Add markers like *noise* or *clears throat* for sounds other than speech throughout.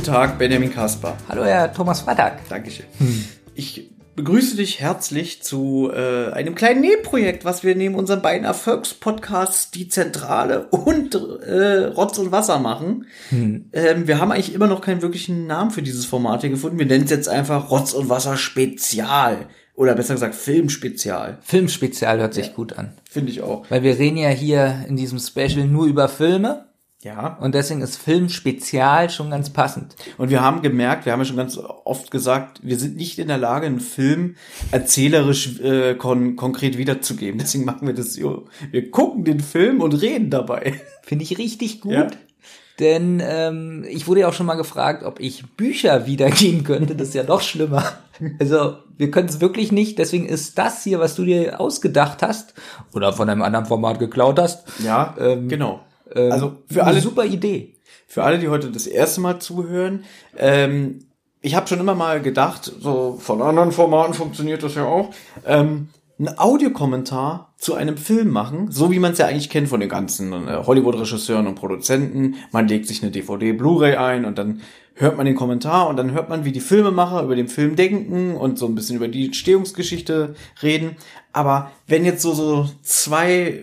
Guten Tag, Benjamin Kasper. Hallo, Herr Thomas Freitag. Dankeschön. Ich begrüße dich herzlich zu äh, einem kleinen Nebenprojekt, was wir neben unseren beiden Erfolgspodcasts Die Zentrale und äh, Rotz und Wasser machen. Ähm, wir haben eigentlich immer noch keinen wirklichen Namen für dieses Format hier gefunden. Wir nennen es jetzt einfach Rotz und Wasser Spezial. Oder besser gesagt Filmspezial. Filmspezial hört sich gut an. Finde ich auch. Weil wir reden ja hier in diesem Special nur über Filme Ja. und deswegen ist Filmspezial schon ganz passend. Und wir haben gemerkt, wir haben ja schon ganz oft gesagt, wir sind nicht in der Lage, einen Film erzählerisch äh, kon konkret wiederzugeben. Deswegen machen wir das so. Wir gucken den Film und reden dabei. Finde ich richtig gut. Ja. Denn ähm, ich wurde ja auch schon mal gefragt, ob ich Bücher wiedergeben könnte. Das ist ja noch schlimmer. Also wir können es wirklich nicht. Deswegen ist das hier, was du dir ausgedacht hast oder von einem anderen Format geklaut hast, Ja, Ähm, genau. Ähm, also für alle, super Idee. für alle, die heute das erste Mal zuhören, ähm, ich habe schon immer mal gedacht, so von anderen Formaten funktioniert das ja auch, ähm, einen Audiokommentar zu einem Film machen, so wie man es ja eigentlich kennt von den ganzen äh, Hollywood-Regisseuren und Produzenten. Man legt sich eine DVD, Blu-ray ein und dann hört man den Kommentar und dann hört man, wie die Filmemacher über den Film denken und so ein bisschen über die Entstehungsgeschichte reden. Aber wenn jetzt so, so zwei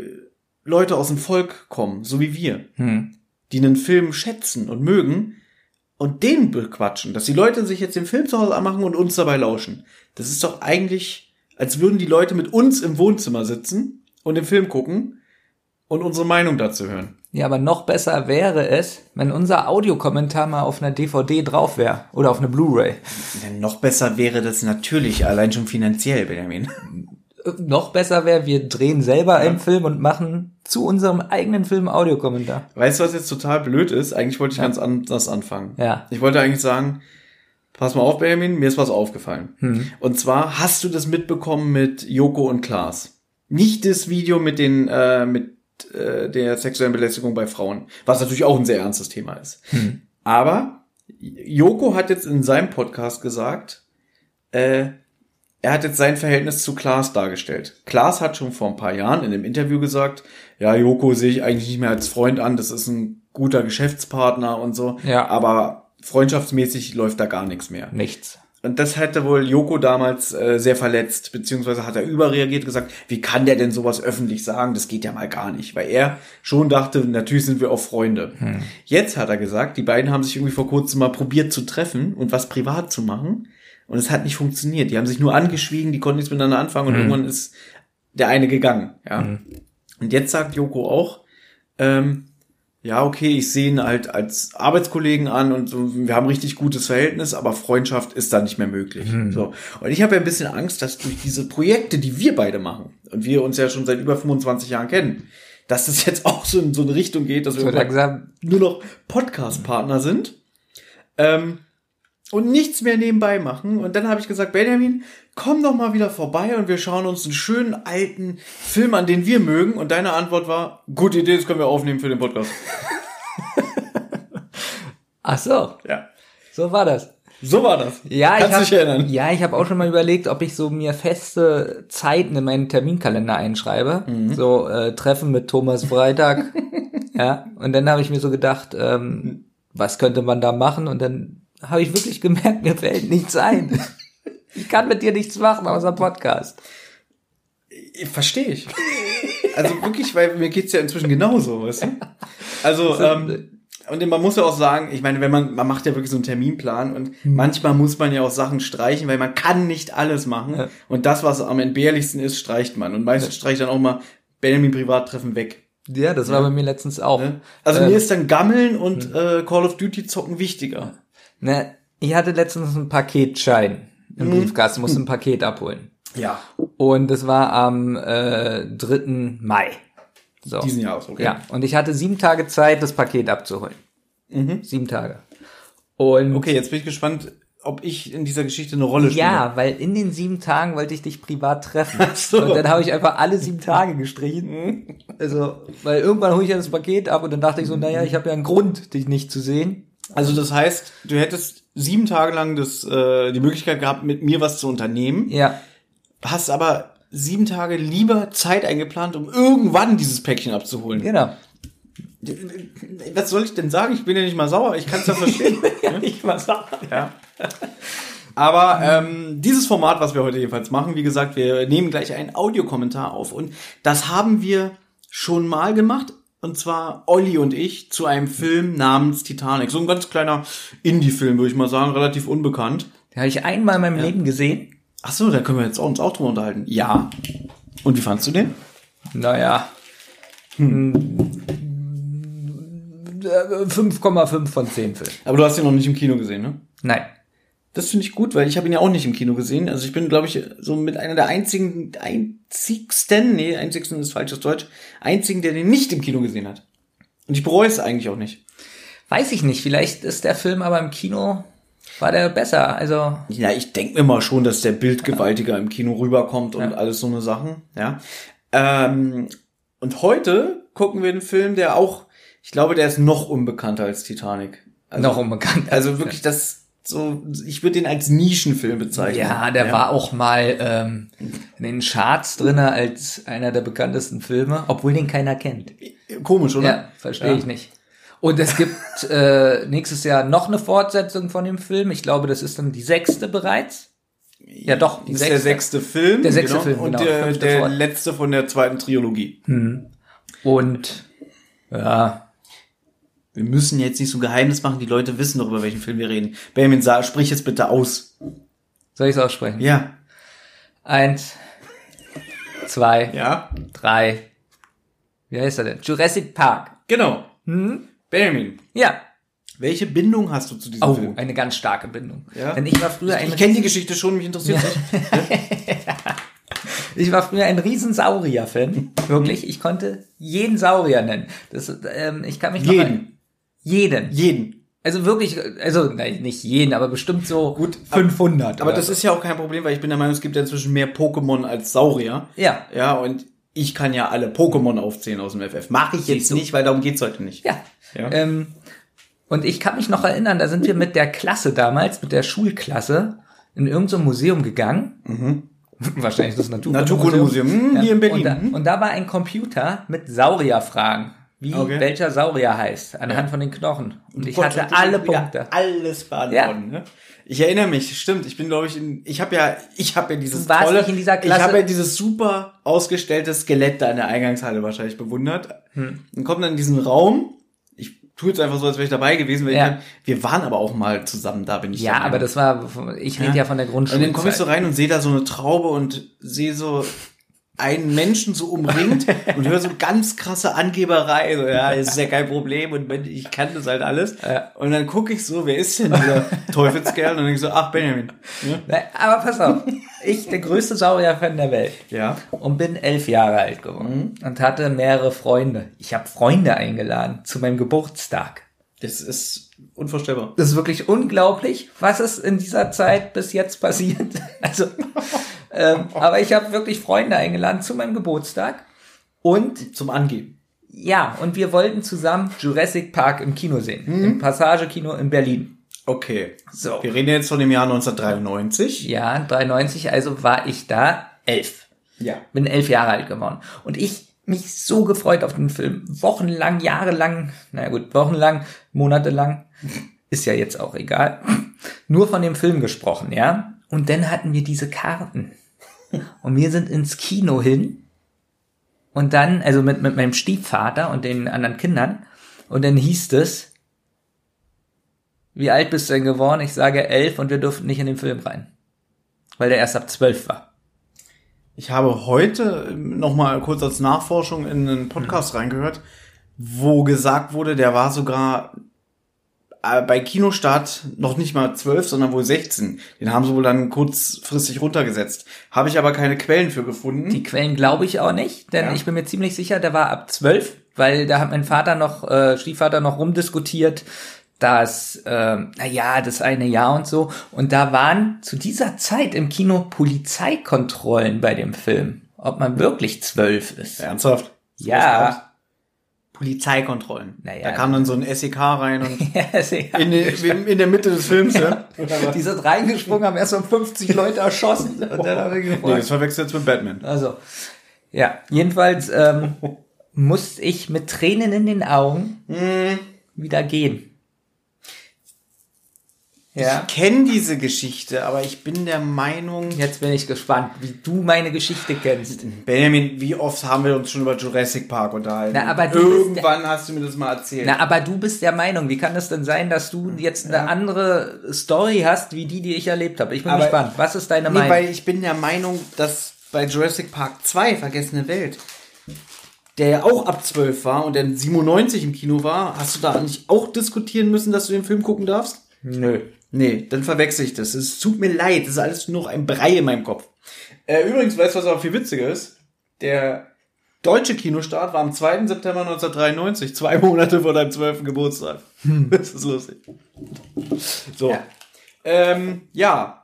Leute aus dem Volk kommen, so wie wir, die einen Film schätzen und mögen und den bequatschen, dass die Leute sich jetzt den Film zu Hause anmachen und uns dabei lauschen. Das ist doch eigentlich, als würden die Leute mit uns im Wohnzimmer sitzen und den Film gucken und unsere Meinung dazu hören. Ja, aber noch besser wäre es, wenn unser Audiokommentar mal auf einer DVD drauf wäre oder auf einer Blu-ray. Denn noch besser wäre das natürlich, allein schon finanziell, Benjamin. *laughs* Noch besser wäre, wir drehen selber einen Film und machen zu unserem eigenen Film Audiokommentar. Weißt du, was jetzt total blöd ist? Eigentlich wollte ich ganz anders anfangen. Ja. Ich wollte eigentlich sagen, pass mal auf, Benjamin, mir ist was aufgefallen. Und zwar hast du das mitbekommen mit Joko und Klaas. Nicht das Video mit den, äh, mit äh, der sexuellen Belästigung bei Frauen, was natürlich auch ein sehr ernstes Thema ist. Aber Joko hat jetzt in seinem Podcast gesagt, äh, er hat jetzt sein Verhältnis zu Klaas dargestellt. Klaas hat schon vor ein paar Jahren in einem Interview gesagt, ja, Joko sehe ich eigentlich nicht mehr als Freund an, das ist ein guter Geschäftspartner und so. Ja. Aber freundschaftsmäßig läuft da gar nichts mehr. Nichts. Und das hätte wohl Joko damals äh, sehr verletzt, beziehungsweise hat er überreagiert gesagt, wie kann der denn sowas öffentlich sagen? Das geht ja mal gar nicht, weil er schon dachte, natürlich sind wir auch Freunde. Jetzt hat er gesagt, die beiden haben sich irgendwie vor kurzem mal probiert zu treffen und was privat zu machen und es hat nicht funktioniert. Die haben sich nur angeschwiegen, die konnten nichts miteinander anfangen und irgendwann ist der eine gegangen. Ja. Und jetzt sagt Joko auch, ähm, ja, okay, ich sehe ihn halt als Arbeitskollegen an und so, wir haben richtig gutes Verhältnis, aber Freundschaft ist da nicht mehr möglich. So. Und ich habe ja ein bisschen Angst, dass durch diese Projekte, die wir beide machen, und wir uns ja schon seit über 25 Jahren kennen, dass das jetzt auch so in so eine Richtung geht, dass wir So langsam, nur noch Podcast-Partner sind ähm, und nichts mehr nebenbei machen. Und dann habe ich gesagt, Benjamin, komm doch mal wieder vorbei und wir schauen uns einen schönen alten Film an, den wir mögen. Und deine Antwort war, gute Idee, das können wir aufnehmen für den Podcast. *laughs* ach so, Ja, so war das. so war das. Ja, Kannst ich hab, dich erinnern. Ja, ich habe auch schon mal überlegt, ob ich so mir feste Zeiten in meinen Terminkalender einschreibe. Mhm. So äh, Treffen mit Thomas Freitag. *laughs* ja, und dann habe ich mir so gedacht, ähm, was könnte man da machen? Und dann habe ich wirklich gemerkt, mir fällt nichts ein. ich kann mit dir nichts machen außer Podcast. Verstehe ich. Also wirklich, weil mir geht's ja inzwischen genauso, weißt du? Also, ähm, und man muss ja auch sagen, ich meine, wenn man, man macht ja wirklich so einen Terminplan und manchmal muss man ja auch Sachen streichen, weil man kann nicht alles machen. Ja. Und das, was am entbehrlichsten ist, streicht man. Und meistens streicht dann auch mal Benjamin Privattreffen weg. Ja, das war bei mir letztens auch. Ne? Also Ähm, mir ist dann Gammeln und äh, Call of Duty zocken wichtiger. Ne, ich hatte letztens einen Paketschein im Briefkasten, musste ein Paket abholen. Ja. Und es war am äh, 3. Mai. So. Diesen Jahres, okay. Ja, und ich hatte sieben Tage Zeit, das Paket abzuholen. Sieben Tage. Und Okay, jetzt bin ich gespannt, ob ich in dieser Geschichte eine Rolle spiele. Ja, weil in den sieben Tagen wollte ich dich privat treffen. so. Und dann habe ich einfach alle sieben Tage gestrichen. Also, weil irgendwann hole ich ja das Paket ab und dann dachte ich so, naja, ich habe ja einen Grund, dich nicht zu sehen. Also das heißt, du hättest sieben Tage lang das, äh, die Möglichkeit gehabt, mit mir was zu unternehmen, Ja. hast aber sieben Tage lieber Zeit eingeplant, um irgendwann dieses Päckchen abzuholen. Genau. Was soll ich denn sagen? Ich bin ja nicht mal sauer, ich kann es ja verstehen. *laughs* ich mal sagen. ja. Aber ähm, dieses Format, was wir heute jedenfalls machen, wie gesagt, wir nehmen gleich einen Audiokommentar auf und das haben wir schon mal gemacht. Und zwar Olli und ich zu einem Film namens Titanic. So ein ganz kleiner Indie-Film, würde ich mal sagen, relativ unbekannt. Den habe ich einmal in meinem Leben gesehen. Ach so, da können wir jetzt uns auch drüber unterhalten. Ja. Und wie fandst du den? Naja. Hm. 5,5 von 10 Film. Aber du hast ihn noch nicht im Kino gesehen, ne? Nein. Das finde ich gut, weil ich habe ihn ja auch nicht im Kino gesehen. Also ich bin, glaube ich, so mit einer der einzigen, einzigsten, nee, einzigsten ist falsches Deutsch, einzigen, der den nicht im Kino gesehen hat. Und ich bereue es eigentlich auch nicht. Weiß ich nicht. Vielleicht ist der Film aber im Kino, war der besser. Also, Ja, ich denke mir mal schon, dass der Bildgewaltiger im Kino rüberkommt und Ja. alles so eine Sachen, ja. Ähm, und heute gucken wir einen Film, der auch, ich glaube, der ist noch unbekannter als Titanic. Also, noch unbekannt. Also wirklich das so, ich würde den als Nischenfilm bezeichnen. Ja, der war auch mal ähm, in den Charts drinne als einer der bekanntesten Filme, obwohl den keiner kennt. komisch, oder? Ja, verstehe Ja. ich nicht. Und es gibt *laughs* äh, nächstes Jahr noch eine Fortsetzung von dem Film. Ich glaube, das ist dann die sechste bereits. Ja, doch, die Das ist der sechste Film. Der sechste Film, Und genau, der, fünfte der Fort- letzte von der zweiten Trilogie. Und ja, Wir müssen jetzt nicht so ein Geheimnis machen, die Leute wissen doch, über welchen Film wir reden. Benjamin, sag, sprich jetzt bitte aus. soll ich es aussprechen? Ja. Eins, zwei, Ja? drei. Wie heißt er denn? Jurassic Park. Genau. Hm? Benjamin, Ja. welche Bindung hast du zu diesem Oh, Film? eine ganz starke Bindung. Ja? Denn ich war früher ein Ich kenne die Geschichte schon, mich interessiert nicht. *laughs* Ich war früher ein riesen Saurier-Fan. Wirklich. Ich konnte jeden Saurier nennen. Das, ähm, ich kann mich noch Jeden. an- Jeden. Jeden. Also wirklich, also nein, nicht jeden, aber bestimmt so Gut, 500. Aber das so. ist ja auch kein Problem, weil ich bin der Meinung, es gibt ja inzwischen mehr Pokémon als Saurier. Ja. Ja, und ich kann ja alle Pokémon aufzählen aus dem FF. Mache ich jetzt nicht, weil darum geht's heute nicht. Ja. Ja. Ähm, und ich kann mich noch erinnern, da sind wir mit der Klasse damals, mit der Schulklasse, in irgendein Museum gegangen. *laughs* Wahrscheinlich das Naturkundemuseum. Naturkundemuseum, hm, hier in Und da, Berlin. und da war ein Computer mit Saurierfragen. Wie Okay. welcher Saurier heißt, anhand von den Knochen. Und ich Gott, hatte alle Punkte. Alles beantworten. Ne? Ich erinnere mich, stimmt. Ich bin, glaube ich, in, ich habe ja, ich habe ja dieses tolle, in dieser Klasse. ich habe ja dieses super ausgestellte Skelett da in der Eingangshalle wahrscheinlich bewundert. Hm. Und kommt dann in diesen Raum. Ich tue jetzt einfach so, als wäre ich dabei gewesen. Weil Ja. ich, wir waren aber auch mal zusammen da, bin ich Ja, aber das war, ich rede ja, von der Und Grundschule. dann komme ich so rein und sehe da so eine Traube und sehe so einen Menschen so umringt und höre so ganz krasse Angeberei. So, ja, *laughs* ist ja kein Problem und ich kann das halt alles. Und dann gucke ich so, wer ist denn dieser *laughs* Teufelskerl? Und dann ich so, ach, Benjamin. Ja. Na, Aber pass auf, ich, der größte Saurier-Fan der Welt. ja. und bin elf Jahre alt geworden und hatte mehrere Freunde. Ich habe Freunde eingeladen zu meinem Geburtstag. Das ist unvorstellbar. Das ist wirklich unglaublich, was ist in dieser Zeit bis jetzt passiert. *laughs* Also, ähm, aber ich habe wirklich Freunde eingeladen zu meinem Geburtstag und Zum Angeben. ja, und wir wollten zusammen Jurassic Park im Kino sehen, im Passage-Kino in Berlin. Okay. So. Wir reden jetzt von dem Jahr 1993. Ja, 93, also war ich da elf. Ja. bin elf Jahre alt geworden. Und ich mich so gefreut auf den Film. Wochenlang, jahrelang, naja gut, wochenlang, monatelang, ist ja jetzt auch egal. Nur von dem Film gesprochen, ja. Und dann hatten wir diese Karten. Und wir sind ins Kino hin. Und dann, also mit, mit meinem Stiefvater und den anderen Kindern. Und dann hieß es, wie alt bist du denn geworden? Ich sage elf und wir durften nicht in den Film rein. Weil der erst ab zwölf war. Ich habe heute noch mal kurz als Nachforschung in einen Podcast reingehört, wo gesagt wurde, der war sogar bei Kinostart noch nicht mal 12, sondern wohl 16. Den haben sie wohl dann kurzfristig runtergesetzt. Habe ich aber keine Quellen für gefunden. Die Quellen glaube ich auch nicht, denn Ja. ich bin mir ziemlich sicher, der war ab zwölf, weil da hat mein Vater noch, äh, Stiefvater noch rumdiskutiert, das, äh, naja, das eine Jahr und so. Und da waren zu dieser Zeit im Kino Polizeikontrollen bei dem Film, ob man wirklich zwölf ist. Ernsthaft? Ja. Polizeikontrollen. Naja. Da kam dann so ein SEK rein und *laughs* Ja, sehr. in, in, in der Mitte des Films, ja. *laughs* Die sind reingesprungen, haben erst mal 50 Leute erschossen. *laughs* Und dann haben wir Nee, gefragt. das verwechselt jetzt mit Batman. Also, ja, jedenfalls ähm, musste ich mit Tränen in den Augen wieder gehen. Ja, Ich kenne diese Geschichte, aber ich bin der Meinung, jetzt bin ich gespannt, wie du meine Geschichte kennst. Benjamin, wie oft haben wir uns schon über Jurassic Park unterhalten? Na, aber du bist Irgendwann hast du mir das mal erzählt. Na, aber du bist der Meinung, wie kann es denn sein, dass du jetzt eine andere Story hast, wie die, die ich erlebt habe? Ich bin Aber- gespannt. Was ist deine nee, Meinung? weil ich bin der Meinung, dass bei Jurassic Park 2, Vergessene Welt, der ja auch ab 12 war und der 97 im Kino war, hast du da nicht auch diskutieren müssen, dass du den Film gucken darfst? Nö. Nee, dann verwechsel ich das. Es tut mir leid, das ist alles nur noch ein Brei in meinem Kopf. Äh, übrigens, weißt du, was auch viel witziger ist? Der deutsche Kinostart war am 2. September 1993, zwei Monate vor deinem 12. Geburtstag. *laughs* Das ist lustig. So. Ja. Ähm, ja.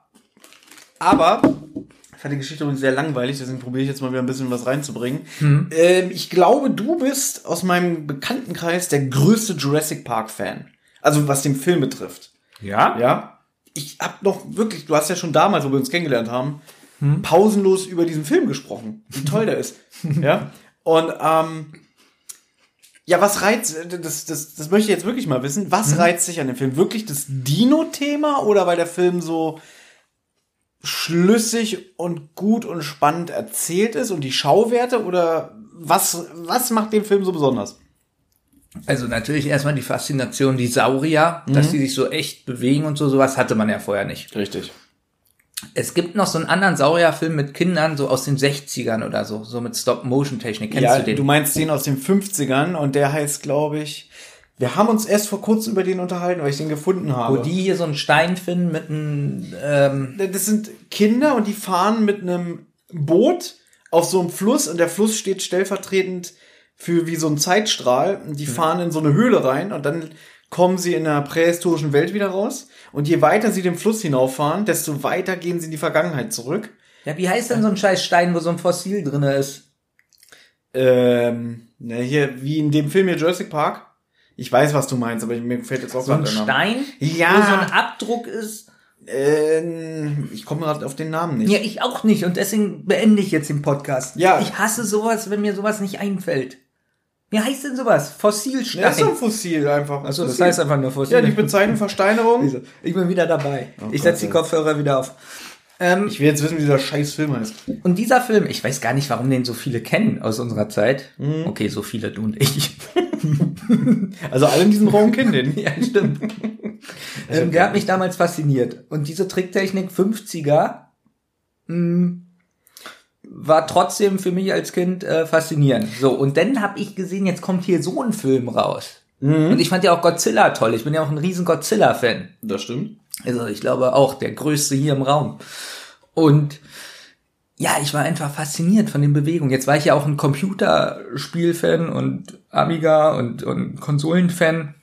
Aber, ich fand die Geschichte übrigens sehr langweilig, deswegen probiere ich jetzt mal wieder ein bisschen was reinzubringen. Ähm, ich glaube, du bist aus meinem Bekanntenkreis der größte Jurassic Park-Fan. Also was den Film betrifft. Ja? Ja. Ich hab noch wirklich, du hast ja schon damals, wo wir uns kennengelernt haben, pausenlos über diesen Film gesprochen. Wie toll der ist. *laughs* ja. Und ähm, ja, was reizt, das, das, das möchte ich jetzt wirklich mal wissen. Was reizt dich an dem Film? Wirklich das Dino-Thema oder weil der Film so schlüssig und gut und spannend erzählt ist und die Schauwerte oder was, was macht den Film so besonders? Also natürlich erstmal die Faszination, die Saurier, dass die sich so echt bewegen und so, sowas hatte man ja vorher nicht. Richtig. Es gibt noch so einen anderen Saurierfilm mit Kindern, so aus den 60ern oder so, so mit Stop-Motion-Technik. Kennst ja, du den? du meinst den aus den 50ern und der heißt, glaube ich, wir haben uns erst vor kurzem über den unterhalten, weil ich den gefunden habe. Wo die hier so einen Stein finden mit einem, ähm, das sind Kinder und die fahren mit einem Boot auf so einem Fluss und der Fluss steht stellvertretend für wie so ein Zeitstrahl. Die fahren in so eine Höhle rein und dann kommen sie in der prähistorischen Welt wieder raus. Und je weiter sie den Fluss hinauffahren, desto weiter gehen sie in die Vergangenheit zurück. ja, wie heißt denn so ein scheiß Stein, wo so ein Fossil drinne ist? Ähm, na hier, wie in dem Film hier Jurassic Park. Ich weiß, was du meinst, aber mir fällt jetzt auch So ein. Stein, Ja. wo so ein Abdruck ist. Ähm, ich komme gerade auf den Namen nicht. Ja, ich auch nicht und deswegen beende ich jetzt den Podcast. Ja. Ich hasse sowas, wenn mir sowas nicht einfällt. Wie heißt denn sowas? Fossilstein. Das ist so ein Fossil einfach. Achso, das heißt einfach nur Fossil. Ja, die Bezeichnung Versteinerung. Ich bin wieder dabei. ich Gott, setze die. Kopfhörer wieder auf. Ähm, Ich will jetzt wissen, wie dieser scheiß Film heißt. und dieser Film, ich weiß gar nicht, warum den so viele kennen aus unserer Zeit. Mhm. Okay, so viele, du und ich. *laughs* Also alle in diesem Raum kennen den. *laughs* ja, stimmt. *laughs* ähm, der hat mich damals fasziniert. Und diese Tricktechnik 50er mh, war trotzdem für mich als Kind äh, faszinierend. So, und dann habe ich gesehen, jetzt kommt hier so ein Film raus. Und ich fand ja auch Godzilla toll. Ich bin ja auch ein riesen Godzilla-Fan. Das stimmt. Also ich glaube auch der größte hier im Raum. Und ja, ich war einfach fasziniert von den Bewegungen. Jetzt war ich ja auch ein Computerspiel-Fan und Amiga und, und Konsolen-Fan.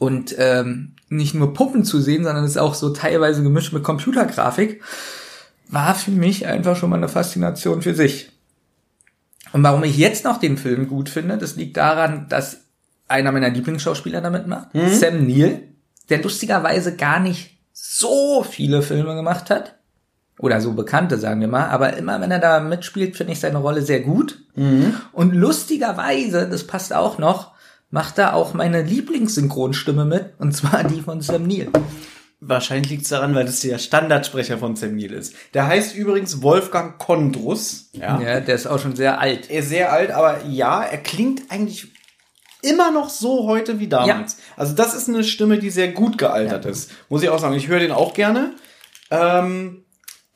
Und ähm, nicht nur Puppen zu sehen, sondern es ist auch so teilweise gemischt mit Computergrafik, war für mich einfach schon mal eine Faszination für sich. Und warum ich jetzt noch den Film gut finde, das liegt daran, dass einer meiner Lieblingsschauspieler damit macht, Sam Neill, der lustigerweise gar nicht so viele Filme gemacht hat. Oder so bekannte, sagen wir mal. Aber immer wenn er da mitspielt, finde ich seine Rolle sehr gut. Und lustigerweise, das passt auch noch, macht er auch meine Lieblingssynchronstimme mit. Und zwar die von Sam Neill. Wahrscheinlich liegt es daran, weil das der Standardsprecher von Sam Neill ist. Der heißt übrigens Wolfgang Kondrus. Ja. Ja, der ist auch schon sehr alt. Er ist sehr alt, aber ja, er klingt eigentlich immer noch so heute wie damals. Also das ist eine Stimme, die sehr gut gealtert ist. Muss ich auch sagen. Ich höre den auch gerne. Ähm,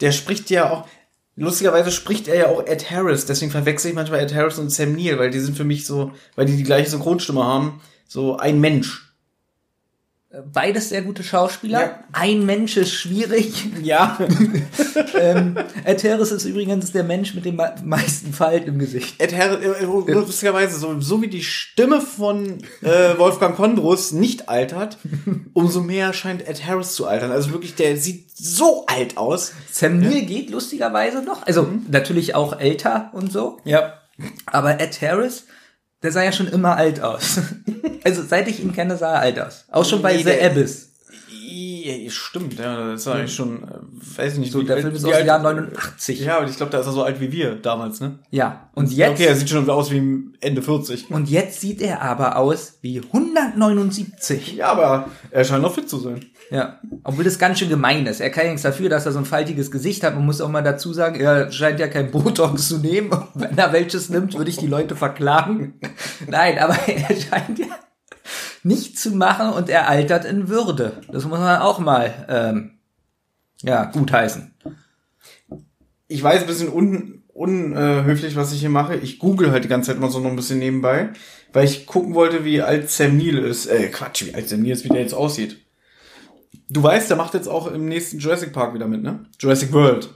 der spricht ja auch, lustigerweise spricht er ja auch Ed Harris. Deswegen verwechsel ich manchmal Ed Harris und Sam Neill, weil die sind für mich so, weil die die gleiche Synchronstimme haben, so ein Mensch. Beides sehr gute Schauspieler. Ja. Ein Mensch ist schwierig. Ja. *laughs* ähm, Ed Harris ist übrigens der Mensch mit den me- meisten Falten im Gesicht. Ed Harris, äh, lustigerweise, so, so wie die Stimme von äh, Wolfgang Kondrus nicht altert, umso mehr scheint Ed Harris zu altern. Also wirklich, der sieht so alt aus. Sam Neill geht lustigerweise noch. Also Mhm. natürlich auch älter und so. Ja. Aber Ed Harris, der sah ja schon immer alt aus. *laughs* also seit ich ihn kenne, sah er alt aus. Auch schon bei Nee, The der- Abyss. Ja, stimmt, ja, das ist eigentlich schon, äh, weiß ich nicht, So, der Film ist aus dem Jahr 89. Ja, aber ich glaube, da ist er so alt wie wir damals, ne? Ja. Und jetzt, Okay, er sieht schon aus wie Ende 40. und jetzt sieht er aber aus wie 179. Ja, aber er scheint noch fit zu sein. Ja. Obwohl das ganz schön gemein ist. Er kann ja nichts dafür, dass er so ein faltiges Gesicht hat. Man muss auch mal dazu sagen, er scheint ja kein Botox zu nehmen. *laughs* Wenn er welches nimmt, würde ich die Leute verklagen. *laughs* Nein, aber *laughs* er scheint ja nicht zu machen und er altert in Würde. Das muss man auch mal, ähm, ja, gutheißen. Ich weiß, ein bisschen un, unhöflich, was ich hier mache. Ich google halt die ganze Zeit mal so noch ein bisschen nebenbei, weil ich gucken wollte, wie alt Sam Neill ist. Äh, Quatsch, wie alt Sam Neill ist, wie der jetzt aussieht. Du weißt, der macht jetzt auch im nächsten Jurassic Park wieder mit, ne? Jurassic World.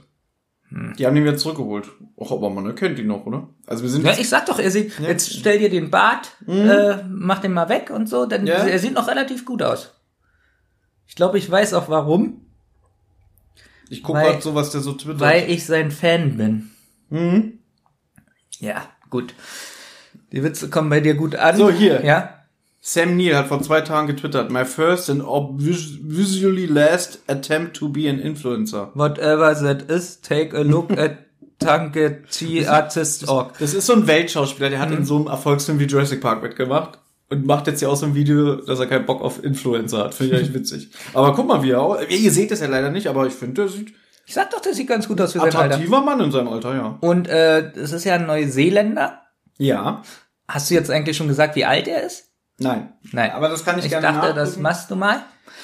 Die haben ihn wieder zurückgeholt. Och, aber man erkennt ihn noch, oder? Also wir sind Ja, ich sag doch, er sieht, jetzt stell dir den Bart, äh, mach den mal weg und so, dann, Ja. er sieht noch relativ gut aus. Ich glaube, ich weiß auch warum, ich gucke gerade so, was der so twittert. weil ich sein Fan bin. Mhm. Ja, gut. Die Witze kommen bei dir gut an. So, hier. Ja. Sam Neill hat vor zwei Tagen getwittert, my first and obviously last attempt to be an influencer. Whatever that is, take a look at *laughs* Tanketi Artist Org. Das ist so ein Weltschauspieler, der hat in so einem Erfolgsfilm wie Jurassic Park mitgemacht und macht jetzt hier auch so ein Video, dass er keinen Bock auf Influencer hat. Finde ich echt witzig. Aber guck mal, wie er au- Ihr seht es ja leider nicht, aber ich finde, der sieht Ich sag doch, der sieht ganz gut aus für sein Alter. attraktiver Mann in seinem Alter, ja. Und äh, es ist ja ein Neuseeländer. Ja. Hast du jetzt eigentlich schon gesagt, wie alt er ist? Nein. Nein. Aber das kann ich, Ich gerne dachte, das nachgucken. machst du mal.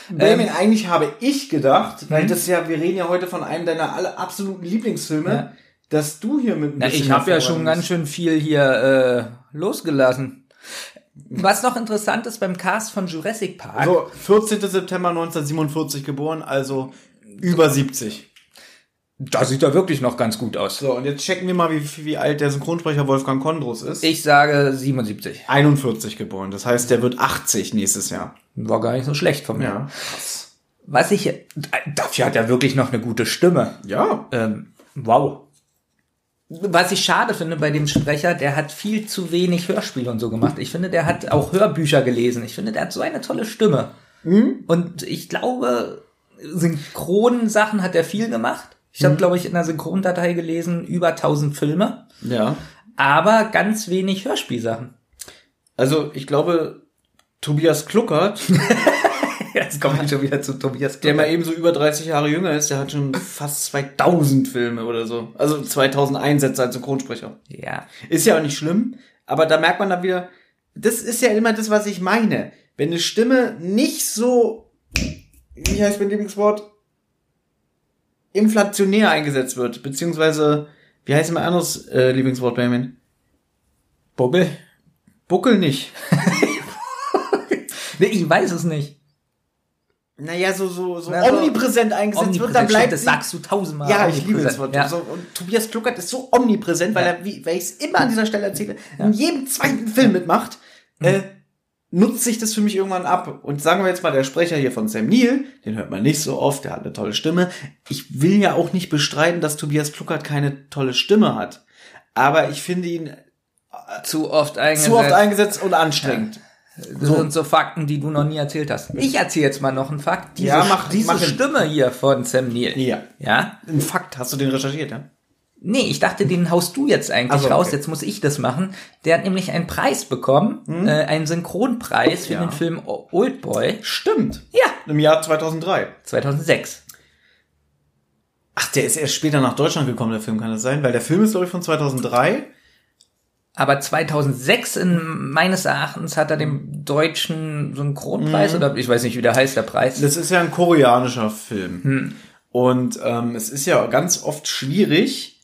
Benjamin, eigentlich habe ich gedacht, weil Mhm. das ja, wir reden ja heute von einem deiner alle absoluten Lieblingsfilme, Ja. dass du hier mit ein bisschen ich habe ja schon ganz schön viel hier äh, losgelassen. Was noch interessant ist beim Cast von Jurassic Park, So, 14. September 1947 geboren, also über 70. da sieht er wirklich noch ganz gut aus. So, und jetzt checken wir mal, wie, wie alt der Synchronsprecher Wolfgang Kondrus ist. Ich sage 77. 41 geboren, das heißt, der wird 80 nächstes Jahr. War gar nicht so schlecht von mir. Ja. Was ich, dafür hat er wirklich noch eine gute Stimme. Ja. Ähm, wow. Was ich schade finde bei dem Sprecher, der hat viel zu wenig Hörspiele und so gemacht. Ich finde, der hat auch Hörbücher gelesen. Ich finde, der hat so eine tolle Stimme. Und ich glaube, Synchronsachen hat er viel gemacht. Ich habe, glaube ich, in der Synchrondatei gelesen, über 1000 Filme, Ja. aber ganz wenig Hörspielsachen. Also, ich glaube, Tobias Kluckert, *laughs* Jetzt komme ich schon wieder zu Tobias der mal eben so über 30 Jahre jünger ist, der hat schon fast 2000 Filme oder so. Also 2000 Einsätze als Synchronsprecher. Ja. Ist ja auch nicht schlimm, aber da merkt man dann wieder, das ist ja immer das, was ich meine. Wenn eine Stimme nicht so, wie heißt mein Lieblingswort, inflationär eingesetzt wird, beziehungsweise, wie heißt mein anderes äh, Lieblingswort, Benjamin? Bubbel? Buckel nicht. *laughs* Nee, ich weiß es nicht. Naja, so, so, so Na, so omnipräsent eingesetzt wird, Omnipräsent, dann bleibt stimmt, das sagst du tausendmal. Ja, ich liebe das. Wort. Ja. So, und Tobias Kluckert ist so omnipräsent, weil Ja. er, wie, weil ich es immer an dieser Stelle erzähle, in jedem zweiten Film mitmacht, äh, nutzt sich das für mich irgendwann ab. Und sagen wir jetzt mal, der Sprecher hier von Sam Neill, den hört man nicht so oft, der hat eine tolle Stimme. Ich will ja auch nicht bestreiten, dass Tobias Kluckert keine tolle Stimme hat. Aber ich finde ihn zu oft eingesetzt. zu oft eingesetzt und anstrengend. Das sind so Fakten, die du noch nie erzählt hast. Ich erzähle jetzt mal noch einen Fakt. Diese, Ja, mach- diese mach. Stimme hier von Sam Neill. Ja. Ja? Ein Fakt, hast du den recherchiert, ja? Nee, ich dachte, den haust du jetzt eigentlich Ach so, raus. okay. Jetzt muss ich das machen. Der hat nämlich einen Preis bekommen, äh, einen Synchronpreis für Hm? Ja. den Film O- Oldboy. Stimmt. Ja, Im Jahr 2003. 2006. Ach, der ist erst später nach Deutschland gekommen, der Film, kann das sein? Weil der Film ist, glaube ich, von 2003. Aber 2006 in, meines Erachtens hat er den deutschen Synchronpreis Mhm. oder ich weiß nicht, wie der heißt, der Preis. Das ist ja ein koreanischer Film. Hm. Und ähm, es ist ja ganz oft schwierig,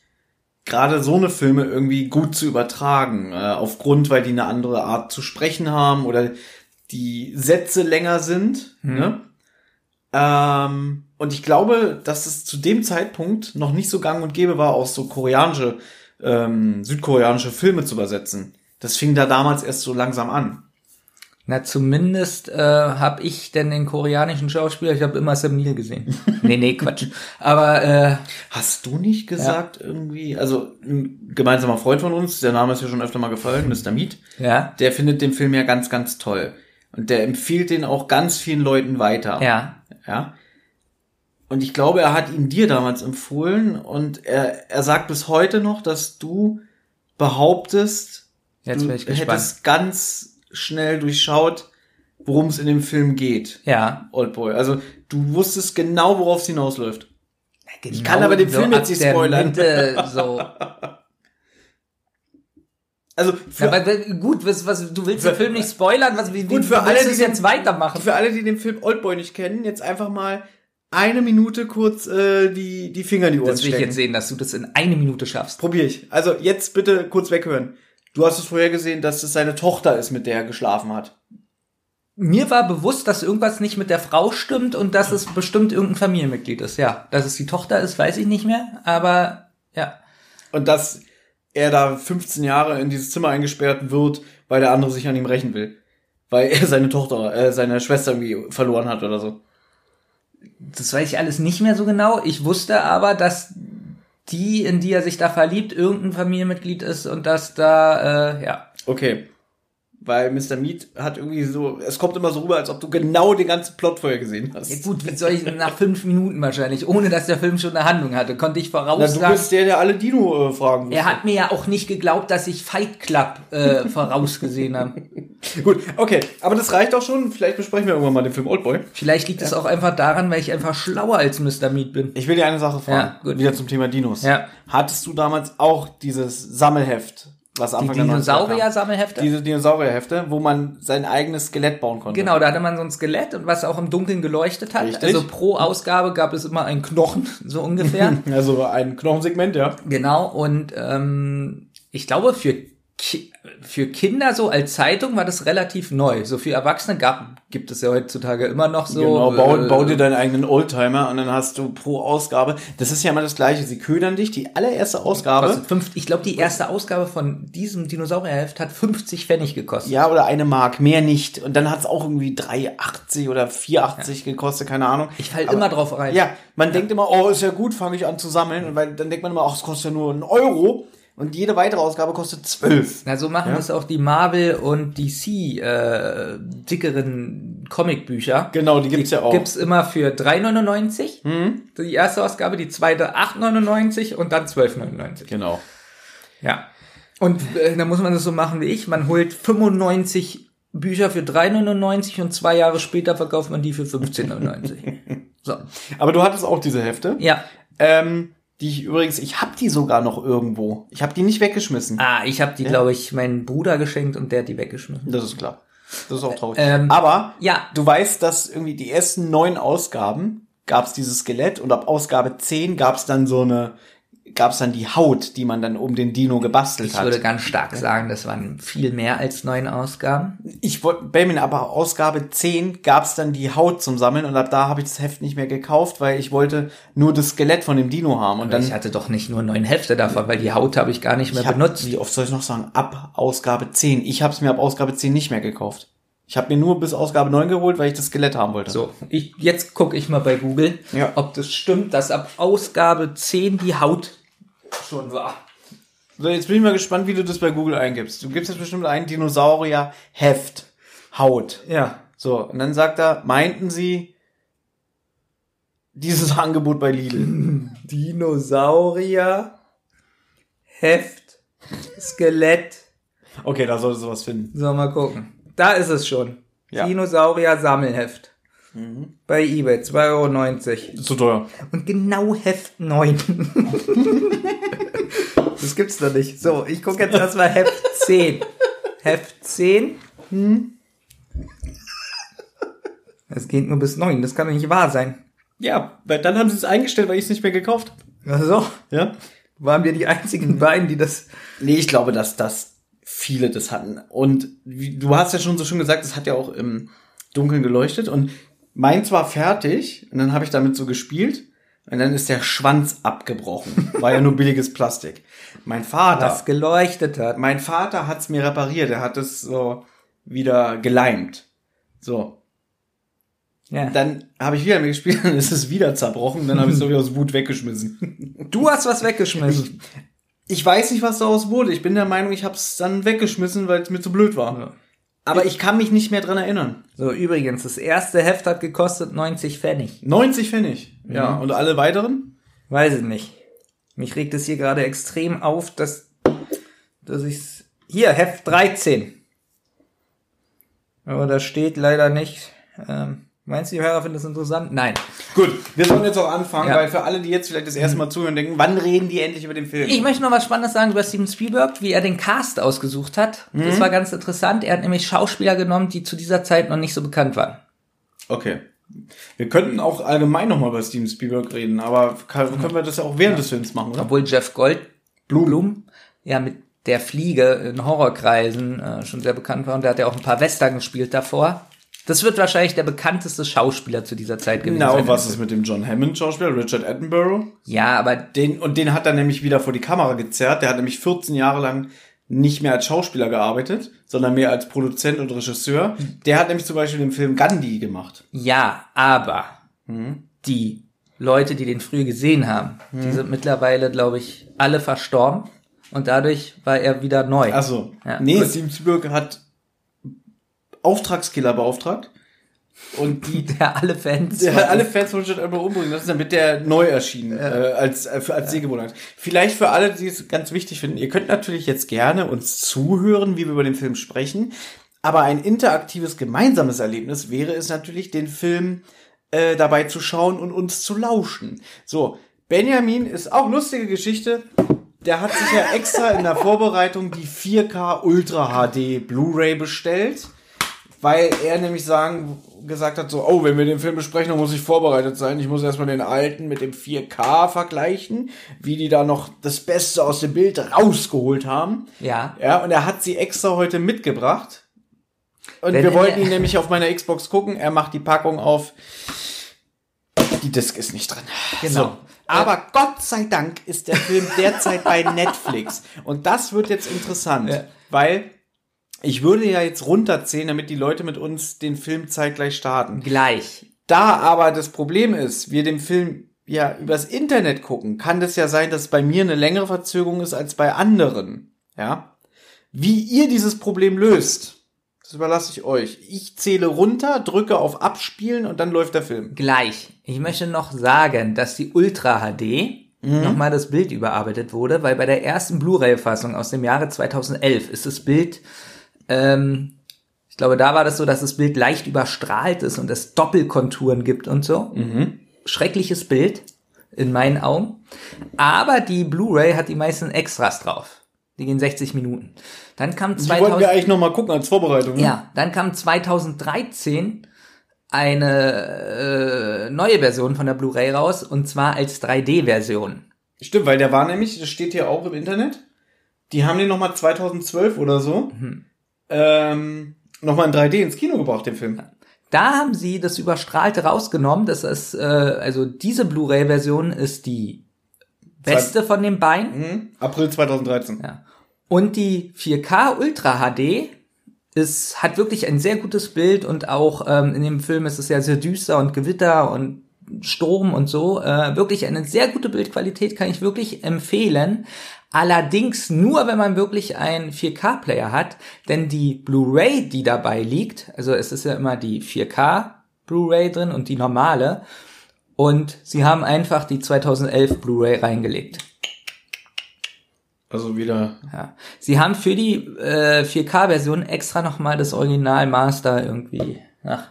gerade so eine Filme irgendwie gut zu übertragen. Äh, aufgrund, weil die eine andere Art zu sprechen haben oder die Sätze länger sind. Ne? Ähm, und ich glaube, dass es zu dem Zeitpunkt noch nicht so gang und gäbe war, auch so koreanische, ähm, südkoreanische Filme zu übersetzen. Das fing da damals erst so langsam an. Na, zumindest äh, habe ich denn den koreanischen Schauspieler, ich habe immer Sam Neill gesehen. *laughs* nee, nee, Quatsch. Aber äh, Hast du nicht gesagt irgendwie, also ein gemeinsamer Freund von uns, der Name ist ja schon öfter mal gefallen, Mr. Meat, ja, der findet den Film ja ganz, ganz toll. Und der empfiehlt den auch ganz vielen Leuten weiter. ja. Ja. Und ich glaube, er hat ihn dir damals empfohlen und er, er sagt bis heute noch, dass du behauptest, Jetzt du bin ich gespannt. hättest ganz schnell durchschaut, worum es in dem Film geht. Ja. Oldboy. Also du wusstest genau, worauf es hinausläuft. Genau kann aber den Film ab jetzt nicht spoilern. Mitte, so. *laughs* Also für, Ja, aber gut, was, was, du willst den Film nicht spoilern, was, wie, Gut, für alle, die den- jetzt weitermachen? für alle, die den Film Oldboy nicht kennen, jetzt einfach mal eine Minute kurz äh, die, die Finger in die Ohren Das will ich stecken. jetzt sehen, dass du das in eine Minute schaffst. Probier ich. Also jetzt bitte kurz weghören. Du hast es vorher gesehen, dass es seine Tochter ist, mit der er geschlafen hat. Mir war bewusst, dass irgendwas nicht mit der Frau stimmt und dass es bestimmt irgendein Familienmitglied ist. Ja, dass es die Tochter ist, weiß ich nicht mehr, aber ja. Und dass er da 15 Jahre in dieses Zimmer eingesperrt wird, weil der andere sich an ihm rächen will. Weil er seine Tochter, äh, seine Schwester irgendwie verloren hat oder so. Das weiß ich alles nicht mehr so genau. Ich wusste aber, dass die, in die er sich da verliebt, irgendein Familienmitglied ist und dass da, äh, ja. Okay. Weil Mr. Meat hat irgendwie so, es kommt immer so rüber, als ob du genau den ganzen Plot vorher gesehen hast. Ja gut, wie soll ich denn nach fünf Minuten wahrscheinlich, ohne dass der Film schon eine Handlung hatte, konnte ich Na, du voraussagen. bist der, der alle Dino-Fragen er hat mir ja auch nicht geglaubt, dass ich Fight Club äh, *laughs* vorausgesehen habe. Gut, okay. Aber das reicht auch schon. Vielleicht besprechen wir irgendwann mal den Film Oldboy. Vielleicht liegt es auch einfach daran, weil ich einfach schlauer als Mr. Meat bin. Ich will dir eine Sache fragen. Ja, gut. Wieder zum Thema Dinos. Ja. Hattest du damals auch dieses Sammelheft, was Die Anfang der 90er kam? Dinosaurier-Sammelhefte? Diese Dinosaurierhefte, wo man sein eigenes Skelett bauen konnte. Genau, da hatte man so ein Skelett und was auch im Dunkeln geleuchtet hat. Richtig. Also pro Ausgabe gab es immer einen Knochen, *laughs* so ungefähr. Also ein Knochensegment, ja. genau, und ähm, ich glaube, für, für Kinder so als Zeitung war das relativ neu. So für Erwachsene gab, gibt es ja heutzutage immer noch so. genau, bau, äh, bau dir deinen eigenen Oldtimer und dann hast du pro Ausgabe. Das ist ja immer das Gleiche. Sie ködern dich. Die allererste Ausgabe. kostet fünf, ich glaube, die erste Ausgabe von diesem Dinosaurierheft hat 50 Pfennig gekostet. Ja, oder eine Mark, mehr nicht. Und dann hat es auch irgendwie 3,80 oder 4,80 gekostet, keine Ahnung. Ich fall Aber- immer drauf rein. Ja, man denkt immer, oh, ist ja gut, fange ich an zu sammeln. Und weil, dann denkt man immer, ach, es kostet ja nur einen Euro. Und jede weitere Ausgabe kostet 12. Na, so machen Ja. das auch die Marvel und DC äh, dickeren Comicbücher. Genau, die gibt's ja auch. Gibt's immer für 3,99. Die erste Ausgabe, die zweite 8,99 und dann 12,99. Genau. Ja. Und äh, da muss man das so machen wie ich. Man holt 95 Bücher für 3,99 und zwei Jahre später verkauft man die für 15,99. *laughs* so. Aber du hattest auch diese Hefte. Ja. Ähm, die ich übrigens, ich habe die sogar noch irgendwo. Ich habe die nicht weggeschmissen. Ah, ich habe die, glaube ich, meinem Bruder geschenkt und der hat die weggeschmissen. Das ist klar. Das ist auch traurig. Ähm, Aber ja. du weißt, dass irgendwie die ersten neun Ausgaben gab's dieses Skelett und ab Ausgabe 10 gab's dann so eine, gab's dann die Haut, die man dann um den Dino gebastelt Ich hat. würde ganz stark sagen, das waren viel mehr als neun Ausgaben. Ich wollte, Benjamin, aber Ausgabe 10 gab's dann die Haut zum Sammeln und ab da habe ich das Heft nicht mehr gekauft, weil ich wollte nur das Skelett von dem Dino haben. Und dann ich hatte doch nicht nur neun Hefte davon, weil die Haut habe ich gar nicht mehr ich hab, benutzt. Wie oft soll ich noch sagen? Ab Ausgabe 10. Ich habe es mir ab Ausgabe 10 nicht mehr gekauft. Ich habe mir nur bis Ausgabe 9 geholt, weil ich das Skelett haben wollte. So, ich, jetzt gucke ich mal bei Google, Ja. ob das stimmt, dass ab Ausgabe 10 die Haut schon war. So, jetzt bin ich mal gespannt, wie du das bei Google eingibst. Du gibst jetzt bestimmt ein Dinosaurier Heft Haut. Ja. So, und dann sagt er, meinten sie dieses *laughs* Angebot bei Lidl? *laughs* Dinosaurier, Heft, Skelett. Okay, da solltest du was finden. So, mal gucken. Da ist es schon. Ja. Dinosaurier Sammelheft. Bei eBay, 2,90 Euro. Zu teuer. Und genau Heft 9. *laughs* das gibt's doch nicht. So, ich gucke jetzt erstmal Heft 10. Heft 10. Das geht nur bis 9. Das kann doch nicht wahr sein. Ja, weil dann haben sie es eingestellt, weil ich es nicht mehr gekauft habe. Ach so. Ja? Waren wir die einzigen beiden, die das. Nee, ich glaube, dass das viele das hatten. Und wie, du hast ja schon so schön gesagt, es hat ja auch im Dunkeln geleuchtet. Und meins war fertig und dann habe ich damit so gespielt und dann ist der Schwanz abgebrochen. War ja nur billiges Plastik. Mein Vater, Was geleuchtet hat. mein Vater hat's mir repariert. Er hat es so wieder geleimt. So, Ja. dann habe ich wieder mit gespielt, dann ist es wieder zerbrochen, dann habe ich es *laughs* so wieder aus Wut weggeschmissen. Du hast was weggeschmissen. Ich weiß nicht, was daraus wurde. Ich bin der Meinung, ich habe es dann weggeschmissen, weil es mir zu blöd war. Aber ich kann mich nicht mehr dran erinnern. So, übrigens, das erste Heft hat gekostet 90 Pfennig. 90 Pfennig. Ja, und alle weiteren? Weiß ich nicht. Mich regt es hier gerade extrem auf, dass, dass ich's, hier, Heft 13. Aber da steht leider nicht, ähm, meinst du, die Hörer finden das interessant? Nein. Gut, wir sollen jetzt auch anfangen, Ja. weil für alle, die jetzt vielleicht das erste Mal zuhören, denken, wann reden die endlich über den Film? Ich möchte noch was Spannendes sagen über Steven Spielberg, wie er den Cast ausgesucht hat. Das war ganz interessant. Er hat nämlich Schauspieler genommen, die zu dieser Zeit noch nicht so bekannt waren. Okay. Wir könnten auch allgemein nochmal über Steven Spielberg reden, aber kann, können wir das ja auch während des Films machen, oder? Obwohl Jeff Goldblum ja mit der Fliege in Horrorkreisen äh, schon sehr bekannt war und der hat ja auch ein paar Western gespielt davor. Das wird wahrscheinlich der bekannteste Schauspieler zu dieser Zeit gewesen Genau, sein. was ist mit dem John Hammond Schauspieler, Richard Attenborough? Ja, aber Den, und den hat er nämlich wieder vor die Kamera gezerrt. Der hat nämlich 14 Jahre lang nicht mehr als Schauspieler gearbeitet, sondern mehr als Produzent und Regisseur. Der hat nämlich zum Beispiel den Film Gandhi gemacht. ja, aber die Leute, die den früher gesehen haben, die sind mittlerweile, glaube ich, alle verstorben und dadurch war er wieder neu. Also, Ja, nee. Steven Spielberg hat Auftragskiller beauftragt. Und die, *laughs* der alle Fans. der hat alle Fans von Richard Attenborough umbringen lassen, damit der neu erschien, äh, als, äh, als Sehgewohnheit. Vielleicht für alle, die es ganz wichtig finden, ihr könnt natürlich jetzt gerne uns zuhören, wie wir über den Film sprechen, aber ein interaktives gemeinsames Erlebnis wäre es natürlich, den Film äh, dabei zu schauen und uns zu lauschen. So, Benjamin ist auch lustige Geschichte. Der hat sich ja extra in der *laughs* Vorbereitung die 4K Ultra HD Blu-ray bestellt weil er nämlich sagen, gesagt hat, so, oh, wenn wir den Film besprechen, dann muss ich vorbereitet sein. Ich muss erstmal den alten mit dem 4K vergleichen, wie die da noch das Beste aus dem Bild rausgeholt haben. Ja. Ja, und er hat sie extra heute mitgebracht. Und Wenn wir wollten ihn nämlich auf meiner Xbox gucken. Er macht die Packung auf. Die Disc ist nicht drin. Genau. So. Aber Gott sei Dank ist der Film derzeit bei Netflix. Und das wird jetzt interessant, Ja. weil ich würde ja jetzt runterzählen, damit die Leute mit uns den Film zeitgleich starten. Gleich. Da aber das Problem ist, wir den Film ja übers Internet gucken, kann das ja sein, dass bei mir eine längere Verzögerung ist als bei anderen. Ja. Wie ihr dieses Problem löst, das überlasse ich euch. Ich zähle runter, drücke auf Abspielen und dann läuft der Film. Gleich. Ich möchte noch sagen, dass die Ultra HD nochmal das Bild überarbeitet wurde, weil bei der ersten Blu-ray-Fassung aus dem Jahre 2011 ist das Bild, ähm, ich glaube, da war das so, dass das Bild leicht überstrahlt ist und es Doppelkonturen gibt und so. Schreckliches Bild in meinen Augen. Aber die Blu-ray hat die meisten Extras drauf. Die gehen 60 Minuten. Dann kam Die wollten wir 2000, eigentlich noch mal gucken als Vorbereitung. ne? ja, dann kam 2013 eine äh, neue Version von der Blu-ray raus und zwar als 3D-Version. Stimmt, weil der war nämlich, das steht hier auch im Internet. Die haben den noch mal 2012 oder so ähm, noch mal in 3D ins Kino gebracht, den Film. Da haben sie das Überstrahlte rausgenommen. Das ist, äh, also diese Blu-ray-Version ist die beste von den beiden. Mhm. April 2013. Ja. Und die 4K Ultra HD ist, hat wirklich ein sehr gutes Bild und auch ähm, in dem Film ist es ja sehr düster und Gewitter und Sturm und so. Äh, wirklich eine sehr gute Bildqualität kann ich wirklich empfehlen. Allerdings nur, wenn man wirklich einen 4K-Player hat, denn die Blu-ray, die dabei liegt, also es ist ja immer die 4K Blu-ray drin und die normale, und sie haben einfach die 2011 Blu-ray reingelegt. Also wieder. Ja. Sie haben für die äh, 4K-Version extra nochmal das Original Master irgendwie. Ach,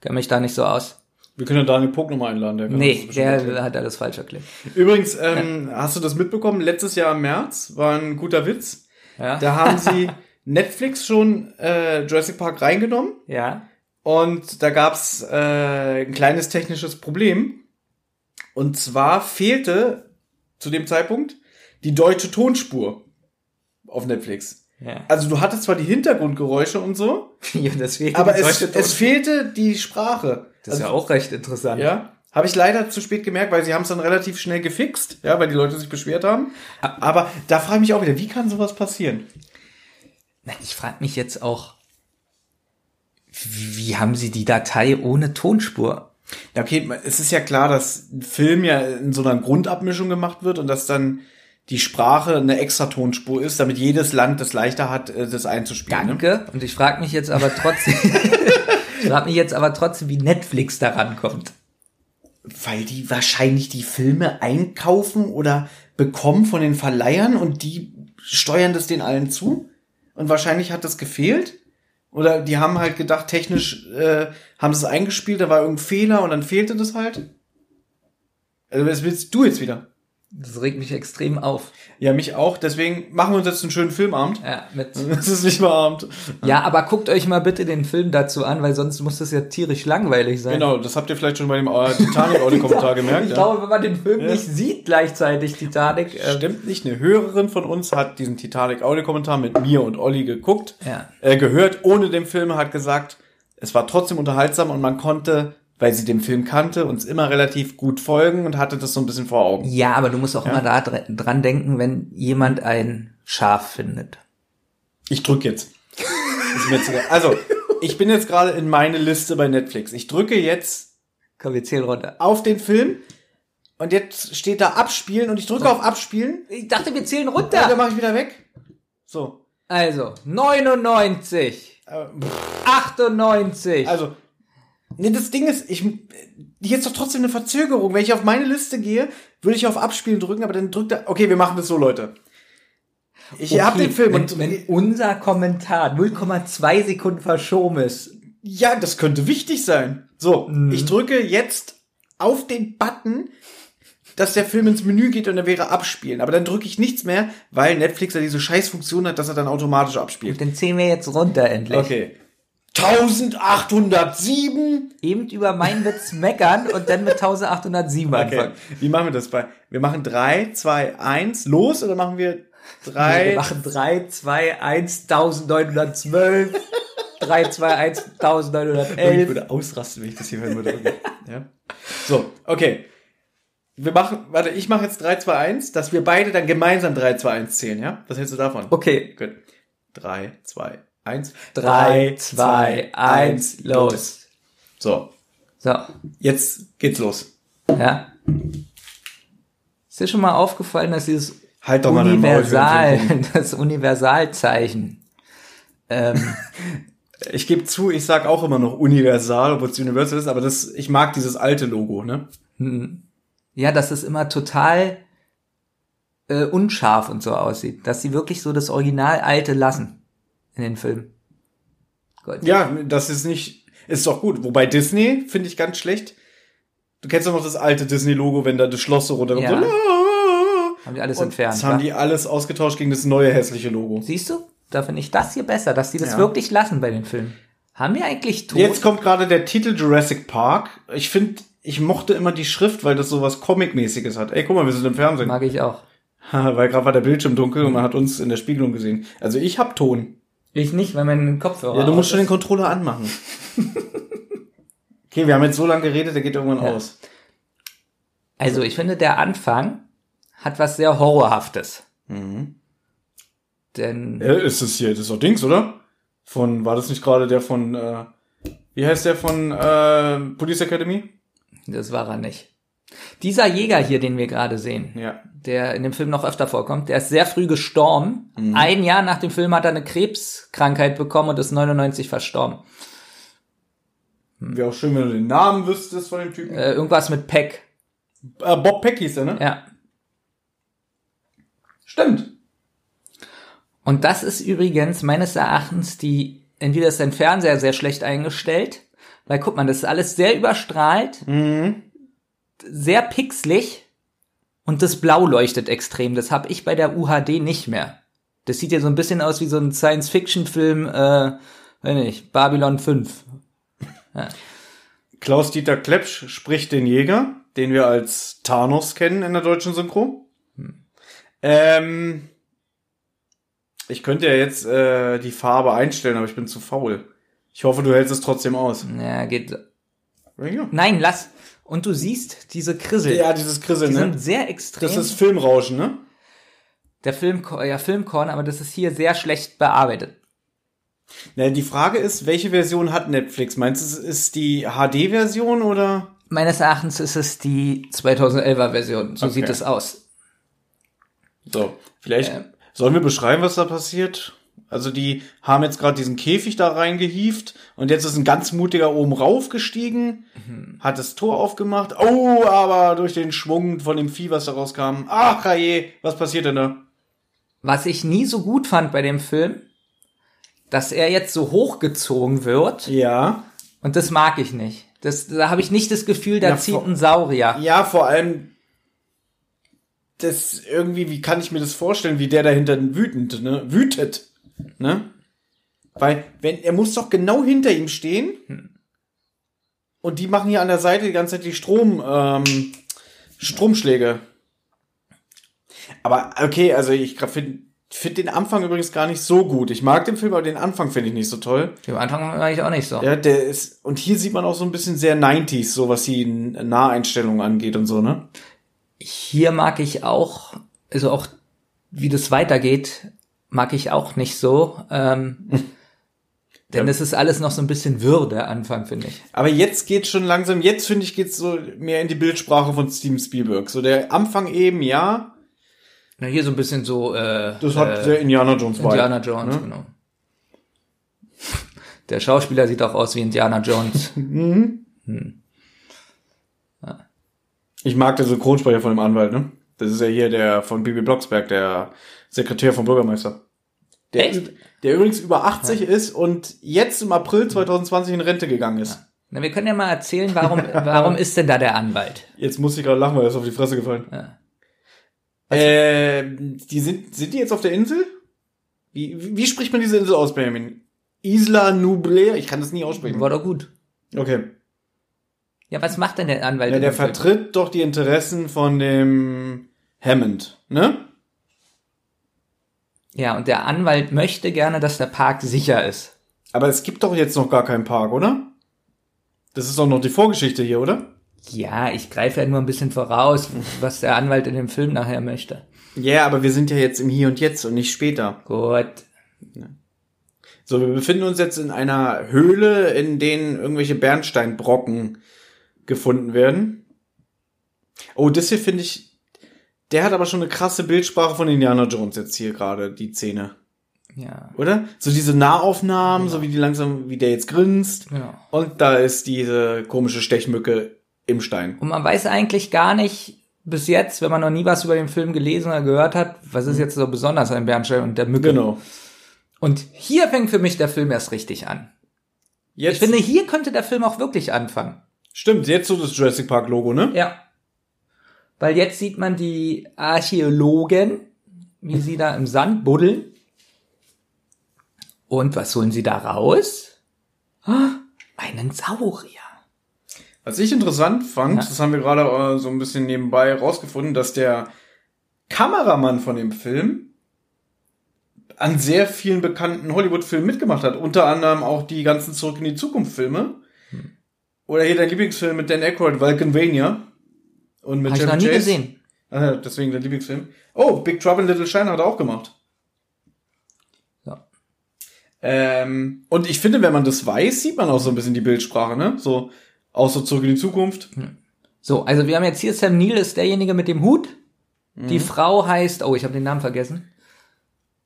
kenn mich da nicht so aus. Wir können ja Daniel Puck nochmal einladen. Der kann das Nee, der erklären. hat alles falsch erklärt. Übrigens, ähm, hast du das mitbekommen? Letztes Jahr im März war ein guter Witz. Ja. Da haben sie *laughs* Netflix schon äh, Jurassic Park reingenommen Ja. und da gab's äh, ein kleines technisches Problem. Und zwar fehlte zu dem Zeitpunkt die deutsche Tonspur auf Netflix. Ja. Also du hattest zwar die Hintergrundgeräusche und so, *laughs* Ja, aber es, es fehlte die Sprache. Das ist ja Also, auch recht interessant. ja. Habe ich leider zu spät gemerkt, weil sie haben es dann relativ schnell gefixt, ja, weil die Leute sich beschwert haben. Aber da frage ich mich auch wieder, wie kann sowas passieren? Na, Ich frage mich jetzt auch, wie, haben sie die Datei ohne Tonspur? Ja, okay, es ist ja klar, dass ein Film ja in so einer Grundabmischung gemacht wird und dass dann die Sprache eine extra Tonspur ist, damit jedes Land das leichter hat, äh, das einzuspielen. Ne? Danke. Und ich frage mich jetzt aber trotzdem, *laughs* *laughs* frage mich jetzt aber trotzdem, wie Netflix da rankommt. Weil die wahrscheinlich die Filme einkaufen oder bekommen von den Verleihern und die steuern das den allen zu. Und wahrscheinlich hat das gefehlt. Oder die haben halt gedacht, technisch äh, haben sie es eingespielt, da war irgendein Fehler und dann fehlte das halt. Also was willst du jetzt wieder? Das regt mich extrem auf. Ja, mich auch. Deswegen machen wir uns jetzt einen schönen Filmabend. Ja, mit *laughs* Es ist nicht mehr Abend. ja, aber guckt euch mal bitte den Film dazu an, weil sonst muss das ja tierisch langweilig sein. Genau, das habt ihr vielleicht schon bei dem äh, Titanic-Audio-Kommentar *laughs* gemerkt. Ich ja. glaube, wenn man den Film nicht sieht gleichzeitig, Titanic, äh, Stimmt nicht, eine Hörerin von uns hat diesen Titanic-Audio-Kommentar mit mir und Olli geguckt, Ja. äh, gehört, ohne den Film, hat gesagt, es war trotzdem unterhaltsam und man konnte, weil sie den Film kannte, uns immer relativ gut folgen und hatte das so ein bisschen vor Augen. ja, aber du musst auch immer da dr- dran denken, wenn jemand ein Schaf findet. Ich drück jetzt. Also, ich bin jetzt gerade in meine Liste bei Netflix. Ich drücke jetzt Komm, wir zählen runter. auf den Film und jetzt steht da Abspielen und ich drücke auf Abspielen. Ich dachte, wir zählen Ja, runter. dann mache ich wieder weg. So. Also, 99, Äh, 98. Also, nee, das Ding ist, ich, hier ist doch trotzdem eine Verzögerung. Wenn ich auf meine Liste gehe, würde ich auf Abspielen drücken, aber dann drückt er, okay, wir machen das so, Leute. Ich hab den Film wenn, und, wenn unser Kommentar 0,2 Sekunden verschoben ist, ja, das könnte wichtig sein. So, Mhm. ich drücke jetzt auf den Button, dass der Film ins Menü geht und er wäre abspielen. Aber dann drücke ich nichts mehr, weil Netflix ja diese Scheißfunktion hat, dass er dann automatisch abspielt. dann zählen wir jetzt runter endlich. Okay. 1807. Eben über meinen Witz meckern und dann mit 1807 Okay. anfangen. Wie machen wir das bei? Wir machen 3, 2, 1, los oder machen wir Wir 3? machen 3, 2, 1, 1912, 3, 2, 1, Ich 1911. würde ausrasten, wenn ich das hier hören würde. ja. So, okay. Wir machen, warte, ich mache jetzt 3, 2, 1, dass wir beide dann gemeinsam 3, 2, 1 zählen, ja? Was hältst du davon? Okay, Gut. 3, 2, 1. 3, 2, 1, los. So, So, jetzt geht's los. ja. Ist dir schon mal aufgefallen, dass dieses Halt doch mal Maul Universal, Film. *laughs* das Universalzeichen, ähm, *laughs* Ich gebe zu, ich sag auch immer noch Universal, obwohl es Universal ist, aber das, ich mag dieses alte Logo, ne? ja, dass es immer total äh, unscharf und so aussieht. Dass sie wirklich so das Original alte lassen in den Filmen. Gut. Ja, das ist nicht, ist doch gut. Wobei Disney finde ich ganz schlecht. Du kennst doch noch das alte Disney-Logo, wenn da das Schloss so runterkommt. Ja. So! Haben die alles Und entfernt. Das haben die alles ausgetauscht gegen das neue hässliche Logo. Siehst du? Da finde ich das hier besser, dass die das Ja. wirklich lassen bei den Filmen. Haben wir eigentlich tot? Jetzt kommt gerade der Titel Jurassic Park. Ich finde, ich mochte immer die Schrift, weil das so was Comic-mäßiges hat. Ey, guck mal, wir sind im Fernsehen. Mag ich auch. *laughs* weil gerade war der Bildschirm dunkel und man hat uns in der Spiegelung gesehen. Also ich hab Ton. Ich nicht, weil mein Kopfhörer Ja, du musst schon den. Controller anmachen. okay, wir haben jetzt so lange geredet, der geht irgendwann Ja. aus. Also, ich finde, der Anfang hat was sehr Horrorhaftes. Mhm. Denn, Ja, ist es hier, das ist doch Dings, oder? Von, war das nicht gerade der von, äh, wie heißt der von äh, Police Academy? das war er nicht. Dieser Jäger hier, den wir gerade sehen, Ja. der in dem Film noch öfter vorkommt, der ist sehr früh gestorben. Mhm. Ein Jahr nach dem Film hat er eine Krebskrankheit bekommen und ist 99 verstorben. Wäre auch schön, wenn du den Namen wüsstest von dem Typen. Äh, irgendwas mit Peck. Äh, Bob Peck hieß der, ne? Ja. Stimmt. Und das ist übrigens meines Erachtens die, entweder ist dein Fernseher sehr schlecht eingestellt, weil guck mal, das ist alles sehr überstrahlt, Mhm. Sehr pixelig und das Blau leuchtet extrem. Das habe ich bei der UHD nicht mehr. Das sieht ja so ein bisschen aus wie so ein Science-Fiction-Film, äh, weiß nicht, Babylon 5. Klaus-Dieter Klepsch spricht den Jäger, den wir als Thanos kennen in der deutschen Synchro. Ähm, Ich könnte ja jetzt äh, die Farbe einstellen, aber ich bin zu faul. Ich hoffe, du hältst es trotzdem aus. Ja, geht. Ja, Nein, lass. Und du siehst diese Krissel. ja dieses Krisseln, die ne? sind sehr extrem. Das ist Filmrauschen, ne? der Film, ja, Filmkorn, aber das ist hier sehr schlecht bearbeitet. Na, die Frage ist, welche Version hat Netflix? Meinst du, es ist die HD-Version oder? Meines Erachtens ist es die 2011er Version. So Okay. sieht es aus. So, vielleicht Ähm. sollen wir beschreiben, was da passiert? Also die haben jetzt gerade diesen Käfig da reingehieft und jetzt ist ein ganz mutiger oben raufgestiegen, Mhm. hat das Tor aufgemacht. Oh, aber durch den Schwung von dem Vieh, was da rauskam. Ach, je, was passiert denn da? Was ich nie so gut fand bei dem Film, dass er jetzt so hochgezogen wird. Ja. Und das mag ich nicht. Das, da habe ich nicht das Gefühl, da Ja, zieht vor- ein Saurier. Ja, vor allem das irgendwie, wie kann ich mir das vorstellen, wie der dahinter wütend, ne? Wütet, ne? Weil, wenn, er muss doch genau hinter ihm stehen. Und die machen hier an der Seite die ganze Zeit die Strom, ähm, Stromschläge. Aber, okay, also ich finde find den Anfang übrigens gar nicht so gut. Ich mag den Film, aber den Anfang finde ich nicht so toll. Am Anfang war ich auch nicht so. Ja, der ist, und hier sieht man auch so ein bisschen sehr 90s, so was die Naheinstellungen angeht und so, ne? Hier mag ich auch, also auch wie das weitergeht, mag ich auch nicht so. Ähm, *laughs* denn Ja. es ist alles noch so ein bisschen wirr, der Anfang, finde ich. Aber jetzt geht's schon langsam, jetzt finde ich, geht's so mehr in die Bildsprache von Steven Spielberg. So der Anfang eben, ja, Na, hier so ein bisschen so, äh, das hat äh, sehr Indiana Jones Vibe, Indiana Jones, ne? genau. *laughs* Der Schauspieler sieht auch aus wie Indiana Jones. *laughs* Ich mag den Synchronsprecher von dem Anwalt, ne? Das ist ja hier der von Bibi Blocksberg, der Sekretär vom Bürgermeister. Der, Echt? der übrigens über 80 ist und jetzt im April 2020 in Rente gegangen ist. Na, wir können ja mal erzählen, warum, *laughs* warum ist denn da der Anwalt? Jetzt muss ich gerade lachen, weil er ist auf die Fresse gefallen. Ja. Äh, die sind, sind die jetzt auf der Insel? Wie, wie spricht man diese Insel aus, Benjamin? Isla Nublea? Ich kann das nie aussprechen. War doch gut. Okay. Ja, was macht denn der Anwalt? Ja, der vertritt doch die Interessen von dem Hammond, ne? Ja, und der Anwalt möchte gerne, dass der Park sicher ist. Aber es gibt doch jetzt noch gar keinen Park, oder? Das ist doch noch die Vorgeschichte hier, oder? Ja, ich greife ja nur ein bisschen voraus, was der Anwalt in dem Film nachher möchte. Ja, aber wir sind ja jetzt im Hier und Jetzt und nicht später. Gut. So, wir befinden uns jetzt in einer Höhle, in denen irgendwelche Bernsteinbrocken gefunden werden. Oh, das hier finde ich, der hat aber schon eine krasse Bildsprache von Indiana Jones jetzt hier gerade, die Szene. Ja. Oder? So diese Nahaufnahmen, so wie die langsam, wie der jetzt grinst. ja. Und da ist diese komische Stechmücke im Stein. Und man weiß eigentlich gar nicht bis jetzt, wenn man noch nie was über den Film gelesen oder gehört hat, was ist jetzt so besonders an Bernstein und der Mücke. Genau. Und hier fängt für mich der Film erst richtig an. Jetzt, Ich finde, hier könnte der Film auch wirklich anfangen. stimmt, jetzt so das Jurassic Park Logo, ne? Ja. Weil jetzt sieht man die Archäologen, wie sie da im Sand buddeln. Und was holen sie da raus? Ah, Einen Saurier. Was ich interessant fand, Ja. das haben wir gerade äh, so ein bisschen nebenbei rausgefunden, dass der Kameramann von dem Film an sehr vielen bekannten Hollywood-Filmen mitgemacht hat. Unter anderem auch die ganzen Zurück in die Zukunft-Filme. Hm. Oder hier dein Lieblingsfilm mit Dan Aykroyd, Vulcanvania. Und mit ich Chevy noch nie Chase. gesehen. Ah, deswegen der Lieblingsfilm. Oh, Big Trouble in Little China hat er auch gemacht. Ja. Ähm, und ich finde, wenn man das weiß, sieht man auch so ein bisschen die Bildsprache, ne? So, auch so zurück in die Zukunft. So, also wir haben jetzt hier Sam Neill ist derjenige mit dem Hut. Die Mhm. Frau heißt, oh, ich habe den Namen vergessen.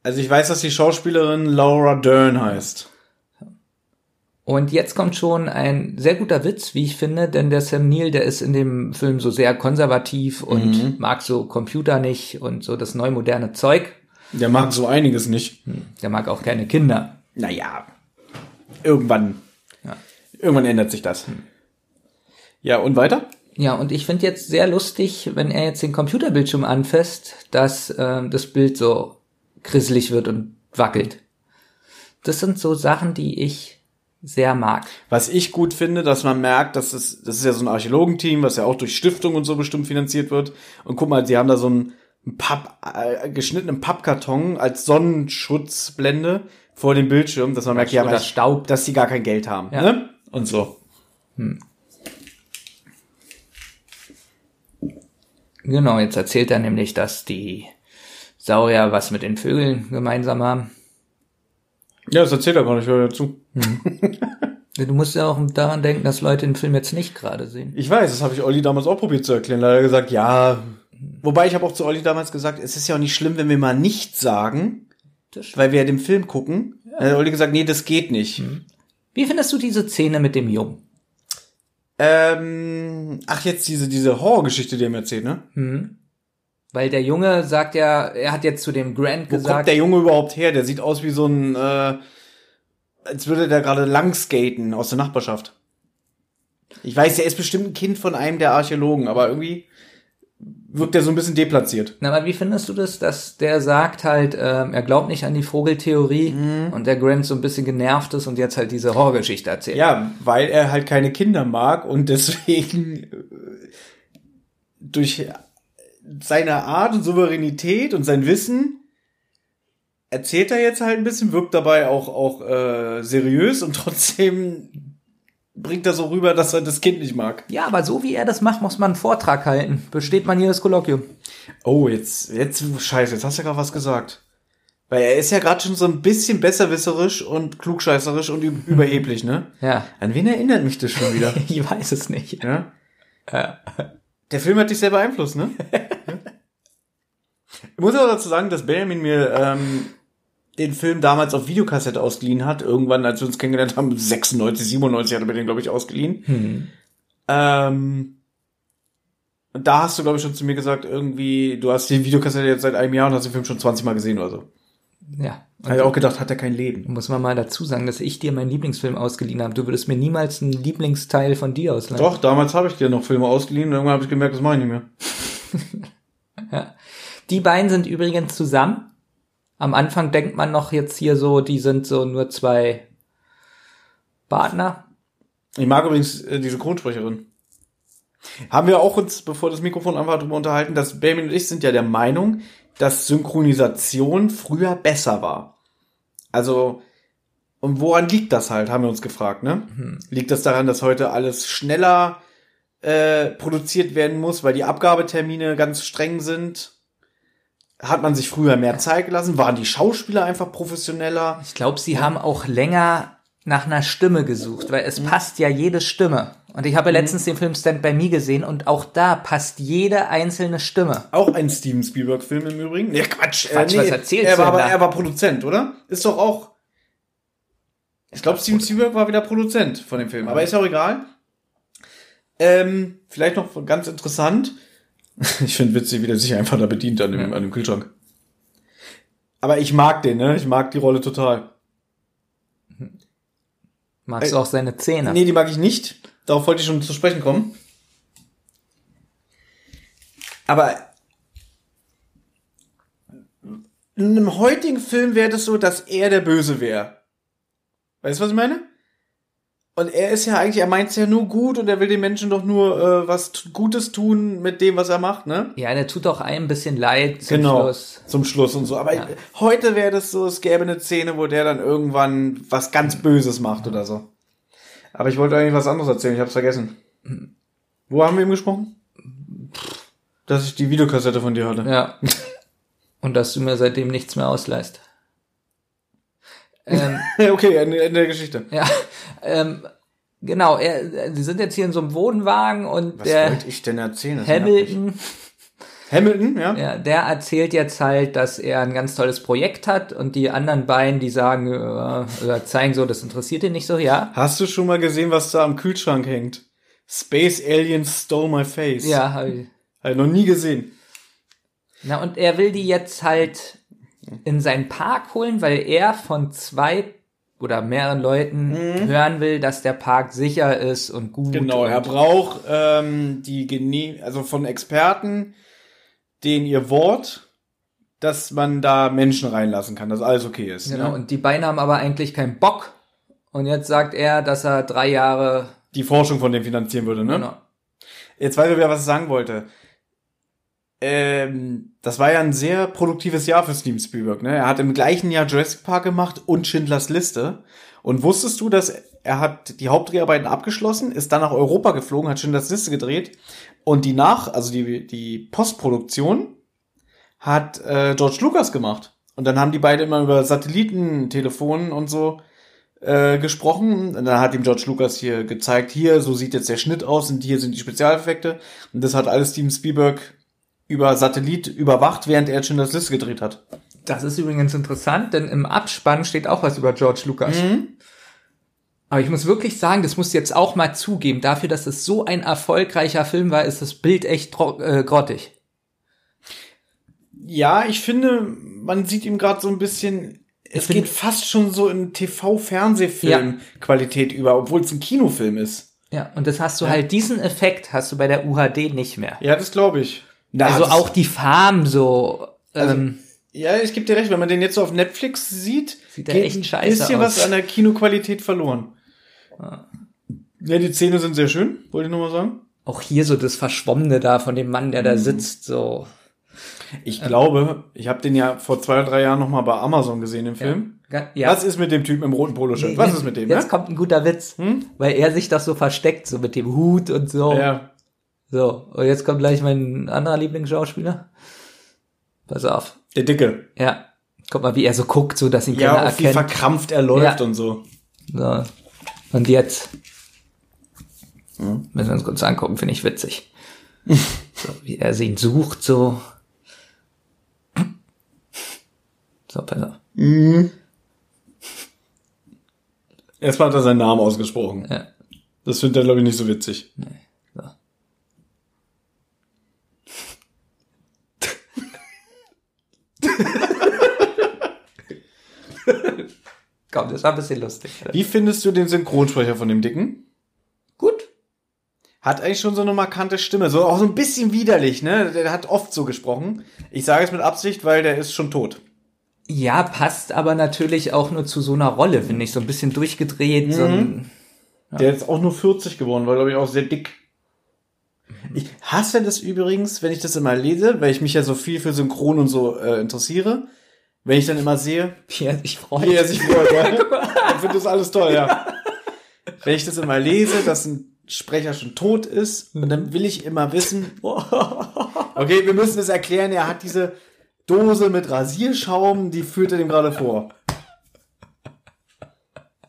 Also ich weiß, dass die Schauspielerin Laura Dern heißt. Und jetzt kommt schon ein sehr guter Witz, wie ich finde, denn der Sam Neill, der ist in dem Film so sehr konservativ und Mhm. mag so Computer nicht und so das neu moderne Zeug. Der mag so einiges nicht. Der mag auch keine Kinder. Naja, irgendwann. Ja. Irgendwann ändert sich das. Ja, und weiter? Ja, und ich finde jetzt sehr lustig, wenn er jetzt den Computerbildschirm anfasst, dass ähm, das Bild so grisselig wird und wackelt. Das sind so Sachen, die ich sehr mag. Was ich gut finde, dass man merkt, dass es, das ist ja so ein Archäologenteam, was ja auch durch Stiftung und so bestimmt finanziert wird. Und guck mal, sie haben da so ein einen Papp, äh, geschnittenen Pappkarton als Sonnenschutzblende vor dem Bildschirm, dass man merkt, ja, aber Staub. dass die gar kein Geld haben. Ja. Ne? Und so. Genau, jetzt erzählt er nämlich, dass die Saurier was mit den Vögeln gemeinsam haben. Ja, das erzählt er gar nicht, hör dazu. *laughs* Du musst ja auch daran denken, dass Leute den Film jetzt nicht gerade sehen. Ich weiß, das habe ich Olli damals auch probiert zu erklären. Da hat er gesagt, ja. Wobei ich habe auch zu Olli damals gesagt, es ist ja auch nicht schlimm, wenn wir mal nichts sagen, weil wir ja den Film gucken. Dann hat Olli gesagt, nee, das geht nicht. Wie findest du diese Szene mit dem Jungen? Ähm, ach, jetzt diese, diese Horrorgeschichte, die er mir erzählt, ne? Weil der Junge sagt ja, er hat jetzt zu dem Grant Wo kommt gesagt, der Junge überhaupt her? Der sieht aus wie so ein, äh, als würde der gerade langskaten aus der Nachbarschaft. Ich weiß, der ist bestimmt ein Kind von einem der Archäologen, aber irgendwie wirkt er so ein bisschen deplatziert. Na, aber wie findest du das, dass der sagt halt, ähm, er glaubt nicht an die Vogeltheorie Mhm. und der Grant so ein bisschen genervt ist und jetzt halt diese Horrorgeschichte erzählt? Ja, weil er halt keine Kinder mag und deswegen äh, durch seine Art und Souveränität und sein Wissen erzählt er jetzt halt ein bisschen, wirkt dabei auch auch äh, seriös und *laughs* trotzdem bringt er so rüber, dass er das Kind nicht mag. Ja, aber so wie er das macht, muss man einen Vortrag halten. Besteht man hier das Kolloquium. Oh, jetzt jetzt scheiße, jetzt hast du gerade was gesagt. Weil er ist ja gerade schon so ein bisschen besserwisserisch und klugscheißerisch und üb- überheblich, ne? Ja, An wen erinnert mich das schon wieder? *laughs* ich weiß es nicht. Ja? Der Film hat dich sehr beeinflusst, ne? *laughs* ich muss aber dazu sagen, dass Benjamin mir ähm, den Film damals auf Videokassette ausgeliehen hat. Irgendwann, als wir uns kennengelernt haben, 96, 97 hat er mir den, glaube ich, ausgeliehen. Ähm, und da hast du, glaube ich, schon zu mir gesagt, irgendwie, du hast die Videokassette jetzt seit einem Jahr und hast den Film schon 20 Mal gesehen oder so. Ja. Da hab ich auch gedacht, hat er kein Leben. Muss man mal dazu sagen, dass ich dir meinen Lieblingsfilm ausgeliehen habe. Du würdest mir niemals einen Lieblingsteil von dir ausleihen. Doch, damals habe ich dir noch Filme ausgeliehen und irgendwann habe ich gemerkt, das mache ich nicht mehr. *laughs* *laughs* Die beiden sind übrigens zusammen. Am Anfang denkt man noch jetzt hier so, die sind so nur zwei Partner. Ich mag übrigens äh, diese Grundsprecherin. Haben wir auch uns, bevor das Mikrofon an war, darüber unterhalten, dass Benjamin und ich sind ja der Meinung, dass Synchronisation früher besser war. Also, und woran liegt das halt, haben wir uns gefragt, ne? Liegt das daran, dass heute alles schneller äh, produziert werden muss, weil die Abgabetermine ganz streng sind? Hat man sich früher mehr Zeit gelassen? Waren die Schauspieler einfach professioneller? Ich glaube, sie haben auch länger nach einer Stimme gesucht, weil es passt ja jede Stimme. Und ich habe ja letztens den Film Stand By Me gesehen und auch da passt jede einzelne Stimme. Auch ein Steven Spielberg-Film im Übrigen? Nee, Quatsch. Quatsch, äh, nee, was erzählst er war, aber, er war Produzent, oder? Ist doch auch. Ich glaube, Steven Spielberg war wieder Produzent von dem Film. Aber ist ja auch egal. Ähm, vielleicht noch ganz interessant. *laughs* Ich finde witzig, wie der sich einfach da bedient an dem, an dem Kühlschrank. Aber ich mag den, ne? Ich mag die Rolle total. Magst du auch seine Zähne? Nee, die mag ich nicht. Darauf wollte ich schon zu sprechen kommen. Aber in einem heutigen Film wäre das so, dass er der Böse wäre. Weißt du, was ich meine? Und er ist ja eigentlich, er meint es ja nur gut und er will den Menschen doch nur äh, was Gutes tun mit dem, was er macht, ne? Ja, der tut auch einem ein bisschen leid zum genau. Schluss. Zum Schluss und so. Aber heute wäre das so, es gäbe eine Szene, wo der dann irgendwann was ganz Böses macht oder so. Aber ich wollte eigentlich was anderes erzählen, ich hab's vergessen. Wo haben wir eben gesprochen? Dass ich die Videokassette von dir hatte. Ja. Und dass du mir seitdem nichts mehr ausleihst. Ähm, *laughs* okay, Ende, Ende der Geschichte. ja, ähm, genau, er, sie sind jetzt hier in so einem Wohnwagen und Was der wollte ich denn erzählen? Das. Hamilton, Hamilton, ja? ja, der erzählt jetzt halt, dass er ein ganz tolles Projekt hat und die anderen beiden, die sagen, äh, oder zeigen so, das interessiert ihn nicht so, ja. Hast du schon mal gesehen, was da am Kühlschrank hängt? Space Aliens Stole My Face. Ja, hab ich. Hab ich noch nie gesehen. Na, und er will die jetzt halt in seinen Park holen, weil er von zwei oder mehreren Leuten hören will, dass der Park sicher ist und gut. Mhm. Genau, er braucht ähm, die Gene also von Experten den ihr Wort, dass man da Menschen reinlassen kann, dass alles okay ist. Genau, Ne? und die beiden haben aber eigentlich keinen Bock. Und jetzt sagt er, dass er drei Jahre. Die Forschung von dem finanzieren würde, ne? Genau. Jetzt weiß ich wieder, was ich sagen wollte. Ähm, das war ja ein sehr produktives Jahr für Steven Spielberg. Ne? Er hat im gleichen Jahr Jurassic Park gemacht und Schindlers Liste. Und wusstest du, dass er hat die Hauptdreharbeiten abgeschlossen, ist dann nach Europa geflogen, hat Schindlers Liste gedreht und die nach, also die, die Postproduktion hat äh, George Lucas gemacht. Und dann haben die beide immer über Satellitentelefonen und so äh, gesprochen. Und dann hat ihm George Lucas hier gezeigt, hier, so sieht jetzt der Schnitt aus und hier sind die Spezialeffekte. Und das hat alles Steven Spielberg über Satellit überwacht, während er Schindlers Liste gedreht hat. Das ist übrigens interessant, denn im Abspann steht auch was über George Lucas. Mhm. Aber ich muss wirklich sagen, das muss jetzt auch mal zugeben, dafür, dass es so ein erfolgreicher Film war, ist das Bild echt äh, grottig. Ja, ich finde, man sieht ihm gerade so ein bisschen, es find- geht fast schon so in TV-Fernsehfilm-Qualität über, obwohl es ein Kinofilm ist. Ja, und das hast du halt, diesen Effekt hast du bei der UHD nicht mehr. Ja, das glaube ich. Na, also das- auch die Farben so, ähm, Ja, ich gebe dir recht, wenn man den jetzt so auf Netflix sieht, Sieht der geht echt ein scheiße bisschen aus. was an der Kinoqualität verloren. Ja, die Szene sind sehr schön, wollte ich nur mal sagen. auch hier so das Verschwommene da von dem Mann, der Mhm. da sitzt, so. Ich glaube, ich habe den ja vor zwei oder drei Jahren noch mal bei Amazon gesehen, den Film. Ga- Ja. Was ist mit dem Typen im roten Poloshirt? Was ist mit dem, Jetzt ne? kommt ein guter Witz, weil er sich doch so versteckt, so mit dem Hut und so. Ja. So, und jetzt kommt gleich mein anderer Lieblingsschauspieler. Pass auf. Der Dicke. Ja. Guck mal, wie er so guckt, so dass ihn Ja, keiner auch wie erkennt. verkrampft er läuft Ja. und so. So. Und jetzt. Müssen wir uns kurz angucken, finde ich witzig. *laughs* so, wie er ihn sucht, so. So, pass auf. Erstmal hat er seinen Namen ausgesprochen. Ja. Das findet er, glaube ich, nicht so witzig. So. Komm, das war ein bisschen lustig. Wie findest du den Synchronsprecher von dem Dicken? Gut. Hat eigentlich schon so eine markante Stimme. So auch so ein bisschen widerlich, ne? Der hat oft so gesprochen. Ich sage es mit Absicht, weil der ist schon tot. Ja, passt aber natürlich auch nur zu so einer Rolle, finde ich. So ein bisschen durchgedreht, so ein, Der ist auch nur 40 geworden, war, glaube ich, auch sehr dick. Ich hasse das übrigens, wenn ich das immer lese, weil ich mich ja so viel für Synchron und so äh, interessiere. Wenn ich dann immer sehe, wie er sich freut. wie er sich freut, ja. Ich finde das alles toll, ja. Wenn ich das immer lese, dass ein Sprecher schon tot ist, und dann will ich immer wissen, *laughs* okay, wir müssen es erklären, er hat diese Dose mit Rasierschaum, die führt er dem gerade vor.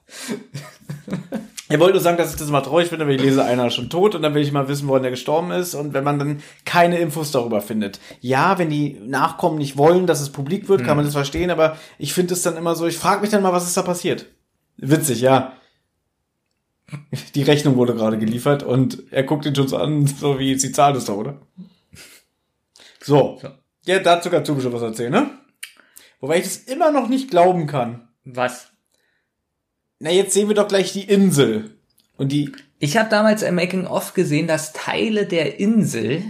*laughs* Er wollte nur sagen, dass ich das mal traurig finde, weil ich lese, einer ist schon tot und dann will ich mal wissen, woran der gestorben ist und wenn man dann keine Infos darüber findet. Ja, wenn die Nachkommen nicht wollen, dass es publik wird, kann man das verstehen, aber ich finde es dann immer so, ich frage mich dann mal, was ist da passiert? Witzig, ja. Die Rechnung wurde gerade geliefert und er guckt ihn schon so an, so wie sie zahlt es doch, oder? So. Ja, dazu kannst du bestimmt was erzählen, ne? Wobei ich das immer noch nicht glauben kann. Was? Na, jetzt sehen wir doch gleich die Insel. Und die, Ich habe damals im Making of gesehen, dass Teile der Insel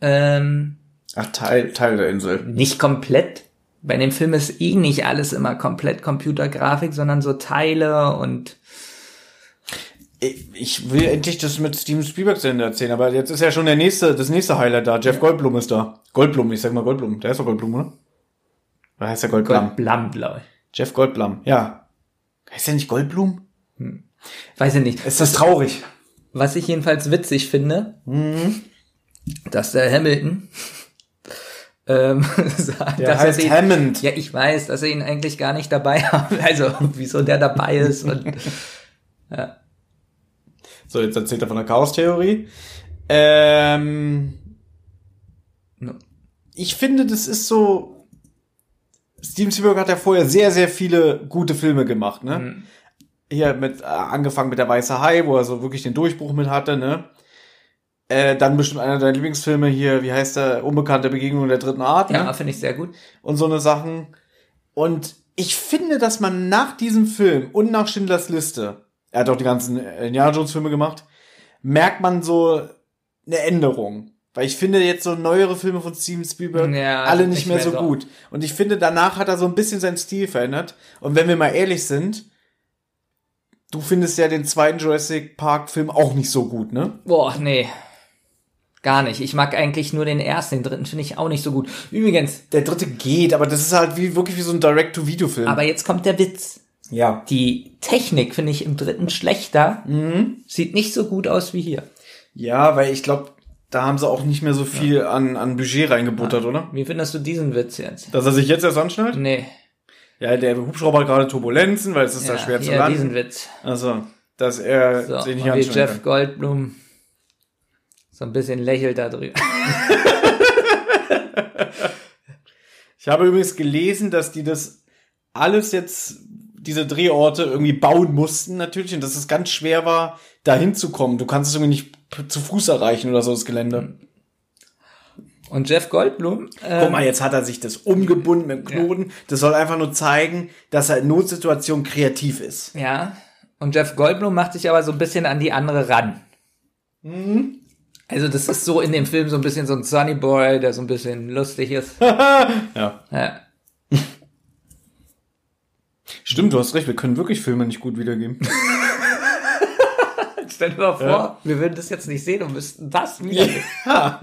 ähm, ach, Teil, Teil der Insel. nicht komplett. Bei dem Film ist eh nicht alles immer komplett Computergrafik, sondern so Teile und Ich ich will endlich das mit Steven Spielberg zu Ende erzählen, aber jetzt ist ja schon der nächste, das nächste Highlight da. Jeff Goldblum ist da. Goldblum, ich sag mal Goldblum. Der ist doch Goldblum, oder? Oder heißt der Goldblum? Gott blam, blau. Jeff Goldblum, ja. Heißt der nicht Goldblum? Weiß ich nicht. Ist das traurig? Was ich jedenfalls witzig finde, dass der Hamilton *laughs* ähm, *laughs* sagt, Der dass heißt er den, Hammond. Ja, ich weiß, dass er ihn eigentlich gar nicht dabei *laughs* hat. Also, wieso der dabei ist und So, jetzt erzählt er von der Chaos-Theorie. Ähm, No. ich finde, das ist so. Steven Spielberg hat ja vorher sehr, sehr viele gute Filme gemacht, ne? Mhm. Hier mit, äh, angefangen mit der Weiße Hai, wo er so wirklich den Durchbruch mit hatte, ne? Äh, dann bestimmt einer deiner Lieblingsfilme hier, wie heißt der? Unbekannte Begegnung der dritten Art, ne? ja, finde ich sehr gut. und so eine Sachen. Und ich finde, dass man nach diesem Film und nach Schindlers Liste, er hat auch die ganzen äh, Indiana Jones Filme gemacht, merkt man so eine Änderung. Weil ich finde jetzt so neuere Filme von Steven Spielberg Ja, alle sind nicht nicht mehr mehr so gut. Und ich finde, danach hat er so ein bisschen seinen Stil verändert. Und wenn wir mal ehrlich sind, du findest ja den zweiten Jurassic Park Film auch nicht so gut, ne? Boah, nee. Gar nicht. Ich mag eigentlich nur den ersten, den dritten finde ich auch nicht so gut. Übrigens, Der dritte geht, aber das ist halt wie, wirklich wie so ein Direct-to-Video-Film. aber jetzt kommt der Witz. ja. Die Technik finde ich im dritten schlechter. Sieht nicht so gut aus wie hier. Ja, weil ich glaube, da haben sie auch nicht mehr so viel an, an Budget reingebuttert, oder? Wie findest du diesen Witz jetzt? Dass er sich jetzt erst anschnallt? Nee. Ja, der Hubschrauber hat gerade Turbulenzen, weil es ist da schwer zu landen. diesen Witz. Also, dass er So, sich nicht und wie Jeff kann. Goldblum so ein bisschen lächelt da drüber. *laughs* Ich habe übrigens gelesen, dass die das alles jetzt, diese Drehorte irgendwie bauen mussten natürlich und dass es ganz schwer war, da hinzukommen. Du kannst es irgendwie nicht zu Fuß erreichen oder so, das Gelände. Und Jeff Goldblum, ähm, Guck mal, jetzt hat er sich das umgebunden mit dem Knoten. Das soll einfach nur zeigen, dass er in Notsituationen kreativ ist. ja, und Jeff Goldblum macht sich aber so ein bisschen an die andere ran. Mhm. Also das ist so in dem Film so ein bisschen so ein Sunny Boy, der so ein bisschen lustig ist. *laughs* Ja. Ja. Stimmt, du hast recht, wir können wirklich Filme nicht gut wiedergeben. *laughs* Stell dir mal vor, Ja. wir würden das jetzt nicht sehen und müssten das wieder. ja.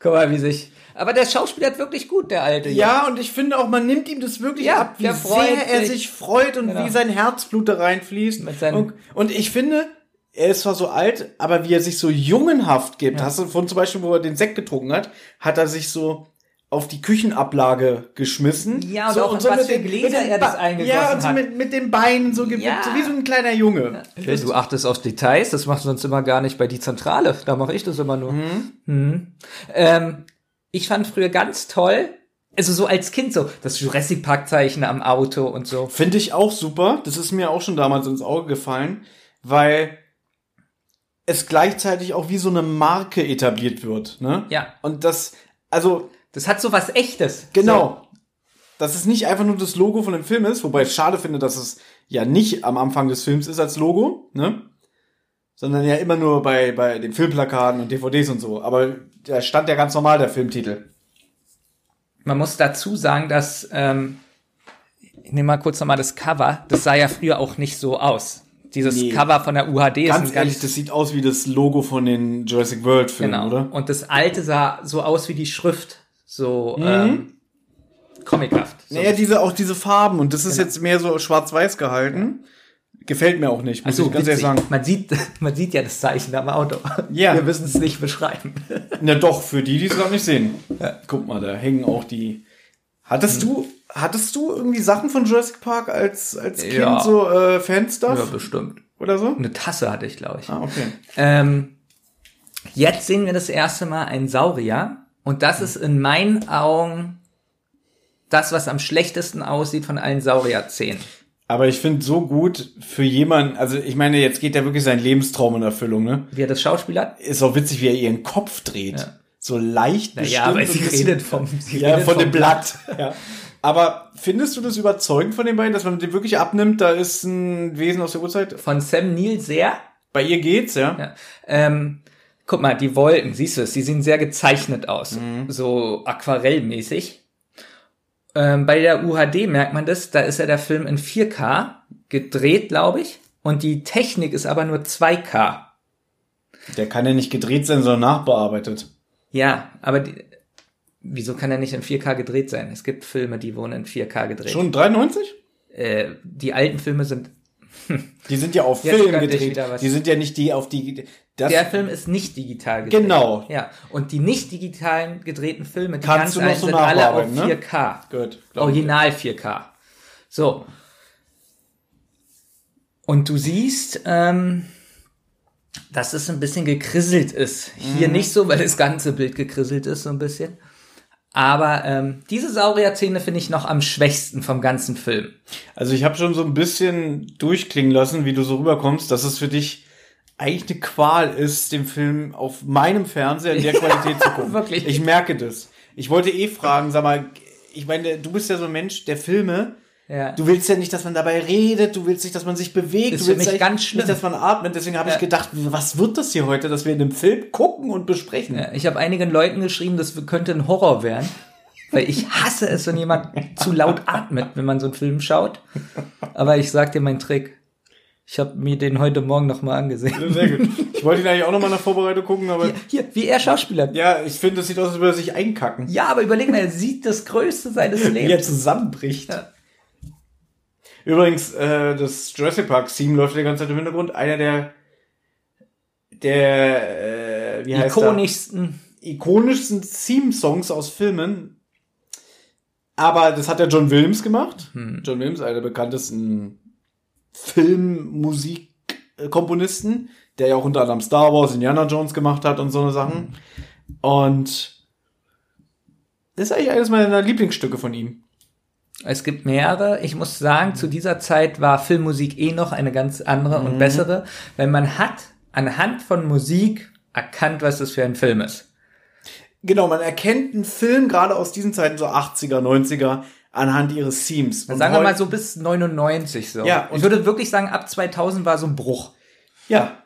Guck mal, wie sich. Aber der Schauspieler hat wirklich gut, der alte. Ja, und ich finde auch, man nimmt ihm das wirklich Ja, ab, wie sehr er sich. sich freut und Genau. wie sein Herzblut da reinfließt. Und, und ich finde, er ist zwar so alt, aber wie er sich so jungenhaft gibt, hast du von zum Beispiel, wo er den Sekt getrunken hat, hat er sich so auf die Küchenablage geschmissen. Ja, und so, auch in was mit für den- Gläser mit den er das eingegossen Ja, und so hat. mit, mit den Beinen so gewippt, Ja. so wie so ein kleiner Junge. Ja, Du achtest auf Details, das machst du sonst immer gar nicht bei die Zentrale. Da mache ich das immer nur. Mhm. Ähm, ich fand früher ganz toll, also so als Kind so, das Jurassic Park Zeichen am Auto und so. Finde ich auch super. Das ist mir auch schon damals ins Auge gefallen, weil es gleichzeitig auch wie so eine Marke etabliert wird. Ne? Ja. Und das, also Das hat so was Echtes. genau, dass es nicht einfach nur das Logo von dem Film ist, wobei ich schade finde, dass es ja nicht am Anfang des Films ist als Logo, ne? Sondern ja immer nur bei, bei den Filmplakaten und DVDs und so. Aber da stand ja ganz normal der Filmtitel. Man muss dazu sagen, dass, ähm, ich nehme mal kurz nochmal das Cover, das sah ja früher auch nicht so aus. Dieses Nee. Cover von der UHD ist Ganz ehrlich, das sieht aus wie das Logo von den Jurassic World Filmen, genau. oder? Und das alte sah so aus wie die Schrift, so Mhm. ähm, comichaft. So Naja, diese, auch diese Farben und das ist jetzt mehr so schwarz-weiß gehalten. Gefällt mir auch nicht, muss Also ich ganz ehrlich witzig. sagen. Man sieht, *laughs* man sieht ja das Zeichen am Auto. Ja. Wir müssen es nicht beschreiben. *laughs* Na doch, für die, die es noch nicht sehen. Guck mal, da hängen auch die. Hattest du, hattest du irgendwie Sachen von Jurassic Park als, als Kind Ja. so äh, Fanstuff bestimmt. oder so? Eine Tasse hatte ich, glaube ich. Ah, okay. Ähm, jetzt sehen wir das erste Mal einen Saurier. Und das ist in meinen Augen das, was am schlechtesten aussieht von allen Saurierzähnen. Aber ich finde so gut für jemanden, also ich meine, jetzt geht ja wirklich sein Lebenstraum in Erfüllung, ne? Wie er das Schauspiel hat? Ist auch witzig, wie er ihren Kopf dreht. Ja. So leicht Ja, weil bestimmt sie und ein bisschen- redet vom, sie Ja, redet von vom dem Blatt. Ja. Aber findest du das überzeugend von den beiden, dass man den wirklich abnimmt? Da ist ein Wesen aus der Urzeit. Von Sam Neill sehr. Bei ihr geht's, ja. Ja. Ähm, guck mal, die Wolken, siehst du es, die sehen sehr gezeichnet aus. So aquarellmäßig. Ähm, bei der UHD merkt man das, da ist ja der Film in 4K gedreht, glaube ich. Und die Technik ist aber nur 2K. Der kann ja nicht gedreht sein, sondern nachbearbeitet. Ja, aber die, wieso kann er nicht in 4K gedreht sein? Es gibt Filme, die wurden in 4K gedreht. Schon 93? Äh, die alten Filme sind. Die sind ja auf Jetzt Film gedreht. Die sind ja nicht die auf die. Das Der Film ist nicht digital gedreht. Genau. Ja. Und die nicht digitalen gedrehten Filme, die Kannst ganz du noch alten, so sind alle auf nachbearbeiten, ne? 4K. Gut. glaub ich. Original 4K. So. Und du siehst, ähm, dass es ein bisschen gekrisselt ist. Mhm. Hier nicht so, weil das ganze Bild gekrisselt ist, so ein bisschen. Aber ähm, diese Saurierzähne finde ich noch am schwächsten vom ganzen Film. Also ich habe schon so ein bisschen durchklingen lassen, wie du so rüberkommst, dass es für dich eigentlich eine Qual ist, den Film auf meinem Fernseher in der Qualität zu gucken. *laughs* Wirklich. Ich merke das. Ich wollte eh fragen, sag mal, ich meine, du bist ja so ein Mensch der Filme. Ja. Du willst ja nicht, dass man dabei redet, du willst nicht, dass man sich bewegt, Ist du willst eigentlich ganz schlimm. nicht, dass man atmet. Deswegen habe Ja. ich gedacht, was wird das hier heute, dass wir in einem Film gucken und besprechen? Ja, Ich habe einigen Leuten geschrieben, das könnte ein Horror werden. Weil ich hasse es, wenn jemand zu laut atmet, wenn man so einen Film schaut. Aber ich sag dir meinen Trick. Ich habe mir den heute Morgen noch mal angesehen. Sehr gut. Ich wollte ihn eigentlich auch noch mal nach Vorbereitung gucken, aber Hier, hier, wie er Schauspieler. ja, ich finde, das sieht aus, als würde er sich einkacken. Ja, aber überleg mal, er sieht das Größte seines *laughs* Wie er Lebens. zusammenbricht. Ja. Übrigens, äh, das Jurassic Park Theme läuft die ganze Zeit im Hintergrund. Einer der der äh, wie heißt Ikonischsten. der? ikonischsten Theme-Songs aus Filmen. Aber das hat der John Williams gemacht. John Williams, einer der bekanntesten Filmmusikkomponisten, der ja auch unter anderem Star Wars, Indiana Jones gemacht hat und so eine Sachen. Und das ist eigentlich eines meiner Lieblingsstücke von ihm. Es gibt mehrere. Ich muss sagen, zu dieser Zeit war Filmmusik eh noch eine ganz andere und bessere, weil man hat anhand von Musik erkannt, was das für ein Film ist. Genau, man erkennt einen Film gerade aus diesen Zeiten, so 80er, 90er, anhand ihres Themes. Sagen wir mal so bis 99 so. Ja, ich würde wirklich sagen, ab 2000 war so ein Bruch. Ja.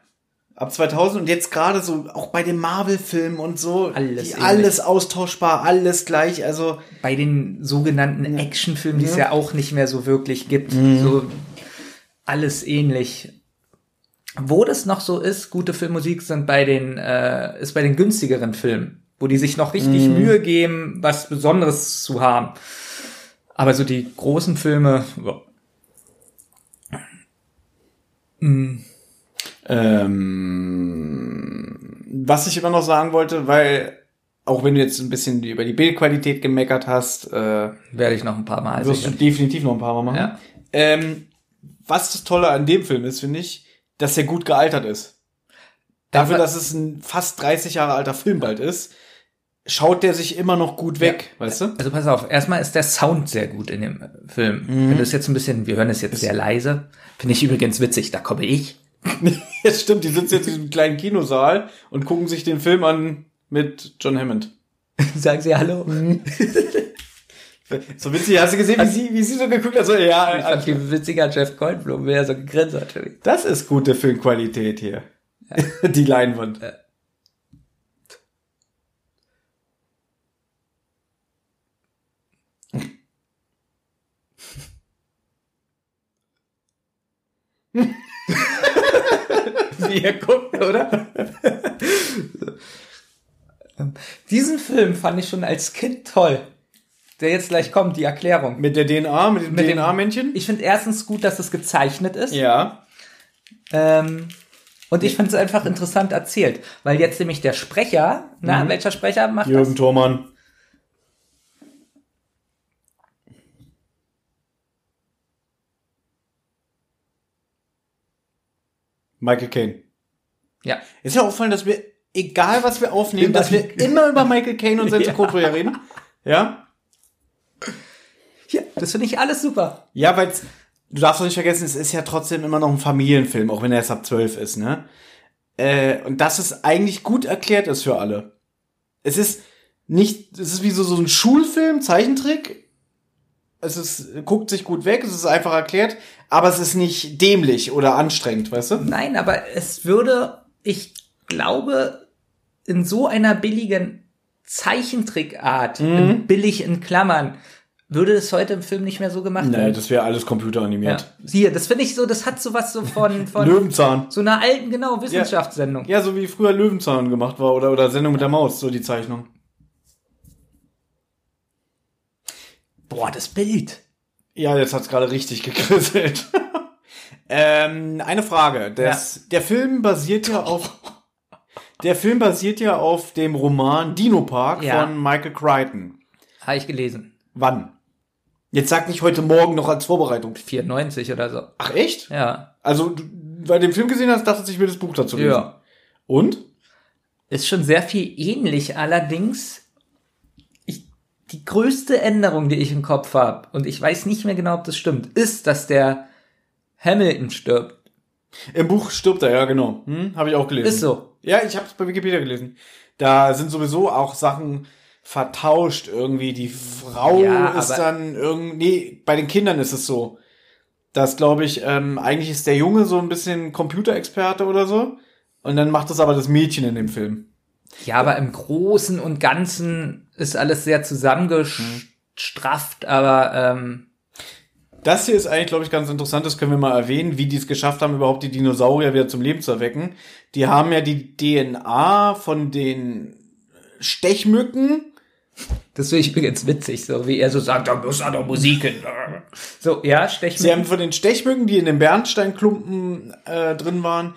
Ab 2000 und jetzt gerade so, auch bei den Marvel-Filmen und so, Alles alles austauschbar, alles gleich, also, Bei den sogenannten Actionfilmen, die es ja auch nicht mehr so wirklich gibt, Mhm. so alles ähnlich. Wo das noch so ist, gute Filmmusik sind bei den, äh, ist bei den günstigeren Filmen, wo die sich noch richtig Mhm. Mühe geben, was Besonderes zu haben. Aber so die großen Filme, ja. ähm, was ich immer noch sagen wollte, weil, auch wenn du jetzt ein bisschen über die Bildqualität gemeckert hast, äh, werde ich noch ein paar Mal wirst du definitiv noch ein paar Mal machen. Ja. Ähm, was das Tolle an dem Film ist, finde ich, dass er gut gealtert ist. Dafür, dass es ein fast 30 Jahre alter Film bald ist, schaut der sich immer noch gut weg, weißt du? Also pass auf, erstmal ist der Sound sehr gut in dem Film. Wenn du es jetzt ein bisschen, wir hören es jetzt sehr leise, finde ich übrigens witzig, da komme ich. *laughs* Ja, stimmt, die sitzen jetzt in diesem kleinen Kinosaal und gucken sich den Film an mit John Hammond. *laughs* Sagen Sie Hallo. So witzig, hast du gesehen, wie sie, wie sie so geguckt hat? So, ja, Ich fand viel witziger Jeff Goldblum, wie er so gegrinst hat. das ist gute Filmqualität hier. *laughs* Die Leinwand. *laughs* Wie er guckt, oder? Diesen Film fand ich schon als Kind toll. Der jetzt gleich kommt, die Erklärung. Mit der DNA, mit dem DNA-Männchen? Ich finde erstens gut, dass es gezeichnet ist. Ja. Ähm, und ich finde es einfach interessant erzählt. Weil jetzt nämlich der Sprecher, na, welcher Sprecher macht Jürgen Thormann. Michael Caine. Ja. Ist ja auffallen, dass wir, egal was wir aufnehmen, Immer- dass wir immer über Michael Caine und *laughs* sein Synchronprojekt reden. Ja? ja. Das finde ich alles super. Ja, weil du darfst doch nicht vergessen, es ist ja trotzdem immer noch ein Familienfilm, auch wenn er erst ab 12 ist, ne? Äh, und dass es eigentlich gut erklärt ist für alle. Es ist nicht, es ist wie so, so ein Schulfilm, Zeichentrick. Es ist, guckt sich gut weg, es ist einfach erklärt, aber es ist nicht dämlich oder anstrengend, weißt du? Nein, aber es würde, ich glaube, in so einer billigen Zeichentrickart, in billig in Klammern, würde es heute im Film nicht mehr so gemacht Nee, werden. das wäre alles Ja. computeranimiert. Hier, das finde ich so, das hat sowas so von, *laughs* von Löwenzahn. so einer alten, genau, Wissenschaftssendung. Ja, so wie früher Löwenzahn gemacht war oder, oder Sendung mit der Maus, so die Zeichnung. Boah, das Bild. Ja, jetzt hat's gerade richtig gekrisselt. *laughs* ähm, eine Frage. Das, Der Film basiert ja auf. Der Film basiert ja auf dem Roman Dino Park Ja. von Michael Crichton. Habe ich gelesen. Wann? Jetzt sag nicht heute Morgen noch als Vorbereitung. 94 oder so. Ach echt? Ja. Also, du, weil du den Film gesehen hast, dachte ich mir das Buch dazu lesen. Ja. Und? Ist schon sehr viel ähnlich, allerdings die größte Änderung, die ich im Kopf habe, und ich weiß nicht mehr genau, ob das stimmt, ist, dass der Hamilton stirbt. Im Buch stirbt er, ja, genau. Hm? Habe ich auch gelesen. Ist so. Ja, ich habe es bei Wikipedia gelesen. Da sind sowieso auch Sachen vertauscht irgendwie. Die Frau Ja, ist dann irgendwie, nee, bei den Kindern ist es so. Das glaube ich, ähm, eigentlich ist der Junge so ein bisschen Computerexperte oder so. Und dann macht das aber das Mädchen in dem Film. Ja, aber im Großen und Ganzen ist alles sehr zusammengestrafft, aber ähm, Das hier ist eigentlich, glaube ich, ganz interessant. Das können wir mal erwähnen, wie die es geschafft haben, überhaupt die Dinosaurier wieder zum Leben zu erwecken. Die haben ja die DNA von den Stechmücken. Das finde ich übrigens witzig, so wie er so sagt, da muss er doch Musik hin. So, ja, Stechmücken. Sie haben von den Stechmücken, die in den Bernsteinklumpen äh, drin waren,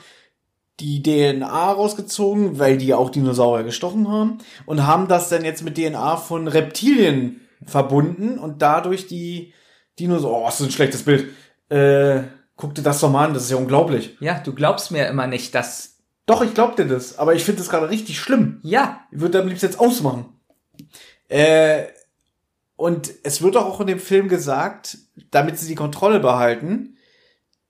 die DNA rausgezogen, weil die ja auch Dinosaurier gestochen haben und haben das dann jetzt mit DNA von Reptilien verbunden und dadurch die Dinosaurier, oh, das ist ein schlechtes Bild. Äh, guck dir das doch mal an, das ist ja unglaublich. Ja, du glaubst mir immer nicht, dass. Doch, ich glaub dir das, aber ich finde das gerade richtig schlimm. Ja, Ich würde am liebsten jetzt ausmachen. Äh, und es wird doch auch in dem Film gesagt, damit sie die Kontrolle behalten,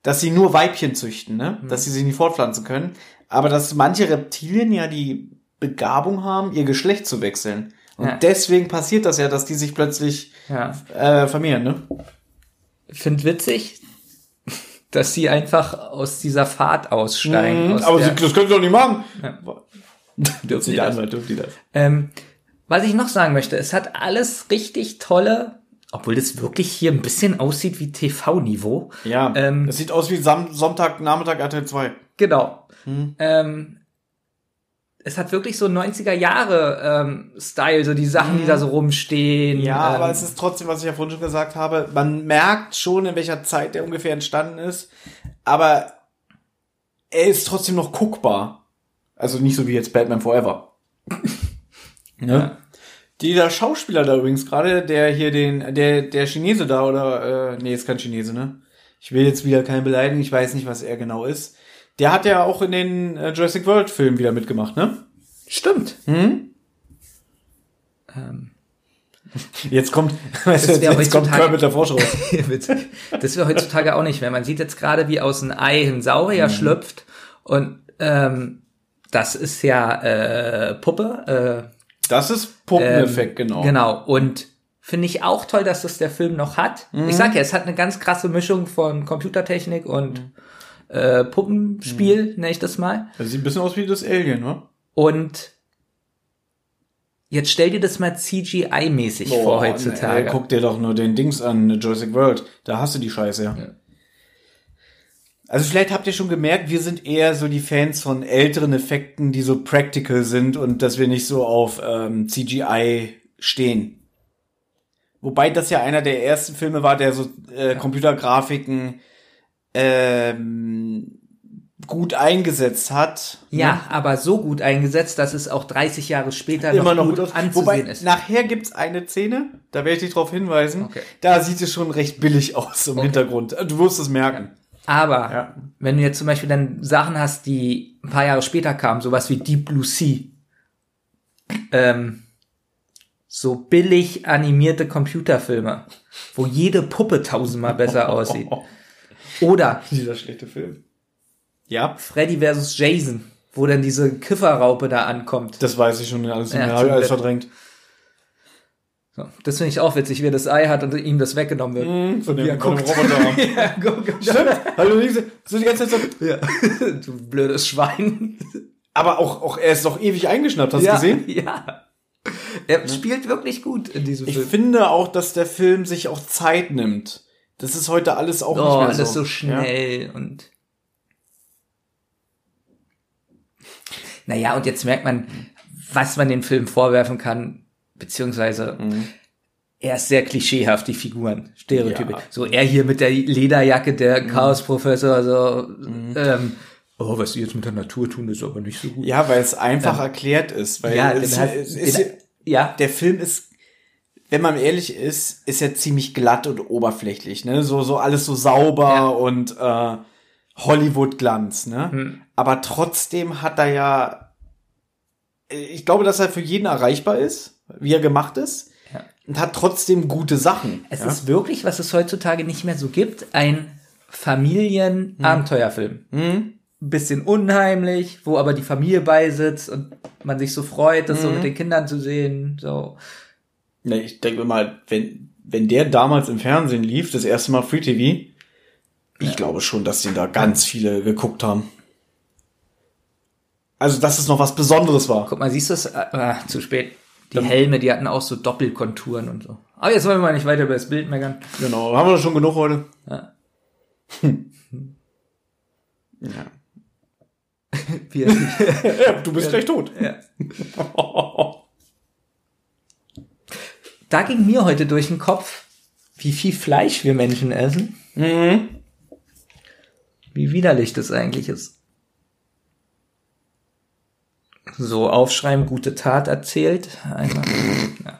dass sie nur Weibchen züchten, ne? Dass sie sich nicht fortpflanzen können. Aber dass manche Reptilien ja die Begabung haben, ihr Geschlecht zu wechseln. Und Ja. deswegen passiert das ja, dass die sich plötzlich ja. äh, vermehren, ne? Find witzig, *laughs* dass sie einfach aus dieser Fahrt aussteigen. aus Mhm. aber der, sie, das können sie doch nicht machen. *laughs* dürfen sie Der das. Dürfen die das. Ähm, was ich noch sagen möchte, es hat alles richtig tolle, obwohl das wirklich hier ein bisschen aussieht wie TV-Niveau. Ja, Ähm, das sieht aus wie Sam Sonntag, Nachmittag, RTL 2. Genau. Hm. Ähm, es hat wirklich so 90er Jahre ähm, Style, so die Sachen, die da so rumstehen. Hm. Ja, ähm, aber es ist trotzdem, was ich ja vorhin schon gesagt habe, man merkt schon, in welcher Zeit der ungefähr entstanden ist, aber er ist trotzdem noch guckbar. Also nicht so wie jetzt Batman Forever. *laughs* ne? Ja. Dieser Schauspieler da übrigens gerade, der hier den, der, der Chinese da oder, äh, nee, ist kein Chinese, ne? Ich will jetzt wieder keinen beleidigen, ich weiß nicht, was er genau ist. Der hat ja auch in den äh, Jurassic World Filmen wieder mitgemacht, ne? Stimmt. Hm? Ähm, Jetzt kommt, *laughs* weißt du, Das wär jetzt kommt Kermit der Frosch raus. *laughs* Das wäre heutzutage auch nicht mehr. Man sieht jetzt gerade, wie aus einem Ei ein Saurier schlüpft und ähm, das ist ja äh, Puppe. Äh, Das ist Puppeneffekt, Ähm, genau. Genau. Und finde ich auch toll, dass das der Film noch hat. Mhm. Ich sag ja, es hat eine ganz krasse Mischung von Computertechnik und äh, Puppenspiel, Mhm. nenne ich das mal. Das sieht ein bisschen aus wie das Alien, ne? Und jetzt stell dir das mal CGI-mäßig vor heutzutage. Nee, guck dir doch nur den Dings an, Jurassic World. Da hast du die Scheiße, ja. Ja. Also vielleicht habt ihr schon gemerkt, wir sind eher so die Fans von älteren Effekten, die so practical sind und dass wir nicht so auf ähm, CGI stehen. Wobei das ja einer der ersten Filme war, der so äh, Computergrafiken ähm, gut eingesetzt hat. ja, aber so gut eingesetzt, dass es auch 30 Jahre später immer noch gut gut aus. anzusehen Wobei, ist. nachher gibt's eine Szene, da werde ich dich drauf hinweisen. Okay. Da sieht es schon recht billig aus im Hintergrund. Du wirst es merken. Aber Ja. wenn du jetzt zum Beispiel dann Sachen hast, die ein paar Jahre später kamen, sowas wie Deep Blue Sea, ähm, so billig animierte Computerfilme, wo jede Puppe tausendmal besser aussieht. *laughs* Oder Dieser schlechte Film. Ja, Freddy vs. Jason, wo dann diese Kifferraupe da ankommt. das weiß ich schon alles, Ja, alles verdrängt. So, das finde ich auch witzig, wie das Ei hat und ihm das weggenommen wird. Mhm, Von dem, Ja, von dem. Roboterarm. *laughs* Ja, guck, guck. Stimmt. So die ganze Zeit so. Ja. *laughs* du blödes Schwein. Aber auch, auch, er ist doch ewig eingeschnappt, hast du ja, gesehen? *laughs* Ja. Er spielt wirklich gut in diesem Ich Film. finde auch, dass der Film sich auch Zeit nimmt. Das ist heute alles auch Oh, nicht mehr alles so. so schnell und. Naja, und jetzt merkt man, was man den Film vorwerfen kann, beziehungsweise Mhm. er ist sehr klischeehaft, die Figuren, Stereotype. Ja. Mhm. So er hier mit der Lederjacke, der Chaosprofessor, so, ähm, oh, was sie jetzt mit der Natur tun, ist aber nicht so gut. Ja, weil es einfach erklärt ist. Weil Ja, es, hat- es, ist, den- ja, der Film ist, wenn man ehrlich ist, ist er ziemlich glatt und oberflächlich, ne? So, so alles so sauber Ja. und äh, Hollywood-Glanz, ne? Hm. Aber trotzdem hat er ja, ich glaube, dass er für jeden erreichbar ist, wie er gemacht ist, Ja. und hat trotzdem gute Sachen. es ja? ist wirklich, was es heutzutage nicht mehr so gibt, ein Familien-Abenteuerfilm. Mhm. ein bisschen unheimlich, wo aber die Familie beisitzt und man sich so freut, das so Mhm. mit den Kindern zu sehen. So. Ne, ich denke mal, wenn, wenn der damals im Fernsehen lief, das erste Mal Free TV, ich glaube schon, dass den da ganz viele geguckt haben. Also, dass es noch was Besonderes war. Guck mal, siehst du es? Ah, zu spät. Die Helme, die hatten auch so Doppelkonturen und so. Aber jetzt wollen wir mal nicht weiter über das Bild meckern. Genau, haben wir schon genug heute? Ja. Ja. *laughs* Wir, ja du bist gleich tot. ja. *laughs* Da ging mir heute durch den Kopf, wie viel Fleisch wir Menschen essen. Mhm. Wie widerlich das eigentlich ist. So, aufschreiben, gute Tat erzählt. Einmal. Ja.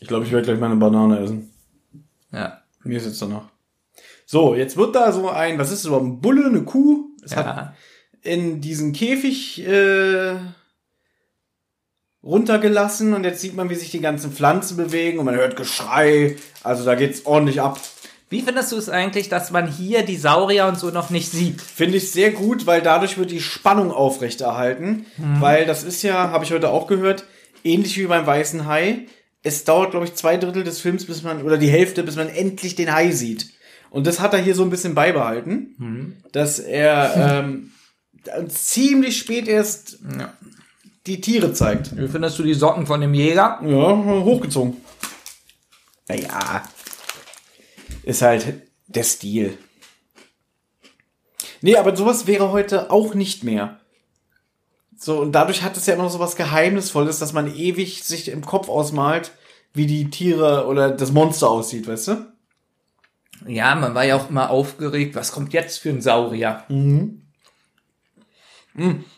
Ich glaube, ich werde gleich meine Banane essen. ja. Mir ist jetzt danach. So, jetzt wird da so ein, was ist das überhaupt, ein Bulle, eine Kuh? Es hat ja. in diesen Käfig äh, runtergelassen und jetzt sieht man, wie sich die ganzen Pflanzen bewegen und man hört Geschrei. Also da geht's ordentlich ab. Wie findest du es eigentlich, dass man hier die Saurier und so noch nicht sieht? Finde ich sehr gut, weil dadurch wird die Spannung aufrechterhalten. Weil das ist ja, habe ich heute auch gehört, ähnlich wie beim Weißen Hai. Es dauert, glaube ich, zwei Drittel des Films, bis man, oder die Hälfte, bis man endlich den Hai sieht. Und das hat er hier so ein bisschen beibehalten, dass er ähm, ziemlich spät erst die Tiere zeigt. Wie findest du die Socken von dem Jäger? Ja, hochgezogen. Naja. Ist halt der Stil. Nee, aber sowas wäre heute auch nicht mehr. So, und dadurch hat es ja immer noch so was Geheimnisvolles, dass man ewig sich im Kopf ausmalt, wie die Tiere oder das Monster aussieht, weißt du? Ja, man war ja auch immer aufgeregt, was kommt jetzt für ein Saurier?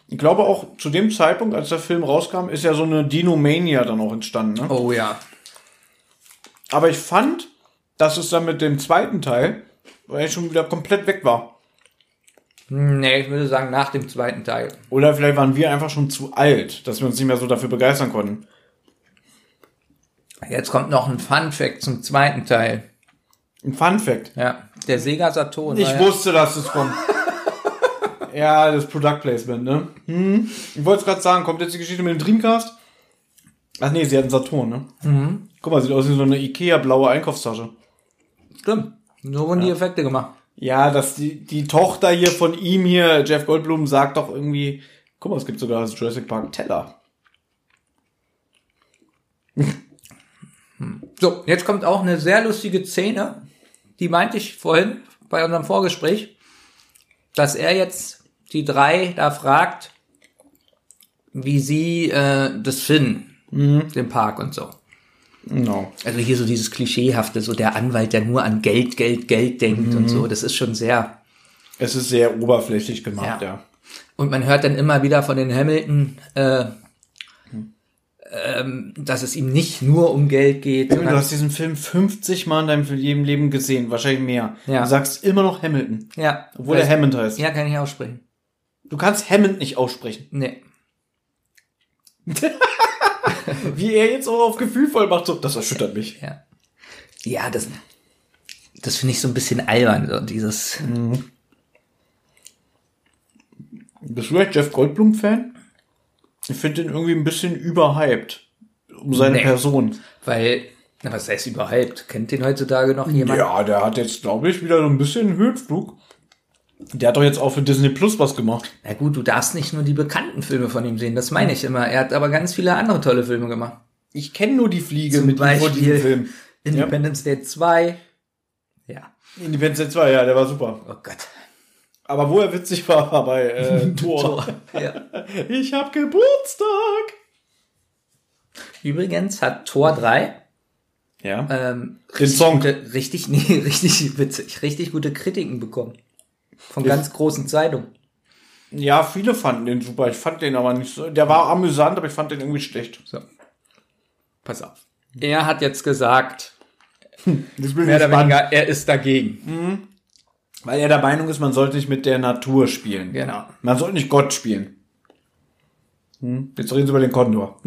Ich glaube auch zu dem Zeitpunkt, als der Film rauskam, ist ja so eine Dinomania dann auch entstanden. Ne? Oh ja. Aber ich fand, dass es dann mit dem zweiten Teil, weil ich schon wieder komplett weg war. Nee, ich würde sagen nach dem zweiten Teil. Oder vielleicht waren wir einfach schon zu alt, dass wir uns nicht mehr so dafür begeistern konnten. Jetzt kommt noch ein Fun Fact zum zweiten Teil. Ein Fun Fact. Ja, der Sega Saturn. Ich ja- wusste, dass es kommt. *laughs* ja, das Product Placement, ne? Hm. Ich wollte es gerade sagen, kommt jetzt die Geschichte mit dem Dreamcast? Ach nee, sie hat einen Saturn, ne? Mhm. Guck mal, sieht aus wie so eine Ikea-blaue Einkaufstasche. Stimmt. So wurden die Effekte gemacht. Ja, dass die, die Tochter hier von ihm hier, Jeff Goldblum, sagt doch irgendwie, guck mal, es gibt sogar das Jurassic Park Teller. *laughs* So, jetzt kommt auch eine sehr lustige Szene. Die meinte ich vorhin bei unserem Vorgespräch, dass er jetzt die drei da fragt, wie sie äh, das finden, den Park und so. Genau. Also hier so dieses Klischeehafte, so der Anwalt, der nur an Geld, Geld, Geld denkt und so. Das ist schon sehr. Es ist sehr oberflächlich gemacht, Ja. ja. Und man hört dann immer wieder von den Hamilton, äh, ähm, dass es ihm nicht nur um Geld geht. Du hast diesen Film 50 Mal in deinem jedem Leben gesehen, wahrscheinlich mehr. Ja. Du sagst immer noch Hamilton, ja, obwohl er Hammond heißt. Ja, kann ich aussprechen. Du kannst Hammond nicht aussprechen. Nee. *laughs* *laughs* Wie er jetzt auch auf Gefühl voll macht, so, das erschüttert mich. Ja. Ja, das, das finde ich so ein bisschen albern, so dieses. Bist du echt Jeff Goldblum-Fan? Ich finde den irgendwie ein bisschen überhyped. Um seine Nee. Person. Weil, na, was heißt überhaupt? Kennt den heutzutage noch jemand? Ja, der hat jetzt, glaube ich, wieder so ein bisschen Höhenflug. Der hat doch jetzt auch für Disney Plus was gemacht. Na gut, du darfst nicht nur die bekannten Filme von ihm sehen, das meine ich immer. Er hat aber ganz viele andere tolle Filme gemacht. Ich kenne nur die Fliege Zum mit vor diesem Beispiel Film. Independence Day 2. Ja. Independence Day 2, ja, der war super. Oh Gott. Aber wo er witzig war, war bei äh, *laughs* Thor. Ja. *laughs* Ich hab Geburtstag. Übrigens hat Tor 3 Ja. ähm, Den richtig Song. Gute, richtig, nee, *laughs* richtig witzig, richtig gute Kritiken bekommen. Von Ja. ganz großen Zeitungen. Ja, viele fanden den super. Ich fand den aber nicht so. Der war amüsant, aber ich fand den irgendwie schlecht. So. Pass auf. Er hat jetzt gesagt, *laughs* Das bin mehr oder weniger, er ist dagegen. Weil er der Meinung ist, man sollte nicht mit der Natur spielen. Genau. Man sollte nicht Gott spielen. Hm? Jetzt reden Sie über den Kondor.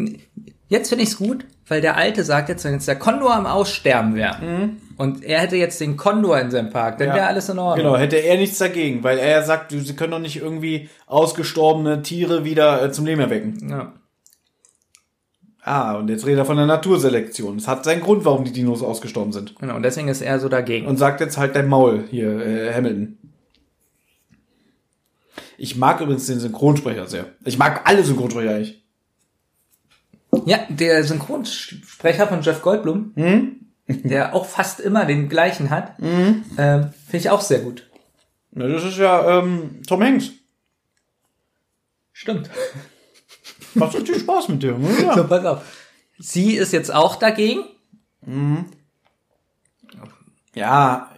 Jetzt finde ich es gut, weil der Alte sagt jetzt, wenn jetzt der Kondor am Aussterben wäre und er hätte jetzt den Kondor in seinem Park, dann Ja. wäre alles in Ordnung. Genau, hätte er nichts dagegen, weil er sagt, sie können doch nicht irgendwie ausgestorbene Tiere wieder äh, zum Leben erwecken. Ja. Ah, und jetzt redet er von der Naturselektion. Es hat seinen Grund, warum die Dinos ausgestorben sind. Genau, und deswegen ist er so dagegen. Und sagt jetzt halt dein Maul hier, äh, Hamilton. Ich mag übrigens den Synchronsprecher sehr. Ich mag alle Synchronsprecher eigentlich. Ja, der Synchronsprecher von Jeff Goldblum, der auch fast immer den gleichen hat, ähm, finde ich auch sehr gut. Na, das ist ja ähm, Tom Hanks. Stimmt. Macht richtig Spaß mit dir. Ne? Ja. So, pass auf. Sie ist jetzt auch dagegen. ja,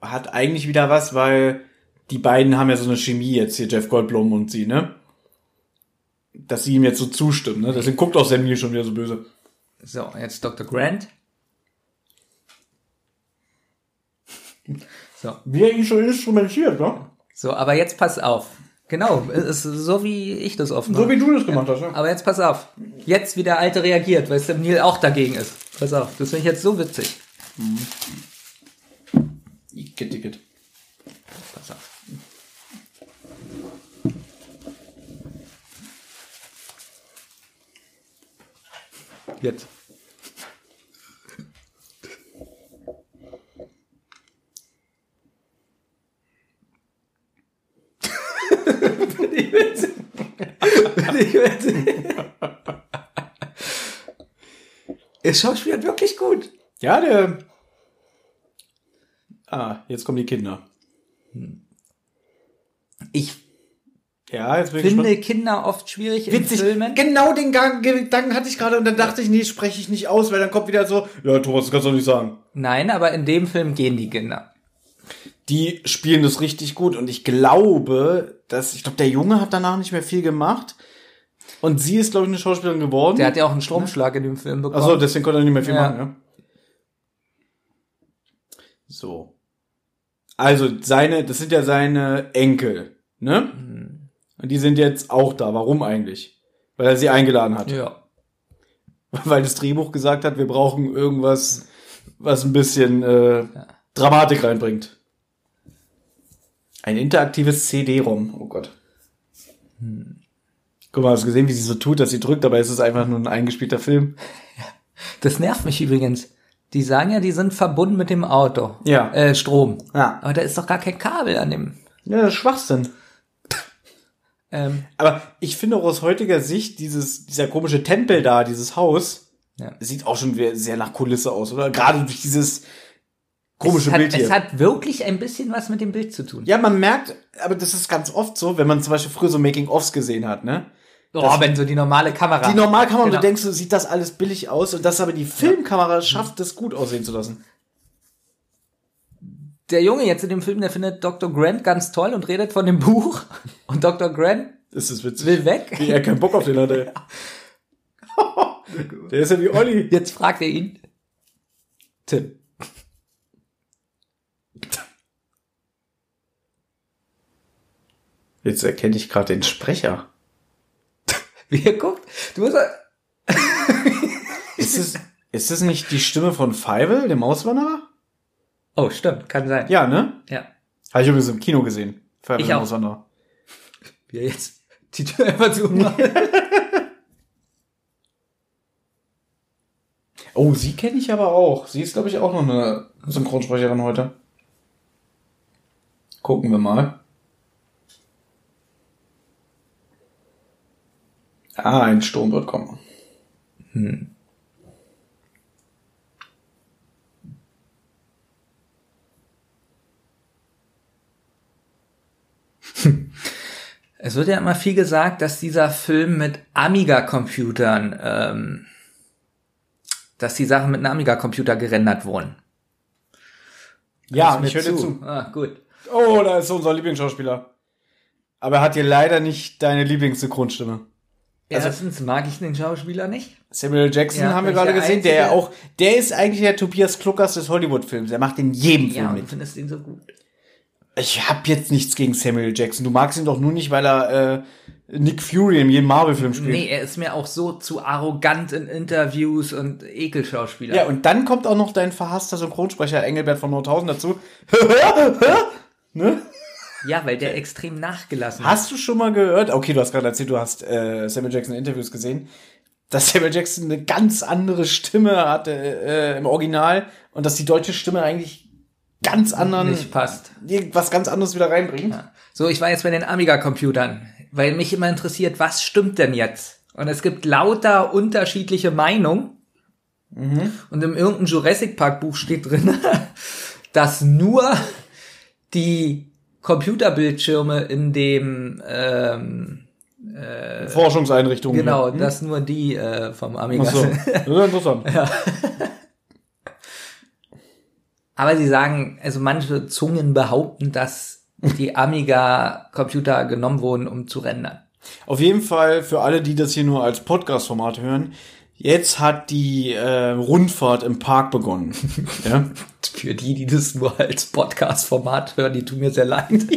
hat eigentlich wieder was, weil die beiden haben ja so eine Chemie jetzt hier, Jeff Goldblum und sie, ne? Dass sie ihm jetzt so zustimmen, ne? Deswegen guckt auch Sam Neill schon wieder so böse. So, jetzt Dr. Grant. So, Wie er ihn schon instrumentiert, ne? so, aber jetzt pass auf. Genau, es ist so wie ich das offen So wie du das gemacht hast, ja. Aber jetzt pass auf. Jetzt wie der Alte reagiert, weil Sam Neill auch dagegen ist. Pass auf, das finde ich jetzt so witzig. Igitt, igitt. Pass auf. Jetzt. *laughs* Bin ich witzig? Bin ich witzig? Er schauspielt wirklich gut. Ja, der. Ah, jetzt kommen die Kinder. Ich Ja, jetzt bin ich finde gespannt. Kinder oft schwierig Witzig. in Filmen. Genau den Gang- Gedanken hatte ich gerade und dann dachte ich, nee, spreche ich nicht aus, weil dann kommt wieder so, ja, Thomas, das kannst du doch nicht sagen. Nein, aber in dem Film gehen die Kinder. Die spielen das richtig gut und ich glaube, dass, ich glaube, der Junge hat danach nicht mehr viel gemacht und sie ist, glaube ich, eine Schauspielerin geworden. Der hat ja auch einen Stromschlag in dem Film bekommen. Achso, deswegen konnte er nicht mehr viel Ja. machen, ja. So. Also, seine, das sind ja seine Enkel, ne? Und die sind jetzt auch da. Warum eigentlich? Weil er sie eingeladen hat. ja. *laughs* Weil das Drehbuch gesagt hat, wir brauchen irgendwas, was ein bisschen äh, Dramatik reinbringt. Ein interaktives CD-ROM. Oh Gott. Guck mal, hast du gesehen, wie sie so tut, dass sie drückt, aber es ist einfach nur ein eingespielter Film. *laughs* Das nervt mich übrigens. Die sagen ja, die sind verbunden mit dem Auto. Ja. Äh, Strom. Ja. Aber da ist doch gar kein Kabel an dem. Ja, das ist Schwachsinn. Ähm, Aber ich finde auch aus heutiger Sicht dieses, dieser komische Tempel da, dieses Haus, Ja. sieht auch schon sehr nach Kulisse aus, oder? Gerade durch dieses komische es, hat, Bild hier. es hat wirklich ein bisschen was mit dem Bild zu tun. ja, man merkt, aber das ist ganz oft so, wenn man zum Beispiel früher so Making-ofs gesehen hat, ne? oh, wenn so die normale Kamera. Die Normalkamera, und Genau. du denkst, so sieht das alles billig aus, und das aber die Filmkamera schafft, das gut aussehen zu lassen. Der Junge jetzt in dem Film, der findet Dr. Grant ganz toll und redet von dem Buch. Und Dr. Grant Das ist witzig. will weg. Wie er keinen Bock auf den hatte. *laughs* Der ist ja wie Olli. Jetzt fragt er ihn. Tim. Jetzt erkenne ich gerade den Sprecher. *laughs* Wie er guckt. Du musst, *laughs* Ist es, ist es nicht die Stimme von Feivel, dem Auswanderer? oh, stimmt, kann sein. Ja, ne? Ja. Habe ich übrigens im Kino gesehen. Feivel, Ich dem auch. Auswanderer. *laughs* Wie er jetzt die Tür einfach zumacht. Oh, sie kenne ich aber auch. Sie ist, glaube ich, auch noch eine Synchronsprecherin heute. Gucken wir mal. Ah, ein Sturm wird kommen. Es wird ja immer viel gesagt, dass dieser Film mit Amiga-Computern, ähm, dass die Sachen mit einem Amiga-Computer gerendert wurden. Ja, ich höre dir zu. Ah, gut. Oh, da ist unser Lieblingsschauspieler. Aber er hat hier leider nicht deine Lieblingssynchronstimme. Also- Erstens mag ich den Schauspieler nicht. Samuel Jackson Ja, haben wir gerade gesehen, der ja einzige- auch, der ist eigentlich der Tobias Kluckers des Hollywood-Films. Er macht in jedem Film Ja, und mit. du findest ihn so gut. Ich hab jetzt nichts gegen Samuel Jackson. Du magst ihn doch nur nicht, weil er äh, Nick Fury in jedem Marvel-Film spielt. Nee, er ist mir auch so zu arrogant in Interviews und Ekelschauspieler. Ja, und dann kommt auch noch dein verhasster Synchronsprecher Engelbert von Nordhausen dazu. *laughs* Ja, weil der extrem nachgelassen Hast du schon mal gehört? Okay, du hast gerade erzählt, du hast äh, Samuel Jackson Interviews gesehen, dass *laughs* Samuel Jackson eine ganz andere Stimme hatte äh, im Original und dass die deutsche Stimme eigentlich ganz anderen, nicht passt. was ganz anderes wieder reinbringt. So, ich war jetzt bei den Amiga-Computern, weil mich immer interessiert, was stimmt denn jetzt? Und es gibt lauter unterschiedliche Meinungen. Und in irgendeinem Jurassic Park Buch steht drin, *laughs* dass nur die Computerbildschirme in dem ähm, Forschungseinrichtungen. genau, Hm? dass nur die äh, vom Amiga Ach so. *laughs* Das ist ja interessant. Aber sie sagen, also manche Zungen behaupten, dass die Amiga-Computer genommen wurden, um zu rendern. Auf jeden Fall für alle, die das hier nur als Podcast-Format hören, jetzt hat die äh, Rundfahrt im Park begonnen. *laughs* ja? Für die, die das nur als Podcast-Format hören, die tun mir sehr leid. *laughs*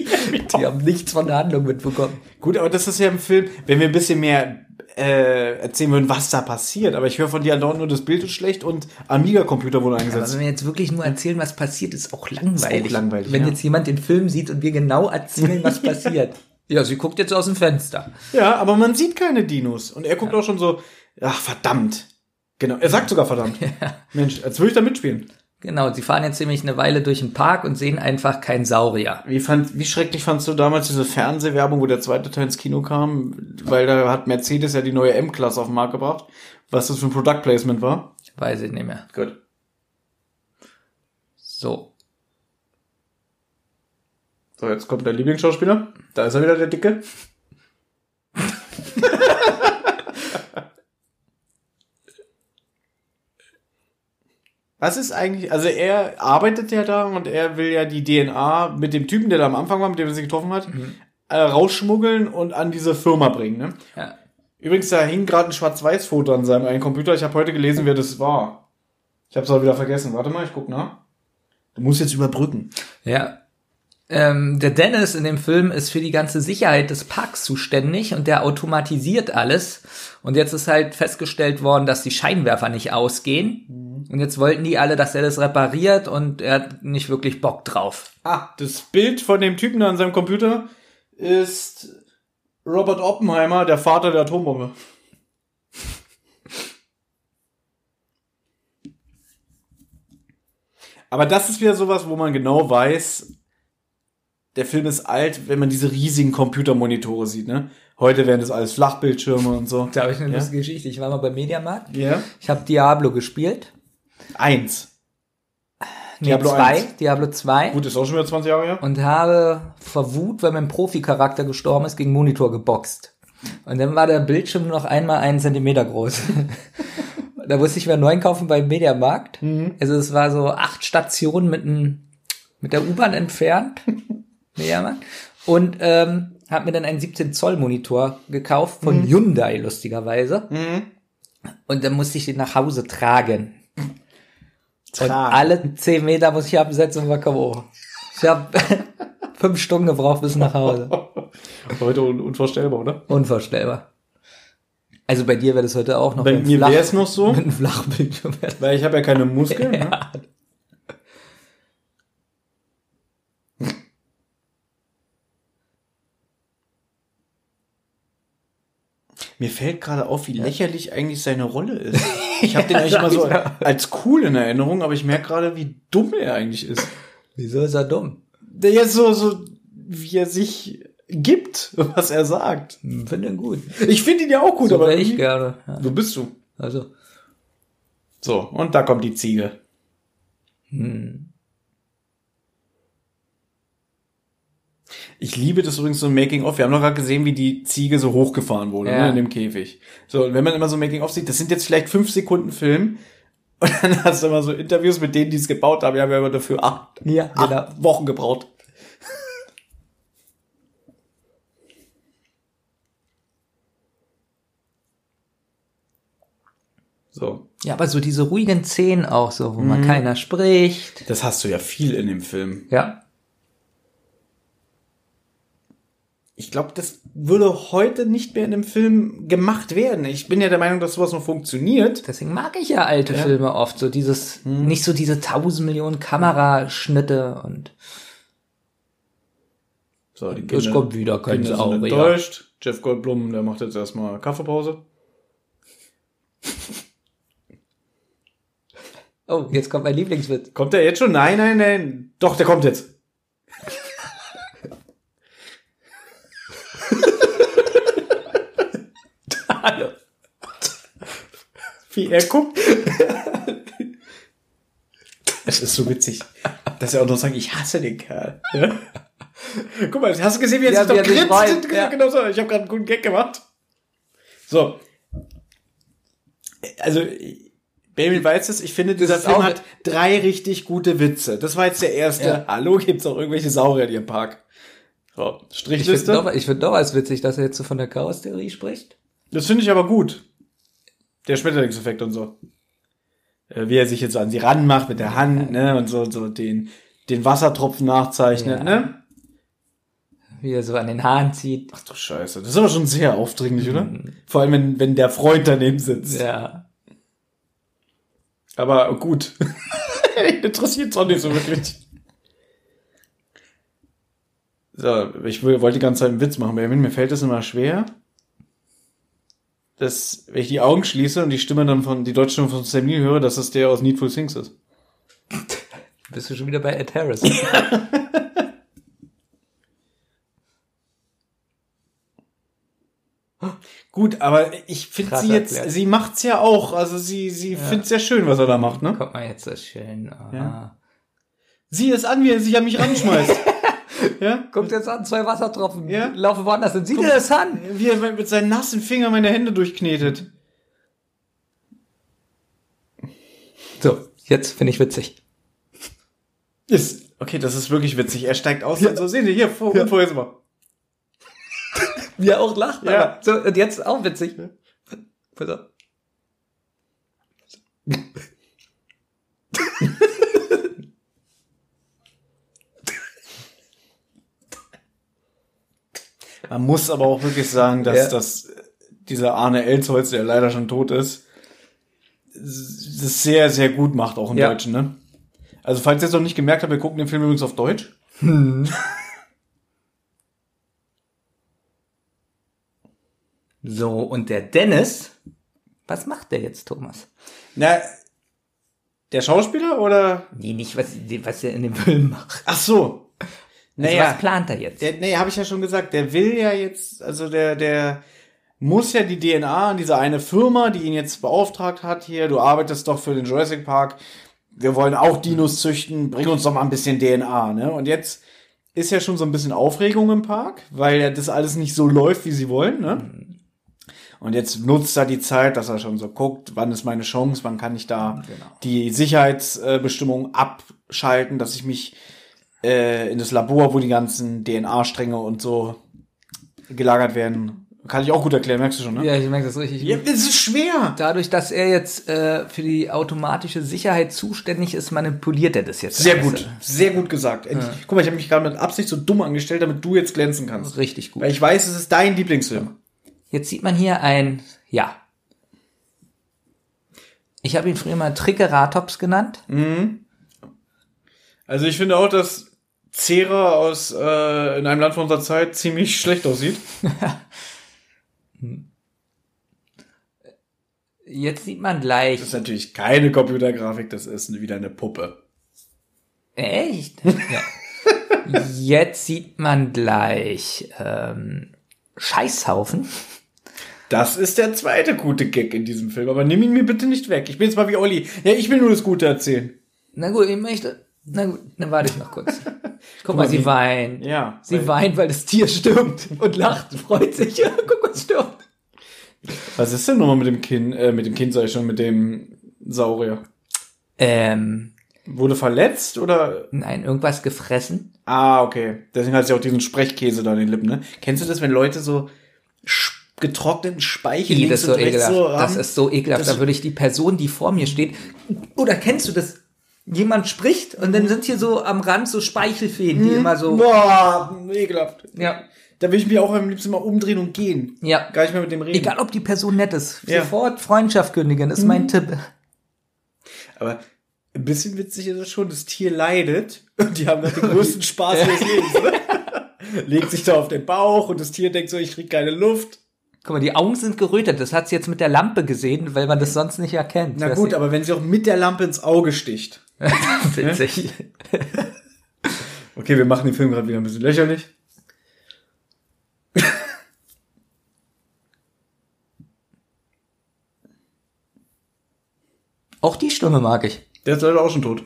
Die haben nichts von der Handlung mitbekommen. Gut, aber das ist ja im Film, wenn wir ein bisschen mehr äh, erzählen würden, was da passiert. Aber ich höre von dir andauernd nur, das Bild ist schlecht und Amiga-Computer wurden Aber eingesetzt. wenn wir jetzt wirklich nur erzählen, was passiert, ist auch langweilig. langweilig, wenn ja. jetzt jemand den Film sieht und wir genau erzählen, was passiert. *laughs* Ja, sie guckt jetzt aus dem Fenster. ja, aber man sieht keine Dinos. Und er guckt auch schon so, ach, verdammt. Genau, er sagt sogar verdammt. *laughs* Mensch, als würde ich da mitspielen. Genau, sie fahren jetzt nämlich eine Weile durch den Park und sehen einfach kein Saurier. Wie, fand, wie schrecklich fandst du damals diese Fernsehwerbung, wo der zweite Teil ins Kino kam? Weil da hat Mercedes ja die neue M-Klasse auf den Markt gebracht. Was das für ein Product Placement war? Weiß ich nicht mehr. Gut. So. So, jetzt kommt der Lieblingsschauspieler. Da ist er wieder, der Dicke. *laughs* Was ist eigentlich, also er arbeitet ja da und er will ja die DNA mit dem Typen, der da am Anfang war, mit dem er sich getroffen hat, äh, rausschmuggeln und an diese Firma bringen, ne? Ja. Übrigens, da hing gerade ein Schwarz-Weiß-Foto an seinem einen Computer. Ich habe heute gelesen, wer das war. Ich habe es aber wieder vergessen. Warte mal, ich guck nach. Du musst jetzt überbrücken. Ja. Ähm, der Dennis in dem Film ist für die ganze Sicherheit des Parks zuständig und der automatisiert alles. Und jetzt ist halt festgestellt worden, dass die Scheinwerfer nicht ausgehen. Und jetzt wollten die alle, dass er das repariert und er hat nicht wirklich Bock drauf. Ah, das Bild von dem Typen an seinem Computer ist Robert Oppenheimer, der Vater der Atombombe. Aber das ist wieder sowas, wo man genau weiß, der Film ist alt, wenn man diese riesigen Computermonitore sieht, ne? Heute wären das alles Flachbildschirme und so. Da habe ich eine Ja? lustige Geschichte. Ich war mal beim Mediamarkt. Ja. Ich habe Diablo gespielt. Eins. Diablo zwei, 1. Diablo 2. Gut, ist auch schon wieder 20 Jahre her. und habe vor Wut, weil mein Profi-Charakter gestorben ist, gegen Monitor geboxt. Und dann war der Bildschirm nur noch einmal einen Zentimeter groß. *laughs* da musste ich mir einen neuen kaufen beim Mediamarkt. Also es war so acht Stationen mit, ein, mit der U-Bahn entfernt. *laughs* Mediamarkt. Und ähm, habe mir dann einen 17 Zoll Monitor gekauft von Hyundai lustigerweise. Und dann musste ich den nach Hause tragen. Und Tragen. alle zehn Meter muss ich absetzen und war K.O. Ich habe *laughs* fünf Stunden gebraucht bis nach Hause. *laughs* Heute un unvorstellbar, oder? Unvorstellbar. Also bei dir wäre das heute auch noch Bei mir wäre es noch so, *laughs* mit einem Flachbildschirm. weil ich habe ja keine Muskeln. Ne? Ja. Mir fällt gerade auf, wie lächerlich eigentlich seine Rolle *laughs* ist. Ich habe den eigentlich immer so als cool in Erinnerung, aber ich merke gerade, wie dumm er eigentlich ist. Wieso ist er dumm? Der jetzt so, so, wie er sich gibt, was er sagt. Hm, Finde ihn gut. Ich finde ihn ja auch gut, So aber ich gerne. Ja. so bist du. Also, So, und da kommt die Ziege. hm. Ich liebe das übrigens so ein Making-of. Wir haben noch gerade gesehen, wie die Ziege so hochgefahren wurde, Ja. ne, in dem Käfig. So, und wenn man immer so ein Making-of sieht, das sind jetzt vielleicht fünf Sekunden Film. *laughs* Und dann hast du immer so Interviews mit denen, die es gebaut haben. Wir haben ja immer dafür acht, Ja, acht genau. Wochen gebraucht. *laughs* So. Ja, aber so diese ruhigen Szenen auch so, wo Mhm. man keiner spricht. Das hast du ja viel in dem Film. Ja. Ich glaube, das würde heute nicht mehr in dem Film gemacht werden. Ich bin ja der Meinung, dass sowas noch funktioniert. Deswegen mag ich ja alte Ja. Filme oft. So dieses, Hm. nicht so diese tausend Millionen Kameraschnitte und So, die es kommt wieder kein Kinder sind Saurier. enttäuscht. Jeff Goldblum, der macht jetzt erstmal Kaffeepause. Oh, jetzt kommt mein Lieblingswitz. Kommt der jetzt schon? Nein, nein, nein. Doch, der kommt jetzt. Hallo. wie er guckt. Es ist so witzig, dass er auch noch sagt, ich hasse den Kerl. Ja? Guck mal, hast du gesehen, wie er Ja, sich doch grinst? freut, ja. Genau so. Ich habe gerade einen guten Gag gemacht. So. Also, Baby weiß es, ich finde, dieser ist Film hat drei richtig gute Witze. Das war jetzt der erste. Ja. Hallo, gibt's auch irgendwelche Saurier hier im Park? Ich Strichliste. finde doch, ich find doch als witzig, dass er jetzt so von der Chaos-Theorie spricht. Das finde ich aber gut. Der Schmetterlingseffekt und so. Äh, Wie er sich jetzt so an sie ranmacht mit der Hand, ne, und so, so den, den Wassertropfen nachzeichnet, Ja. ne? Wie er so an den Haaren zieht. Ach du Scheiße. Das ist aber schon sehr aufdringlich, oder? Vor allem, wenn, wenn der Freund daneben sitzt. Ja. Aber gut. *laughs* Interessiert auch nicht so wirklich. So, ich wollte die ganze Zeit einen Witz machen, aber mir fällt das immer schwer. Dass, wenn ich die Augen schließe und die Stimme dann von, die deutsche Stimme von Sam Neill höre, dass das der aus Needful Things ist. *laughs* Bist du schon wieder bei Ed Harris? *laughs* Gut, aber ich finde sie jetzt, erklärt. sie macht's ja auch, also sie, sie find's ja schön, was er da macht, ne? Guck mal jetzt das schön. Ah. Ja. Sieh es an, wie er sich an mich *laughs* ranschmeißt. Ja? Guckt jetzt an, zwei Wassertropfen. Ja. Laufen woanders hin. Sieht ihr das an? Wie er mit seinen nassen Fingern meine Hände durchknetet. So, jetzt finde ich witzig. Ist, okay, das ist wirklich witzig. Er steigt aus und so, sehen Sie, hier, vor, ja. vorher mal. *laughs* Wie er auch lacht. Ja. aber So, und jetzt auch witzig. Pass auf. Man muss aber auch wirklich sagen, dass Ja. das, dieser Arne Elsholz, der leider schon tot ist, das sehr, sehr gut macht, auch im Ja. Deutschen, ne? Also, falls ihr es noch nicht gemerkt habt, wir gucken den Film übrigens auf Deutsch. So, und der Dennis, was macht der jetzt, Thomas? Na, der Schauspieler oder? Nee, nicht, was, was er in dem Film macht. Ach so. Also, Naja. was plant er jetzt? Der, nee, habe ich ja schon gesagt, der will ja jetzt, also der, der muss ja die DNA an diese eine Firma, die ihn jetzt beauftragt hat, hier, du arbeitest doch für den Jurassic Park, wir wollen auch Dinos züchten, bring uns doch mal ein bisschen DNA, ne? Und jetzt ist ja schon so ein bisschen Aufregung im Park, weil ja das alles nicht so läuft, wie sie wollen, ne? Und jetzt nutzt er die Zeit, dass er schon so guckt, wann ist meine Chance, wann kann ich da die Sicherheitsbestimmungen abschalten, dass ich mich äh, in das Labor, wo die ganzen DNA-Stränge und so gelagert werden. Kann ich auch gut erklären, merkst du schon, ne? Ja, ich merke das richtig. Ja, das ist schwer. Dadurch, dass er jetzt äh, für die automatische Sicherheit zuständig ist, manipuliert er das jetzt. Sehr alles. gut, sehr gut gesagt. Endlich. Guck mal, ich habe mich gerade mit Absicht so dumm angestellt, damit du jetzt glänzen kannst. Richtig gut. Weil ich weiß, es ist dein Lieblingsfilm. Jetzt sieht man hier ein, ja. Ich habe ihn früher mal Triceratops genannt. Also ich finde auch, dass Cera aus äh, in einem Land von unserer Zeit ziemlich schlecht aussieht. *laughs* Jetzt sieht man gleich. Das ist natürlich keine Computergrafik, das ist wieder eine Puppe. Echt? Ja. *laughs* Jetzt sieht man gleich ähm, Scheißhaufen. Das ist der zweite gute Gag in diesem Film, aber nimm ihn mir bitte nicht weg. Ich bin jetzt mal wie Olli. Ja, ich will nur das Gute erzählen. Na gut, ich möchte. Na gut, dann warte ich noch kurz. *laughs* Guck mal, sie weint. Ja. Sie weil- weint, weil das Tier stirbt und lacht, freut sich. Ja, *laughs* guck mal, es stirbt. Was ist denn nochmal mit dem Kind, äh, mit dem Kind sag ich schon, mit dem Saurier? Ähm, Wurde verletzt oder? nein, irgendwas gefressen. Ah, okay. Deswegen hat sie auch diesen Sprechkäse da in den Lippen, ne? Kennst du das, wenn Leute so getrockneten Speichel Ih, das ist so ekelhaft. so das haben? ist so ekelhaft. Das- da würde ich die Person, die vor mir steht, oder kennst du das? Jemand spricht und dann sind hier so am Rand so Speichelfäden, die immer so. Boah, ekelhaft. Ja. Da will ich mich auch am liebsten mal umdrehen und gehen. Ja. Gar nicht mehr mit dem reden. Egal, ob die Person nett ist. Ja. Sofort Freundschaft kündigen, ist mein Tipp. Aber ein bisschen witzig ist es schon, das Tier leidet und die haben gerade den größten *laughs* Spaß ihres Lebens. Ne? Legt sich da auf den Bauch und das Tier denkt so, ich krieg keine Luft. Guck mal, die Augen sind gerötet. Das hat sie jetzt mit der Lampe gesehen, weil man das sonst nicht erkennt. Na gut, aber wenn sie auch mit der Lampe ins Auge sticht. *laughs* Witzig. Okay, wir machen den Film gerade wieder ein bisschen lächerlich. Auch die Stimme mag ich. Der ist leider auch schon tot.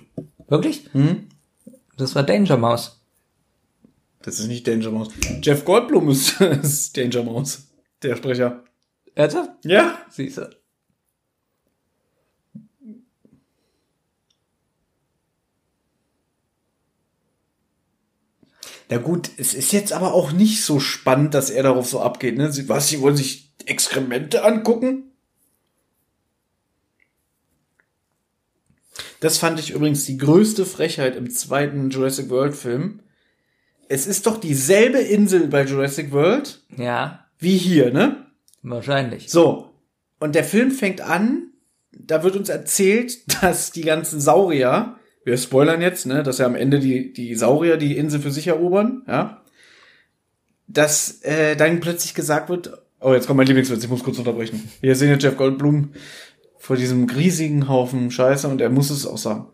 Wirklich? Das war Danger Mouse. Das ist nicht Danger Mouse. Jeff Goldblum ist, *laughs* ist Danger Mouse. Der Sprecher. Ernsthaft? Ja? Siehst du. Na gut, es ist jetzt aber auch nicht so spannend, dass er darauf so abgeht, ne? Sie, was, sie wollen sich Exkremente angucken? Das fand ich übrigens die größte Frechheit im zweiten Jurassic World Film. Es ist doch dieselbe Insel bei Jurassic World Ja, wie hier, ne? wahrscheinlich. So. Und der Film fängt an, da wird uns erzählt, *laughs* dass die ganzen Saurier, wir spoilern jetzt, ne, dass ja am Ende die, die Saurier die Insel für sich erobern, ja. Dass äh, dann plötzlich gesagt wird, oh, jetzt kommt mein Lieblingswitz, ich muss kurz unterbrechen. Wir sehen jetzt Jeff Goldblum vor diesem riesigen Haufen Scheiße und er muss es auch sagen.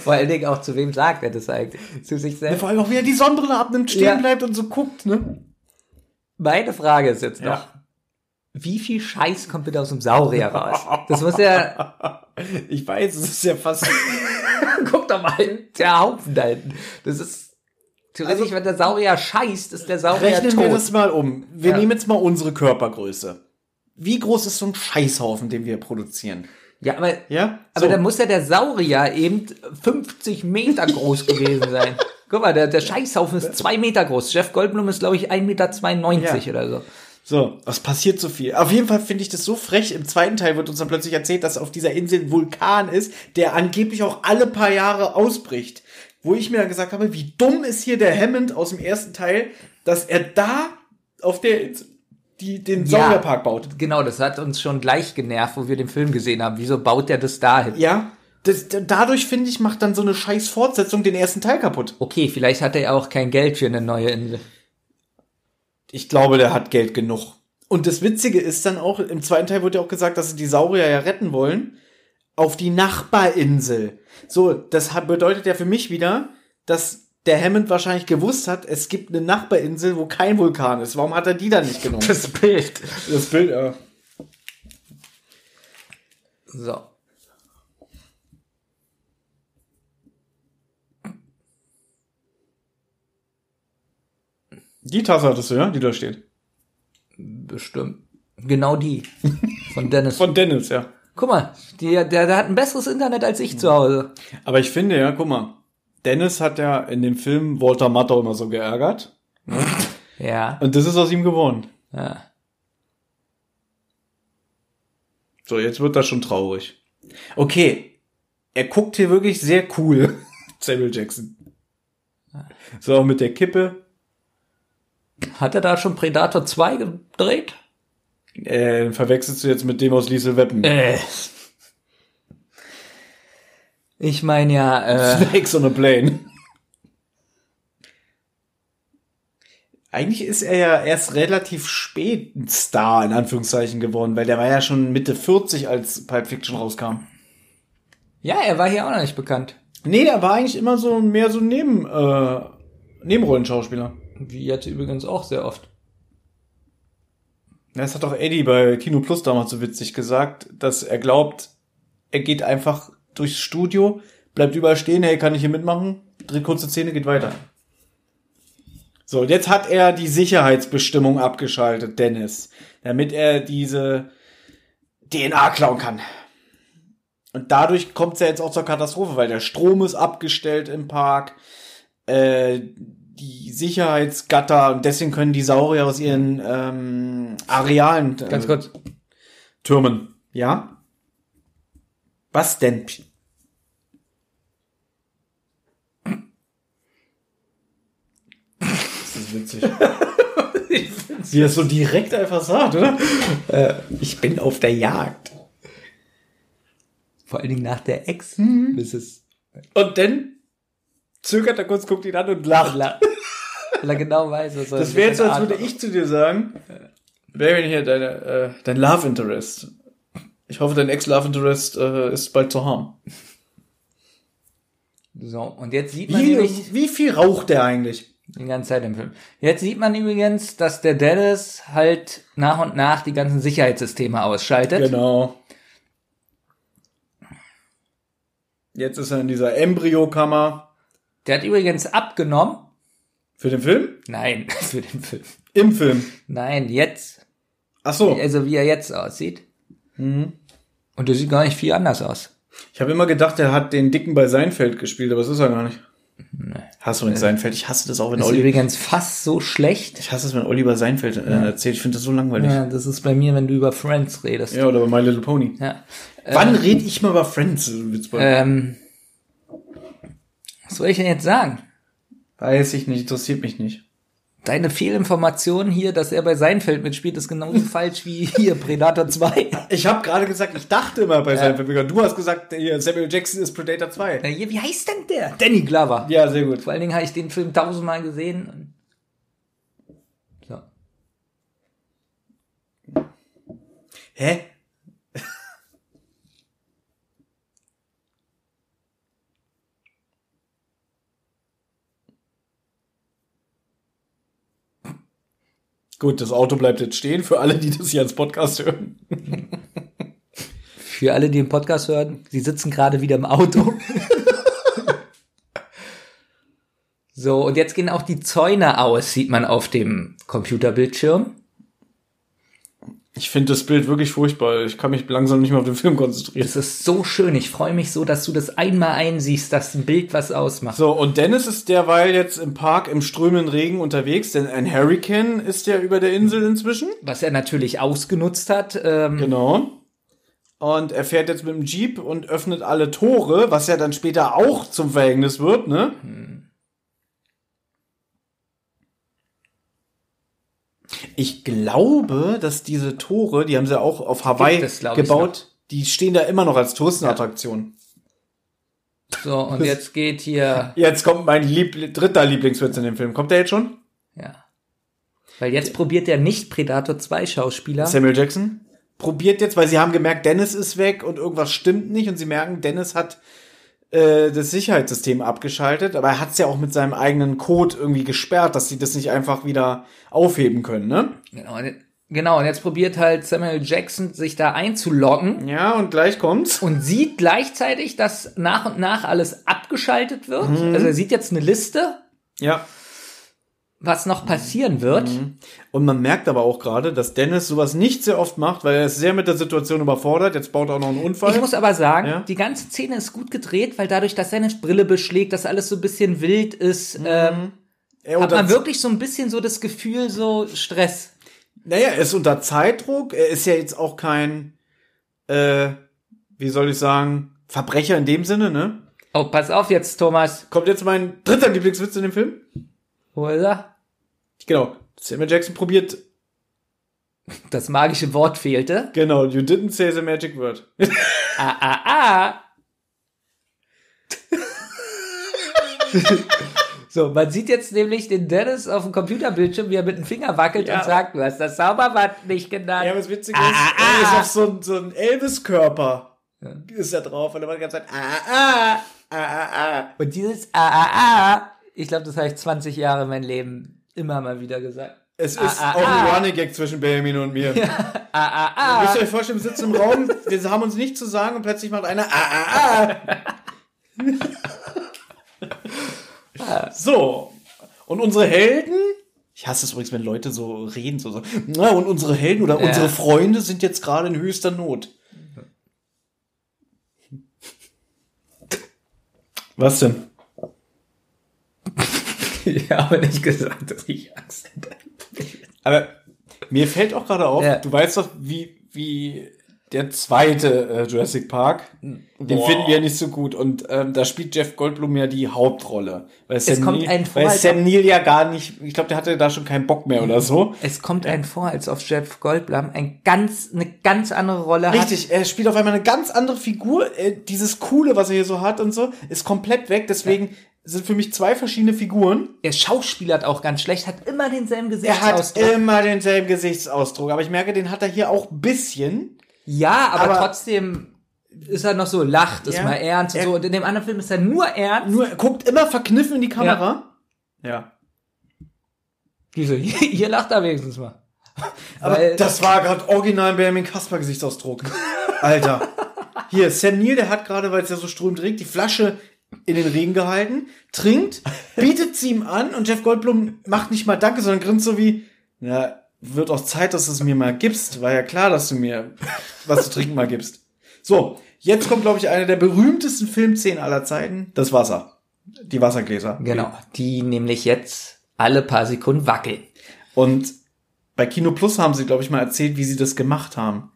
Vor allen Dingen auch zu wem sagt er das eigentlich? Zu sich Ja, selbst. vor allem auch, wie er die Sonnenbrille abnimmt, stehen Ja. bleibt und so guckt, ne? Meine Frage ist jetzt noch. Ja. Wie viel Scheiß kommt bitte aus dem Saurier raus? Das muss ja, *laughs* Ich weiß, es ist ja fast. *laughs* guck doch mal, der Haufen da hinten. Das ist, theoretisch, Also- wenn der Saurier scheißt, ist der Saurier Rechnen tot. wir das mal um. Wir Ja. nehmen jetzt mal unsere Körpergröße. Wie groß ist so ein Scheißhaufen, den wir produzieren? ja, aber, Ja? aber So. dann muss ja der Saurier eben 50 Meter groß gewesen sein. *laughs* Guck mal, der, der Scheißhaufen ist zwei Meter groß. Jeff Goldblum ist, glaube ich, 1,92 Meter Ja. oder so. So, was passiert so viel? Auf jeden Fall finde ich das so frech. Im zweiten Teil wird uns dann plötzlich erzählt, dass auf dieser Insel ein Vulkan ist, der angeblich auch alle paar Jahre ausbricht. Wo ich mir dann gesagt habe, wie dumm ist hier der Hammond aus dem ersten Teil, dass er da auf der Insel die, den Ja. Saurierpark baut. Genau, das hat uns schon gleich genervt, wo wir den Film gesehen haben. Wieso baut der das dahin? Ja? Das, dadurch, finde ich, macht dann so eine scheiß Fortsetzung den ersten Teil kaputt. Okay, vielleicht hat er ja auch kein Geld für eine neue Insel. Ich glaube, der hat Geld genug. Und das Witzige ist dann auch, im zweiten Teil wird ja auch gesagt, dass sie die Saurier ja retten wollen. Auf die Nachbarinsel. So, das hat, bedeutet ja für mich wieder, dass der Hammond wahrscheinlich gewusst hat, es gibt eine Nachbarinsel, wo kein Vulkan ist. Warum hat er die dann nicht genommen? Das Bild. das Bild, ja. So. Die Tasse hattest du, ja, die da steht. Bestimmt. Genau die. Von *laughs* Dennis. Von Dennis, ja. Guck mal, die, der, der hat ein besseres Internet als ich zu Hause. Aber ich finde ja, guck mal, Dennis hat ja in dem Film Walter Matthau immer so geärgert. *laughs* Ja. Und das ist aus ihm geworden. ja. So, jetzt wird das schon traurig. Okay, er guckt hier wirklich sehr cool. *laughs* Samuel Jackson. So, mit der Kippe. Hat er da schon Predator 2 gedreht? Äh, verwechselst du jetzt mit dem aus Liesel Weapon? Äh. Ich meine ja, äh, *laughs* Snakes on a Plane. Eigentlich ist er ja erst relativ spät ein Star, in Anführungszeichen, geworden, weil der war ja schon Mitte 40, als Pulp Fiction rauskam. ja, er war hier auch noch nicht bekannt. Nee, der war eigentlich immer so mehr so neben, äh, Nebenrollenschauspieler. Wie jetzt übrigens auch sehr oft. Das hat doch Eddie bei Kino Plus damals so witzig gesagt, dass er glaubt, er geht einfach durchs Studio, bleibt überall stehen, hey, kann ich hier mitmachen? Dreht kurze Szene, geht weiter. So, jetzt hat er die Sicherheitsbestimmung abgeschaltet, Dennis, damit er diese DNA klauen kann. Und dadurch kommt es ja jetzt auch zur Katastrophe, weil der Strom ist abgestellt im Park, äh, die Sicherheitsgatter und deswegen können die Saurier aus ihren ähm, Arealen äh, Ganz kurz. Türmen. Ja? Was denn? Das ist witzig. *laughs* Wie er es so direkt einfach sagt, oder? Äh, ich bin auf der Jagd. Vor allen Dingen nach der Ex. Mhm. Das ist, Und dann zögert er kurz, guckt ihn an und lacht. weil er genau weiß, was er Das wäre jetzt, als würde ich zu dir sagen, wer bin hier deine, äh, dein Love Interest? Ich hoffe, dein Ex-Love Interest äh, ist bald zu haben. So, und jetzt sieht man Wie, nämlich, wie viel raucht der eigentlich? Die ganze Zeit im Film. Jetzt sieht man übrigens, dass der Dennis halt nach und nach die ganzen Sicherheitssysteme ausschaltet. Genau. Jetzt ist er in dieser Embryokammer. Der hat übrigens abgenommen. Für den Film? Nein, *laughs* für den Film. Im Film. Nein, jetzt. Ach so. Also wie er jetzt aussieht. Mhm. Und der sieht gar nicht viel anders aus. Ich habe immer gedacht, er hat den Dicken bei Seinfeld gespielt, aber das ist er gar nicht. Nee. Hast du mit Seinfeld? Ich hasse das auch, wenn Ist Olli. übrigens fast so schlecht. Ich hasse es, wenn Oliver Seinfeld äh, erzählt. Ich finde das so langweilig. Ja. Ja, das ist bei mir, wenn du über Friends redest. oder bei My Little Pony. Ja. Wann red ich mal über Friends? Ähm, was soll ich denn jetzt sagen? Weiß ich nicht, interessiert mich nicht. Deine Fehlinformation hier, dass er bei Seinfeld mitspielt, ist genauso *laughs* falsch wie hier Predator 2. Ich habe gerade gesagt, ich dachte immer bei Seinfeld. Du hast gesagt, hier, Samuel Jackson ist Predator 2. Äh, hier, Wie heißt denn der? Danny Glover. Ja, sehr gut. Vor allen Dingen habe ich den Film tausendmal gesehen. So. Hä? Gut, das Auto bleibt jetzt stehen für alle, die das hier als Podcast hören. Für alle, die den Podcast hören, sie sitzen gerade wieder im Auto. so, und jetzt gehen auch die Zäune aus, sieht man auf dem Computerbildschirm. Ich finde das Bild wirklich furchtbar. Ich kann mich langsam nicht mehr auf den Film konzentrieren. Das ist so schön. Ich freue mich so, dass du das einmal einsiehst, dass ein Bild was ausmacht. So, und Dennis ist derweil jetzt im Park im strömenden Regen unterwegs, denn ein Hurricane ist ja über der Insel inzwischen. Was er natürlich ausgenutzt hat. Ähm, Genau. Und er fährt jetzt mit dem Jeep und öffnet alle Tore, was ja dann später auch zum Verhängnis wird, ne? Ich glaube, dass diese Tore, die haben sie auch auf Hawaii es, gebaut, die stehen da immer noch als Touristenattraktion. So, und *laughs* jetzt geht hier, Jetzt kommt mein Liebl dritter Lieblingswitz in dem Film. Kommt der jetzt schon? ja. Weil jetzt probiert der nicht Predator 2 Schauspieler. Samuel Jackson probiert jetzt, weil sie haben gemerkt, Dennis ist weg und irgendwas stimmt nicht und sie merken, Dennis hat äh, das Sicherheitssystem abgeschaltet, aber er hat es ja auch mit seinem eigenen Code irgendwie gesperrt, dass sie das nicht einfach wieder aufheben können, ne? Genau, und- genau, und jetzt probiert halt Samuel Jackson, sich da einzuloggen Ja, und gleich kommt's. und sieht gleichzeitig, dass nach und nach alles abgeschaltet wird. Mhm. Also er sieht jetzt eine Liste, Ja. Was noch passieren wird. Und man merkt aber auch gerade, dass Dennis sowas nicht sehr oft macht, weil er ist sehr mit der Situation überfordert. Jetzt baut er auch noch einen Unfall. Ich muss aber sagen, Ja. die ganze Szene ist gut gedreht, weil dadurch, dass seine Brille beschlägt, dass alles so ein bisschen wild ist, ähm, er hat man wirklich so ein bisschen so das Gefühl, so Stress. naja, er ist unter Zeitdruck. Er ist ja jetzt auch kein, äh, wie soll ich sagen, Verbrecher in dem Sinne, ne? Oh, pass auf jetzt, Thomas. Kommt jetzt mein dritter Lieblingswitz in dem Film? Wo ist er? Genau. Samuel Jackson probiert, Das magische Wort fehlte. genau, you didn't say the magic word. Ah, ah, ah. *laughs* So, man sieht jetzt nämlich den Dennis auf dem Computerbildschirm, wie er mit dem Finger wackelt Ja. und sagt, du hast das Zauberwort nicht genannt. Ja, was witzig ist, Ah, ah, ist ah. auf so ein, so ein Elvis-Körper. Ist er drauf und er war die ganze Zeit, ah, ah, ah, ah, ah. Und dieses Ah, ah, ah, ich glaube, das habe ich 20 Jahre mein Leben immer mal wieder gesagt. Es ist Ah, ah, auch ein ah. Running Gag zwischen Benjamin und mir. *laughs* Ah, ah, ah. Müsst ihr euch vorstellen, wir sitzen im Raum, wir haben uns nichts zu sagen und plötzlich macht einer ah, ah, ah. So. Und unsere Helden, ich hasse es übrigens, wenn Leute so reden, so, so na, und unsere Helden oder Ja. unsere Freunde sind jetzt gerade in höchster Not. Was denn? *laughs* Ich habe nicht gesagt, dass ich Angst hätte. Aber mir fällt auch gerade auf, Ja. du weißt doch, wie, wie der zweite äh, Jurassic Park, den Boah. finden wir ja nicht so gut. Und ähm, da spielt Jeff Goldblum ja die Hauptrolle. Weil Sam, kommt einem vor, weil Sam Neill ja gar nicht, ich glaube, der hatte da schon keinen Bock mehr oder so. Es kommt einem vor, als ob Jeff Goldblum ein ganz, eine ganz andere Rolle hat. Richtig, er spielt auf einmal eine ganz andere Figur. Äh, dieses Coole, was er hier so hat und so, ist komplett weg. Deswegen sind für mich zwei verschiedene Figuren. Er schauspielert auch ganz schlecht, hat immer denselben Er hat Gesichtsausdruck. immer denselben Gesichtsausdruck. Aber ich merke, den hat er hier auch ein bisschen. Ja, aber, aber- trotzdem ist er noch so, lacht, ist Ja. mal ernst und Er- so. Und in dem anderen Film ist er nur ernst. Nur, er guckt immer verkniffen in die Kamera. Ja. Wieso? *laughs* Ihr lacht da wenigstens mal. *laughs* Aber Weil- das war gerade original Benjamin Kasper Gesichtsausdruck. *laughs* Alter. Hier, Sam Neill, der hat gerade, weil es ja so strömt regt, die Flasche in den Regen gehalten, trinkt, bietet sie ihm an und Jeff Goldblum macht nicht mal Danke, sondern grinst so wie, na, wird auch Zeit, dass du es mir mal gibst. War ja klar, dass du mir was zu trinken mal gibst. So, jetzt kommt, glaube ich, eine der berühmtesten Filmszenen aller Zeiten, das Wasser. Die Wassergläser. Genau. Die nämlich jetzt alle paar Sekunden wackeln. Und bei Kino Plus haben sie, glaube ich, mal erzählt, wie sie das gemacht haben.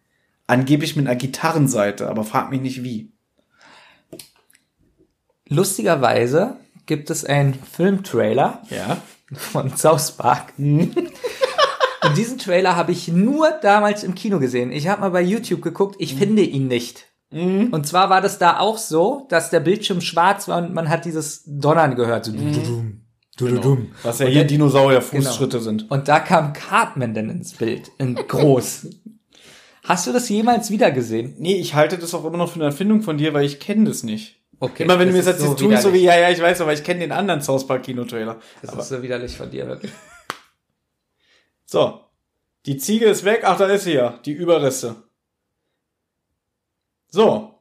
Angeblich mit einer Gitarrenseite, aber frag mich nicht wie. Lustigerweise gibt es einen Filmtrailer Ja. von South Park. Und diesen Trailer habe ich nur damals im Kino gesehen. Ich habe mal bei YouTube geguckt, ich finde ihn nicht. Und zwar war das da auch so, dass der Bildschirm schwarz war und man hat dieses Donnern gehört. So dududum, dududum. Was ja hier Dinosaurier-Fußschritte Genau. sind. Und da kam Cartman dann ins Bild, in groß. Hast du das jemals wieder gesehen? Nee, ich halte das auch immer noch für eine Erfindung von dir, weil ich kenne das nicht. Okay. Immer wenn du mir das erzählst, tue ich so wie, ja, ja, ich weiß, aber ich kenne den anderen South Park Kinotrailer. Das ist so widerlich von dir, wirklich. So. Die Ziege ist weg. Ach, da ist sie ja. Die Überreste. So.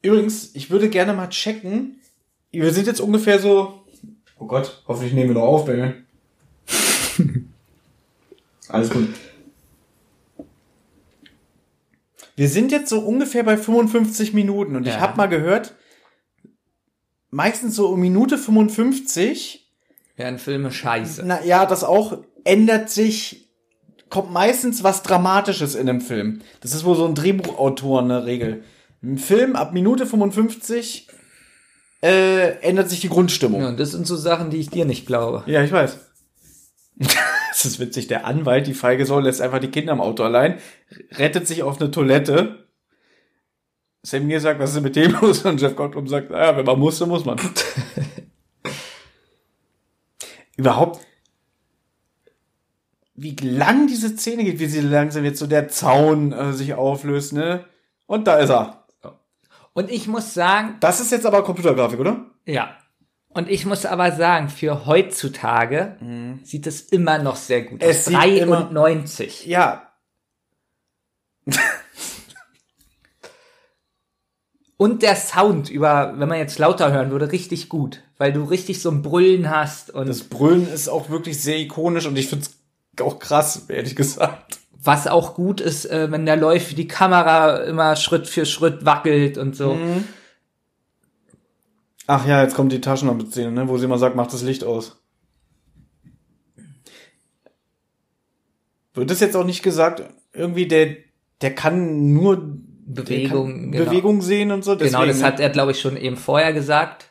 Übrigens, ich würde gerne mal checken. Wir sind jetzt ungefähr so. Oh Gott, hoffentlich nehmen wir noch auf, Benjamin. *laughs* Alles gut. Wir sind jetzt so ungefähr bei 55 Minuten und ich Ja. habe mal gehört, meistens so um Minute 55 Wären Filme scheiße. na ja, das auch ändert sich, kommt meistens was Dramatisches in einem Film. Das ist wohl so ein Drehbuchautor eine Regel. Im Film ab Minute 55 äh, ändert sich die Grundstimmung. Ja, und das sind so Sachen, die ich dir nicht glaube. Ja, ich weiß. *laughs* das ist witzig. Der Anwalt, die feige Sau, lässt einfach die Kinder im Auto allein, rettet sich auf eine Toilette. Sam Neill sagt, was ist denn mit dem *laughs* los? Und Jeff Goldblum sagt, naja, wenn man muss, dann muss man. *laughs* Überhaupt, wie lang diese Szene geht, wie sie langsam jetzt so der Zaun äh, sich auflöst, ne? Und da ist er. Und ich muss sagen, Das ist jetzt aber Computergrafik, oder? ja. Und ich muss aber sagen, für heutzutage sieht es immer noch sehr gut Mhm. Es aus. sieht immer- 93. Ja, Und der Sound über, wenn man jetzt lauter hören würde, richtig gut. Weil du richtig so ein Brüllen hast und Das Brüllen ist auch wirklich sehr ikonisch und ich find's auch krass, ehrlich gesagt. was auch gut ist, äh, wenn der läuft, die Kamera immer Schritt für Schritt wackelt und so. Mhm. Ach ja, jetzt kommt die Taschenlampe-Szene, ne, wo sie immer sagt, mach das Licht aus. Wird das jetzt auch nicht gesagt, irgendwie der, der kann nur Bewegung, genau. Bewegung sehen und so. Genau, das deswegen, hat er, glaube ich, schon eben vorher gesagt.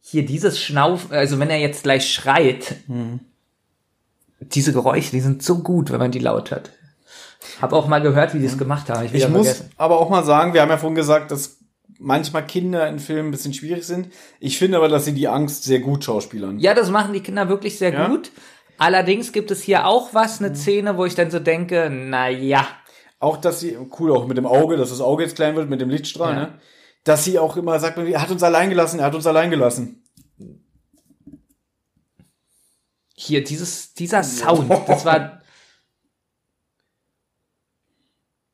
Hier dieses Schnaufen, also wenn er jetzt gleich schreit, Mhm. diese Geräusche, die sind so gut, wenn man die laut hört. Hab auch mal gehört, wie die es gemacht haben. Ich, Ich muss vergessen. aber auch mal sagen, wir haben ja vorhin gesagt, dass manchmal Kinder in Filmen ein bisschen schwierig sind. Ich finde aber, dass sie die Angst sehr gut schauspielern. Ja, das machen die Kinder wirklich sehr Ja? gut. Allerdings gibt es hier auch was, eine Szene, wo ich dann so denke, na ja, Auch, dass sie, cool auch mit dem Auge, dass das Auge jetzt klein wird mit dem Lichtstrahl, Ja. ne? Dass sie auch immer sagt, er hat uns allein gelassen, er hat uns allein gelassen. hier dieses, dieser Sound, das war, *laughs*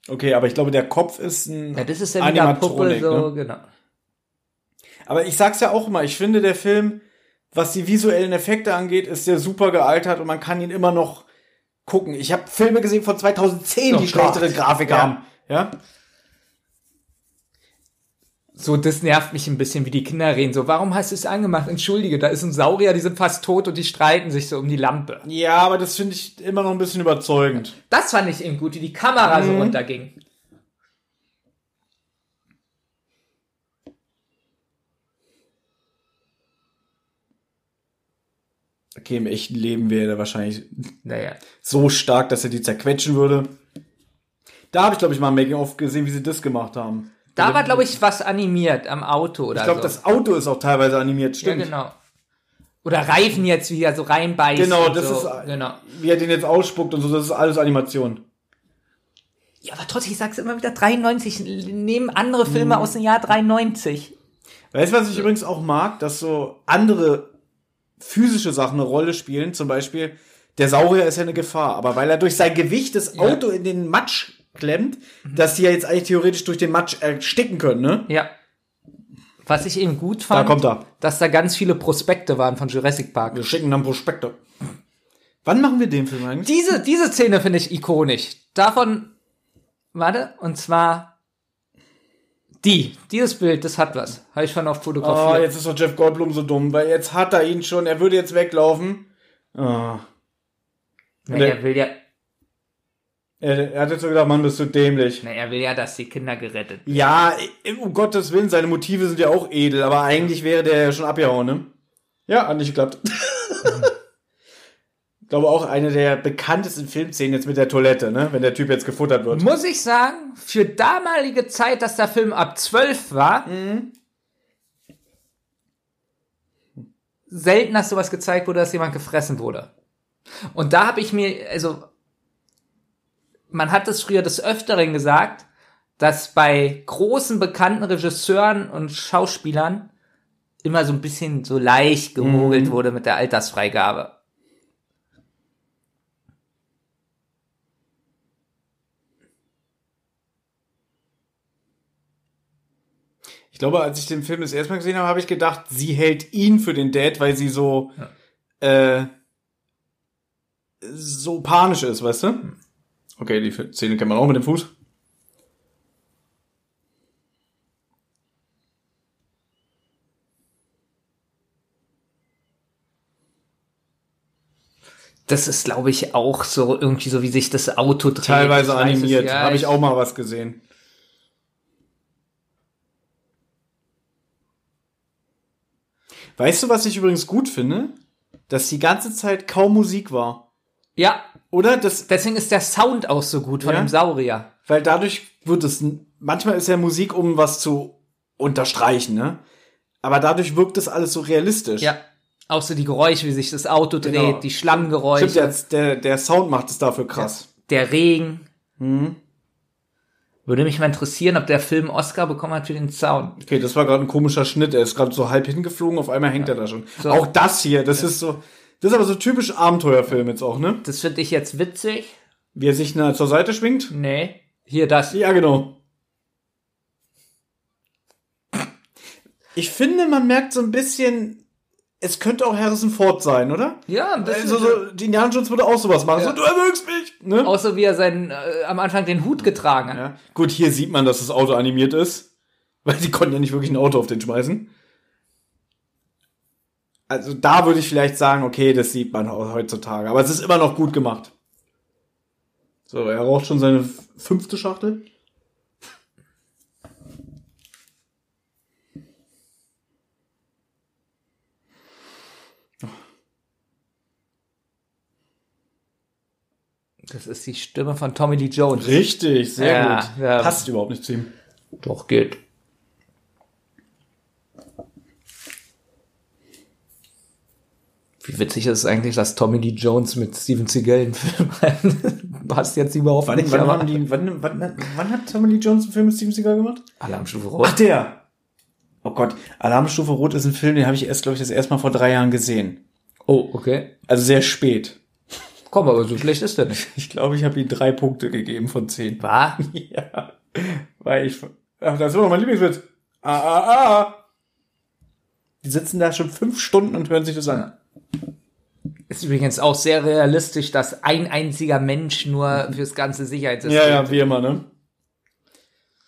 Okay, aber ich glaube, der Kopf ist ein ja, das ist ja wieder Puppe, Animatronik, so, ne? genau. Aber ich sag's ja auch immer, ich finde, der Film, was die visuellen Effekte angeht, ist der super gealtert und man kann ihn immer noch gucken. Ich habe Filme gesehen von 2010, Oh die schlechtere. Grafik Ja. haben. Ja? So, das nervt mich ein bisschen, wie die Kinder reden. So, warum hast du es angemacht? Entschuldige, da ist ein Saurier, die sind fast tot und die streiten sich so um die Lampe. Ja, aber das finde ich immer noch ein bisschen überzeugend. Das fand ich eben gut, wie die Kamera Mhm. so runterging. Okay, im echten Leben wäre der wahrscheinlich Naja. so stark, dass er die zerquetschen würde. Da habe ich, glaube ich, mal ein Making-of gesehen, wie sie das gemacht haben. Da war, glaube ich, was animiert am Auto oder Ich glaube, so. das Auto ist auch teilweise animiert, ja, stimmt. genau. Oder Reifen jetzt wieder so reinbeißen. Genau, das so. ist- Genau. Wie er den jetzt ausspuckt und so, das ist alles Animation. Ja, aber trotzdem, ich sag's immer wieder, 93 nehmen andere. Filme aus dem Jahr 93. Weißt du, was ich übrigens auch mag, dass so andere physische Sachen eine Rolle spielen. Zum Beispiel, der Saurier ist ja eine Gefahr, aber weil er durch sein Gewicht das Auto in den Matsch klemmt, dass die ja jetzt eigentlich theoretisch durch den Matsch ersticken können, ne? Ja. Was ich eben gut Da fand, kommt er. dass da ganz viele Prospekte waren von Jurassic Park. Wir schicken dann Prospekte. Wann machen wir den Film eigentlich? Diese, diese Szene finde ich ikonisch. Davon, warte, und zwar die. Dieses Bild, das hat was. Habe ich schon oft Oh, fotografiert. jetzt ist doch Jeff Goldblum so dumm, weil jetzt hat er ihn schon, er würde jetzt weglaufen. Ah. Na, er will ja, Er, er hat jetzt so gedacht, Mann, bist du dämlich. na, er will ja, dass die Kinder gerettet werden. Ja, um Gottes Willen, seine Motive sind ja auch edel, aber eigentlich wäre der ja schon abgehauen, ne? Ja, hat nicht geklappt. *laughs* ich glaube auch eine der bekanntesten Filmszenen jetzt mit der Toilette, ne? Wenn der Typ jetzt gefuttert wird. Muss ich sagen, für damalige Zeit, dass der Film ab 12 war, selten hast du was gezeigt, wo dass jemand gefressen wurde. Und da habe ich mir, also, man hat es früher des Öfteren gesagt, dass bei großen bekannten Regisseuren und Schauspielern immer so ein bisschen so leicht gemogelt wurde mit der Altersfreigabe. Ich glaube, als ich den Film das erste Mal gesehen habe, habe ich gedacht, sie hält ihn für den Dad, weil sie so, äh, so panisch ist, weißt du? Okay, die Szene kennt man auch mit dem Fuß. Das ist, glaube ich, auch so irgendwie so, wie sich das Auto dreht. Teilweise animiert. ja, habe ich auch mal was gesehen. Weißt du, was ich übrigens gut finde? Dass die ganze Zeit kaum Musik war. Ja, Oder? Das, deswegen ist der Sound auch so gut von Ja. dem Saurier. weil dadurch wird es, manchmal ist ja Musik, um was zu unterstreichen, ne? Aber dadurch wirkt das alles so realistisch. Ja. Auch so die Geräusche, wie sich das Auto dreht, Genau. die Schlammgeräusche, Stimmt, der, der, der Sound macht es dafür krass. der Regen. Mhm. Würde mich mal interessieren, ob der Film Oscar bekommen hat für den Sound. Okay, das war gerade ein komischer Schnitt. Er ist gerade so halb hingeflogen, auf einmal hängt er da schon. So. Auch das hier, das ist so, das ist aber so typisch Abenteuerfilm jetzt auch, ne? Das finde ich jetzt witzig. Wie er sich na, zur Seite schwingt. Nee. Hier das. Ja, genau. Ich finde, man merkt so ein bisschen, es könnte auch Harrison Ford sein, oder? Ja, bisschen. Also so, die Indiana Jones würde auch sowas machen. Ja. So, du erwürgst mich! Ne? Außer wie er seinen, äh, am Anfang den Hut getragen hat. Ja. Gut, hier sieht man, dass das Auto animiert ist. Weil die konnten ja nicht wirklich ein Auto auf den schmeißen. Also da würde ich vielleicht sagen, okay, das sieht man heutzutage. Aber es ist immer noch gut gemacht. So, er raucht schon seine fünfte Schachtel. Das ist die Stimme von Tommy Lee Jones. Richtig, sehr Ja, gut. ja. Passt überhaupt nicht zu ihm. Doch, geht. Wie witzig ist es eigentlich, dass Tommy Lee Jones mit Steven Seagal einen Film hat? *laughs* Passt jetzt überhaupt Wann, nicht, wann, aber die, wann, wann, wann hat Tommy Lee Jones einen Film mit Steven Seagal gemacht? Alarmstufe Ach, Rot. der! Oh Gott, Alarmstufe Rot ist ein Film, den habe ich erst, glaube ich, das erste Mal vor drei Jahren gesehen. Oh, okay. Also sehr spät. Komm, aber so schlecht ist der nicht. Ich glaube, ich habe ihm drei Punkte gegeben von zehn. War? *laughs* Ja. Weil ich. Ach, das ist immer noch mein Lieblingswitz. Ah, ah, ah. Die sitzen da schon fünf Stunden und hören sich das an. Ist übrigens auch sehr realistisch, dass ein einziger Mensch nur fürs ganze Sicherheitssystem. Ja, ja, wie immer, ne?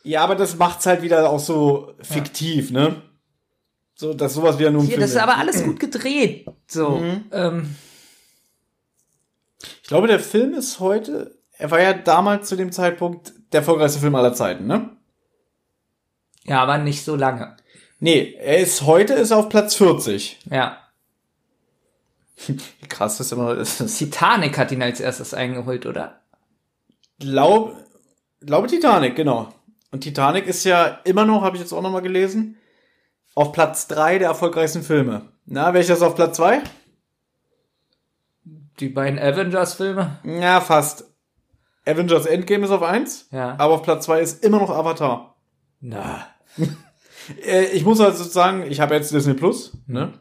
Ja, aber das macht's halt wieder auch so fiktiv, ne? So, dass sowas wieder nur Hier, das ist ist. aber alles gut gedreht. So. Mhm. Ähm, Ich glaube, der Film ist heute, er war ja damals zu dem Zeitpunkt der erfolgreichste Film aller Zeiten, ne? ja, aber nicht so lange. Nee, er ist heute ist auf Platz 40. Ja. *laughs* Wie krass das immer ist. Titanic hat ihn als erstes eingeholt, oder? Glaub, glaube Titanic, genau. Und Titanic ist ja immer noch, habe ich jetzt auch noch mal gelesen, auf Platz drei der erfolgreichsten Filme. Na, welcher ist auf Platz zwei? Die beiden Avengers-Filme? Ja, fast. Avengers Endgame ist auf eins, Ja. aber auf Platz zwei ist immer noch Avatar. Na. *laughs* Äh, ich muss also sagen, ich habe jetzt Disney Plus, ne?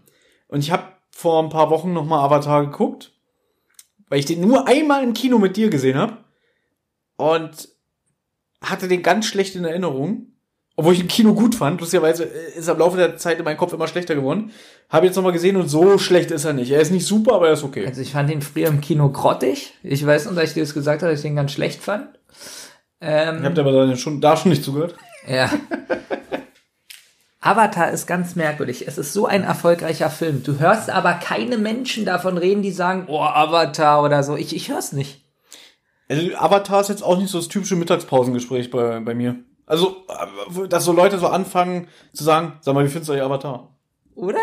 Und ich habe vor ein paar Wochen noch mal Avatar geguckt, weil ich den nur einmal im Kino mit dir gesehen habe und hatte den ganz schlecht in Erinnerung. Obwohl ich im Kino gut fand, lustigerweise äh, ist am Laufe der Zeit in meinem Kopf immer schlechter geworden. Habe jetzt noch mal gesehen und so schlecht ist er nicht. Er ist nicht super, aber er ist okay. Also ich fand ihn früher im Kino grottig. Ich weiß noch, dass ich dir das gesagt habe, dass ich den ganz schlecht fand. Ähm, Ich habe aber dann schon, da schon nicht zugehört. Ja. *laughs* Avatar ist ganz merkwürdig. Es ist so ein erfolgreicher Film. Du hörst aber keine Menschen davon reden, die sagen, oh, Avatar oder so. Ich, ich hör's nicht. Also Avatar ist jetzt auch nicht so das typische Mittagspausengespräch bei, bei mir. Also, äh, dass so Leute so anfangen zu sagen, sag mal, wie findest du euer Avatar? Oder?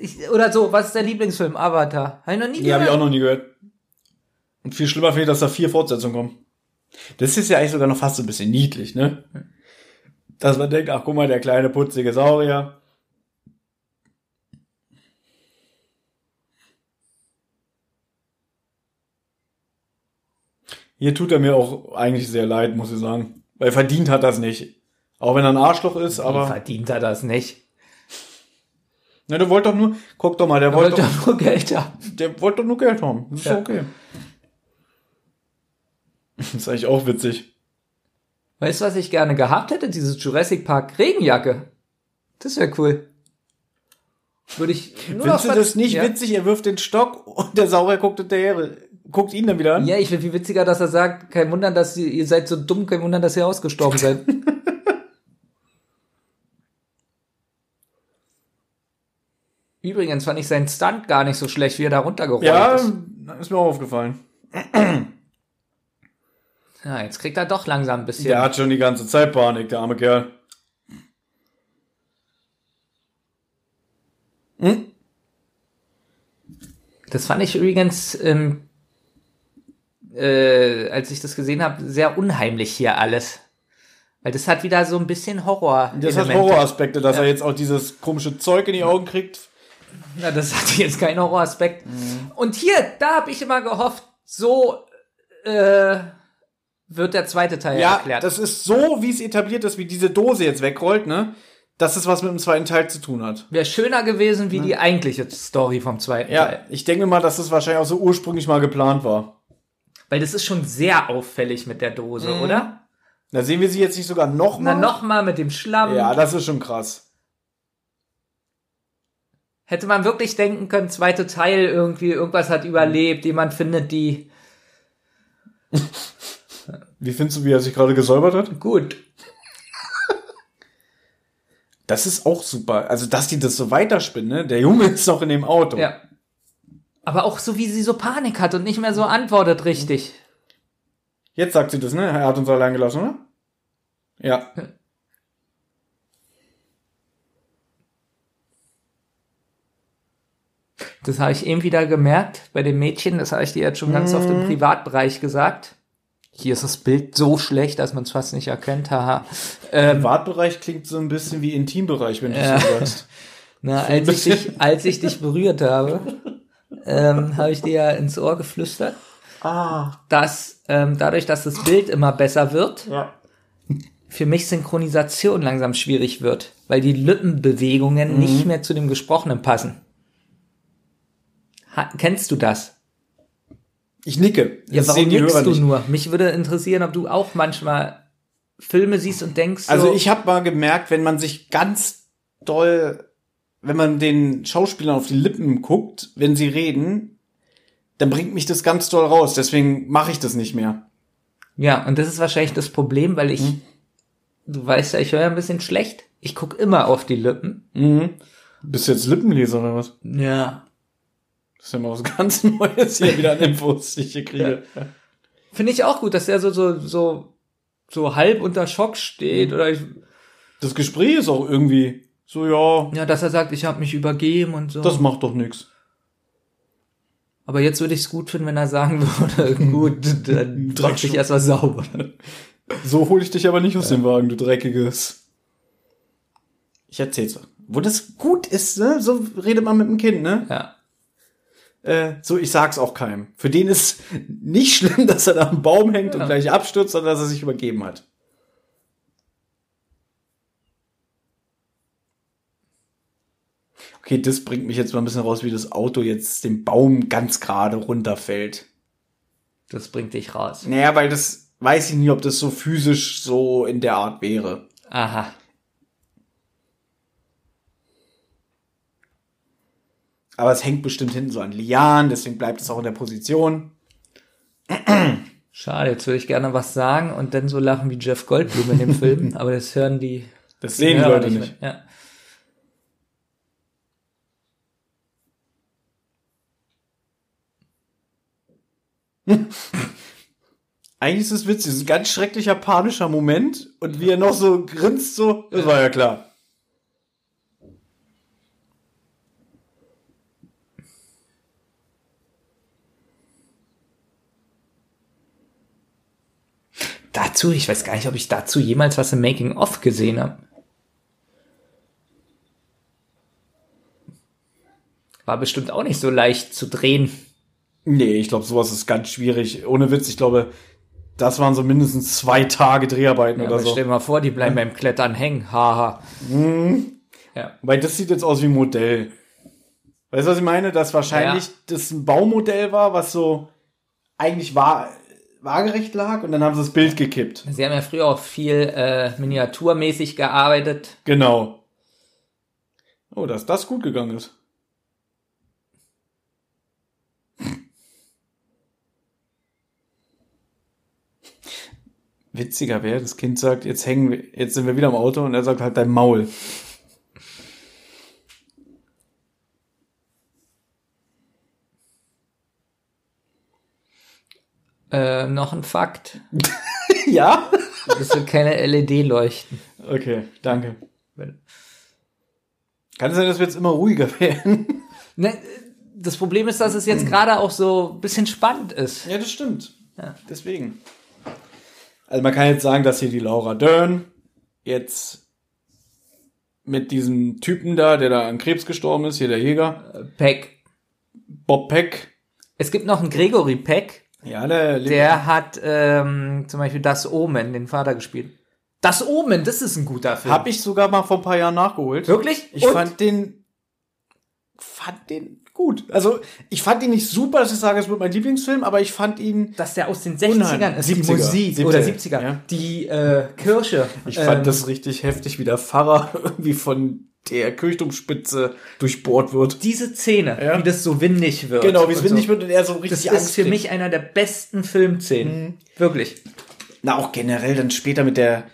Ich, oder so, was ist dein Lieblingsfilm? Avatar. Hab ich noch nie Die habe ich auch gehört. noch nie gehört. Und viel schlimmer finde ich, dass da vier Fortsetzungen kommen. Das ist ja eigentlich sogar noch fast so ein bisschen niedlich, ne? Dass man denkt, ach guck mal, der kleine putzige Saurier. Hier tut er mir auch eigentlich sehr leid, muss ich sagen. Weil verdient hat das nicht. Auch wenn er ein Arschloch ist, Aber verdient er das nicht. Ne, der wollte doch nur, guck doch mal, der Er wollte doch, nur Geld haben. der wollte doch nur Geld haben. Das ist Ja. okay. *laughs* Das ist eigentlich auch witzig. Weißt du, was ich gerne gehabt hätte? Diese Jurassic Park Regenjacke. Das wäre cool. Würde ich nur noch Findest du das nicht ja. witzig? Er wirft den Stock und der Sauer guckt hinterher, guckt ihn dann wieder an. Ja, ich finde viel witziger, dass er sagt, kein Wunder, dass ihr, ihr seid so dumm, kein Wunder, dass ihr ausgestorben seid. *laughs* Übrigens fand ich seinen Stunt gar nicht so schlecht, wie er da runtergerollt Ja, ist. ist mir auch aufgefallen. Ja, jetzt kriegt er doch langsam ein bisschen. Der hat schon die ganze Zeit Panik, der arme Kerl. Das fand ich übrigens, ähm, äh, als ich das gesehen habe, sehr unheimlich hier alles. Weil das hat wieder so ein bisschen Horror. Das hat Horroraspekte, dass er jetzt auch dieses komische Zeug in die Augen kriegt. Na, das hatte *laughs* jetzt keinen Horroraspekt. Mhm. Und hier, da habe ich immer gehofft, so äh, wird der zweite Teil Ja, erklärt. das ist so, wie es etabliert ist, wie diese Dose jetzt wegrollt, ne? Dass es was mit dem zweiten Teil zu tun hat. Wäre schöner gewesen wie die eigentliche Story vom zweiten Ja, Teil. ich denke mal, dass das wahrscheinlich auch so ursprünglich mal geplant war. Weil das ist schon sehr auffällig mit der Dose, Mhm. oder? Da sehen wir sie jetzt nicht sogar noch mal. Na, nochmal mit dem Schlamm. Ja, das ist schon krass. Hätte man wirklich denken können, zweite Teil irgendwie, irgendwas hat überlebt, jemand findet die. Wie findest du, wie er sich gerade gesäubert hat? Gut. Das ist auch super. Also, dass die das so weiterspinnen, ne? Der Junge *laughs* ist noch in dem Auto. Ja. Aber auch so, wie sie so Panik hat und nicht mehr so antwortet richtig. Jetzt sagt sie das, ne? Er hat uns allein gelassen, oder? Ja. Das habe ich eben wieder gemerkt bei den Mädchen, das habe ich dir jetzt schon ganz oft Mhm. im Privatbereich gesagt. Hier ist das Bild so schlecht, dass man es fast nicht erkennt, haha. Ähm, Privatbereich klingt so ein bisschen wie Intimbereich, wenn du Ja. *laughs* so sagst. na, als ich dich, als ich dich berührt habe, *laughs* ähm, *laughs* habe ich dir ja ins Ohr geflüstert, Ah. dass ähm, dadurch, dass das Bild immer besser wird, Ja. für mich Synchronisation langsam schwierig wird, weil die Lippenbewegungen Mhm. nicht mehr zu dem Gesprochenen passen. Ha kennst du das? Ich nicke. Ja, Das warum sehen die nickst du nicht. nur? Mich würde interessieren, ob du auch manchmal Filme siehst und denkst, so, Also ich habe mal gemerkt, wenn man sich ganz doll, wenn man den Schauspielern auf die Lippen guckt, wenn sie reden, dann bringt mich das ganz doll raus. Deswegen mache ich das nicht mehr. ja, und das ist wahrscheinlich das Problem, weil ich, Mhm. du weißt ja, ich höre ja ein bisschen schlecht. Ich guck immer auf die Lippen. Mhm. Bist du jetzt Lippenleser oder was? Ja. Das ist ja mal was *laughs* ganz Neues hier wieder an Infos, die ich hier kriege. Finde ich auch gut, dass der so, so, so, so halb unter Schock steht Mhm. oder ich, Das Gespräch ist auch irgendwie so, ja, ja, dass er sagt, ich habe mich übergeben und so. das macht doch nix. Aber jetzt würde ich es gut finden, wenn er sagen *laughs* würde, gut, dann *laughs* Dreckschuh. dich erstmal sauber. So hole ich dich aber nicht aus dem Wagen, du dreckiges. Ich erzähl's. Wo das gut ist, ne? So redet man mit dem Kind, ne? Ja. Äh, so, ich sag's auch keinem. Für den ist nicht *laughs* schlimm, dass er da am Baum hängt Ja. und gleich abstürzt, sondern dass er sich übergeben hat. Okay, das bringt mich jetzt mal ein bisschen raus, wie das Auto jetzt den Baum ganz gerade runterfällt. Das bringt dich raus. Naja, weil das weiß ich nie, ob das so physisch so in der Art wäre. Aha. Aber es hängt bestimmt hinten so an Lianen, deswegen bleibt es auch in der Position. Schade, jetzt würde ich gerne was sagen und dann so lachen wie Jeff Goldblum in dem Film, *laughs* aber das hören die, Das sehen die Leute nicht. Ja. *laughs* Eigentlich ist es witzig, es ist ein ganz schrecklicher panischer Moment und wie er noch so grinst, so, das war ja klar. Dazu, ich weiß gar nicht, ob ich dazu jemals was im Making of gesehen habe. War bestimmt auch nicht so leicht zu drehen. Nee, ich glaube, sowas ist ganz schwierig. Ohne Witz, ich glaube, das waren so mindestens zwei Tage Dreharbeiten Ja, oder so. stell dir mal vor, die bleiben beim Klettern hängen. Haha. Ja. Weil das sieht jetzt aus wie ein Modell. Weißt du, was ich meine? Dass wahrscheinlich Ja. das ein Baumodell war, was so eigentlich war, waagerecht lag und dann haben sie das Bild gekippt. Sie haben ja früher auch viel äh, miniaturmäßig gearbeitet. Genau. Oh, dass das gut gegangen ist. Witziger wäre, das Kind sagt, jetzt hängen wir, jetzt sind wir wieder im Auto und er sagt halt dein Maul. Äh, noch ein Fakt. *laughs* ja? Das sind keine LED-Leuchten. Okay, danke. Kann es sein, dass wir jetzt immer ruhiger werden? Ne, das Problem ist, dass es jetzt gerade auch so ein bisschen spannend ist. Ja, das stimmt. Ja. Deswegen. Also man kann jetzt sagen, dass hier die Laura Dern jetzt mit diesem Typen da, der da an Krebs gestorben ist, hier der Jäger, Peck. Bob Peck. Es gibt noch einen Gregory Peck, Ja, der, der hat ähm, zum Beispiel Das Omen, den Vater gespielt. Das Omen, das ist ein guter Film. hab ich sogar mal vor ein paar Jahren nachgeholt. Wirklich? Ich Und? fand den fand den gut. Also, ich fand ihn nicht super, dass ich sage, es wird mein Lieblingsfilm, aber ich fand ihn dass der aus den 60ern Unheimlich. ist, die 70er. Musik oder 70er, 70er, ja. die äh, Kirche. Ich fand ähm, das richtig heftig, wie der Pfarrer *laughs* irgendwie von der Kirchturmspitze durchbohrt wird. diese Szene, Ja. wie das so windig wird. Genau, wie es windig so. wird und er so richtig Das ist Angst für kriegt. mich einer der besten Filmszenen. Wirklich. Na, auch generell dann später mit der,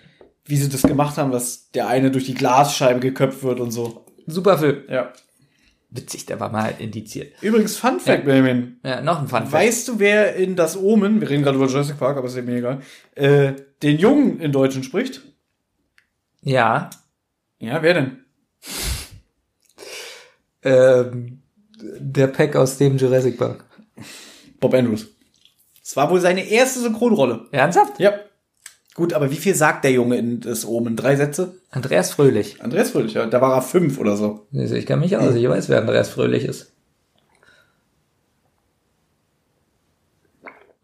wie sie das gemacht haben, dass der eine durch die Glasscheibe geköpft wird und so. Super Film. Ja. Witzig, der war mal indiziert. Übrigens, Fun Fact, Ja. Benjamin. Ja, noch ein Fun Fact. Weißt du, wer in das Omen, wir reden gerade über Jurassic Park, aber ist mir egal, äh, den Jungen in Deutschen spricht? Ja. Ja, wer denn? Ähm, der Pack aus dem Jurassic Park. Bob Andrews. Es war wohl seine erste Synchronrolle. Ernsthaft? Ja. Gut, aber wie viel sagt der Junge in das Omen? Drei Sätze? Andreas Fröhlich. Andreas Fröhlich, ja. Da war er fünf oder so. Also Ich kann mich aus, ich weiß, wer Andreas Fröhlich ist.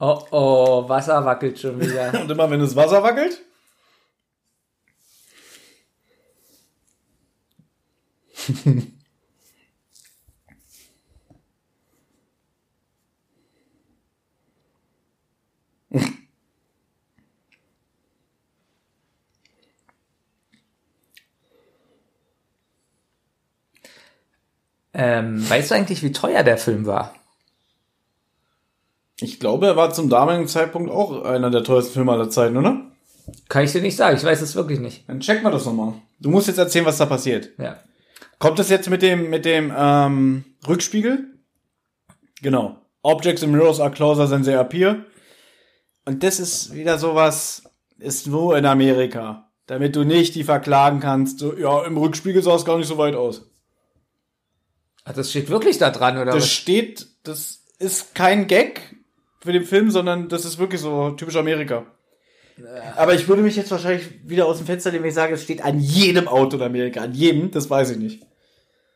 Oh oh, Wasser wackelt schon wieder. *laughs* Und immer wenn das Wasser wackelt? *laughs* ähm, weißt du eigentlich, wie teuer der Film war? Ich glaube, er war zum damaligen Zeitpunkt auch einer der teuersten Filme aller Zeiten, oder? Kann ich dir nicht sagen, ich weiß es wirklich nicht. Dann checken wir das nochmal. Du musst jetzt erzählen, was da passiert. Ja. Kommt das jetzt mit dem, mit dem ähm, Rückspiegel? Genau. Objects and mirrors are closer than they appear. Und das ist wieder sowas, ist nur in Amerika. Damit du nicht die verklagen kannst. So, ja, im Rückspiegel sah es gar nicht so weit aus. Ach, das steht wirklich da dran, oder Das was? steht, das ist kein Gag für den Film, sondern das ist wirklich so typisch Amerika. Aber ich würde mich jetzt wahrscheinlich wieder aus dem Fenster lehnen, wenn ich sage, es steht an jedem Auto in Amerika. An jedem, das weiß ich nicht.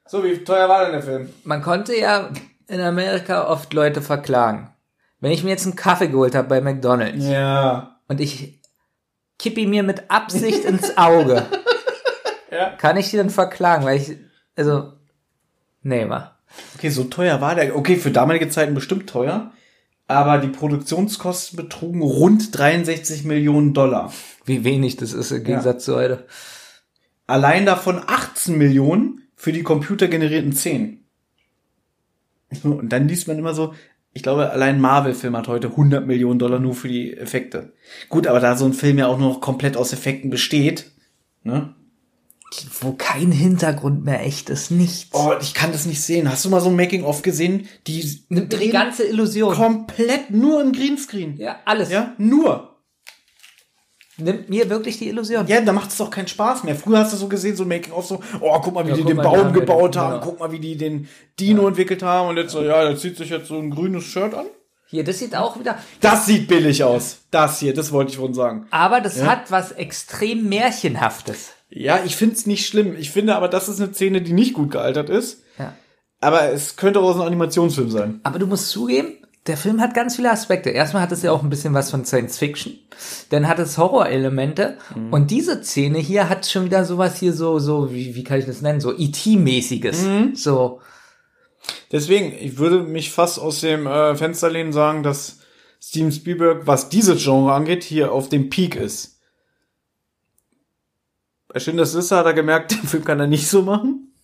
So, wie teuer war denn der Film? Man konnte ja in Amerika oft Leute verklagen. Wenn ich mir jetzt einen Kaffee geholt habe bei McDonald's Ja. und ich kipp ihn mir mit Absicht ins Auge, *laughs* Ja. kann ich die dann verklagen, weil ich, also, Nee, war. Okay, so teuer war der. Okay, für damalige Zeiten bestimmt teuer. Aber die Produktionskosten betrugen rund 63 Millionen Dollar. Wie wenig das ist im Gegensatz zu heute. Allein davon 18 Millionen für die computergenerierten 10. Und dann liest man immer so, ich glaube, allein Marvel-Film hat heute 100 Millionen Dollar nur für die Effekte. Gut, aber da so ein Film ja auch nur noch komplett aus Effekten besteht, ne? Wo kein Hintergrund mehr echt ist, nichts. Oh, ich kann das nicht sehen. Hast du mal so ein Making-of gesehen? Die Nimmt die ganze Illusion. komplett nur im Greenscreen. Ja, alles. Ja, nur. Nimmt mir wirklich die Illusion. Ja, da macht es doch keinen Spaß mehr. Früher hast du so gesehen, so ein Making-of, so, oh, guck mal, wie Ja, die den Baum da gebaut haben, ja. guck mal, wie die den Dino entwickelt haben und jetzt so, ja, der zieht sich jetzt so ein grünes Shirt an. Hier, das sieht auch wieder. Das sieht billig aus. Das hier, das wollte ich schon sagen. Aber das Ja. hat was extrem Märchenhaftes. Ja, ich find's nicht schlimm. Ich finde aber, das ist eine Szene, die nicht gut gealtert ist. Ja. Aber es könnte auch so ein Animationsfilm sein. Aber du musst zugeben, der Film hat ganz viele Aspekte. Erstmal hat es ja auch ein bisschen was von Science Fiction. Dann hat es Horrorelemente. Und diese Szene hier hat schon wieder sowas hier so, so, wie, wie kann ich das nennen? So E.T.-mäßiges. So, Deswegen, ich würde mich fast aus dem äh, Fenster lehnen sagen, dass Steven Spielberg, was dieses Genre angeht, hier auf dem Peak ist. Bei Schindlers Liste hat er gemerkt, *laughs* den Film kann er nicht so machen.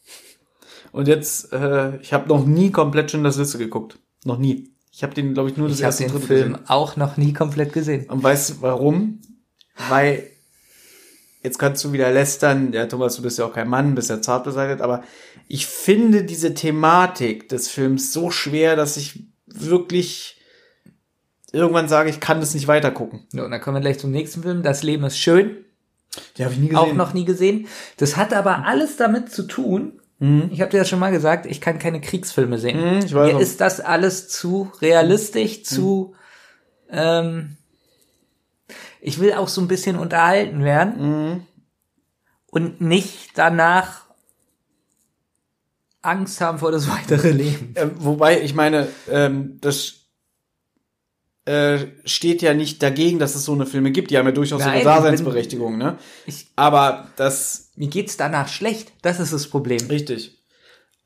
Und jetzt, äh, ich habe noch nie komplett Schindlers Liste geguckt. Noch nie. Ich habe den, glaube ich, nur das ich habe erste den Drittel Film gesehen. auch noch nie komplett gesehen. Und weißt du warum? Weil, jetzt kannst du wieder lästern, ja Thomas, du bist ja auch kein Mann, bist ja zart beseitigt, aber ich finde diese Thematik des Films so schwer, dass ich wirklich irgendwann sage, ich kann das nicht weiter gucken. Ja, und dann kommen wir gleich zum nächsten Film. Das Leben ist schön. Die habe ich nie Auch noch nie gesehen. Das hat aber alles damit zu tun. Ich habe dir das schon mal gesagt, ich kann keine Kriegsfilme sehen. Mhm, ich weiß Mir auch. ist das alles zu realistisch, zu ähm, ich will auch so ein bisschen unterhalten werden und nicht danach Angst haben vor das *laughs* weitere Leben. Äh, wobei, ich meine, ähm, das äh, steht ja nicht dagegen, dass es so eine Filme gibt. Die haben ja durchaus Nein, ihre Daseinsberechtigung, ne? Ich- Aber das Mir geht's danach schlecht. Das ist das Problem. Richtig.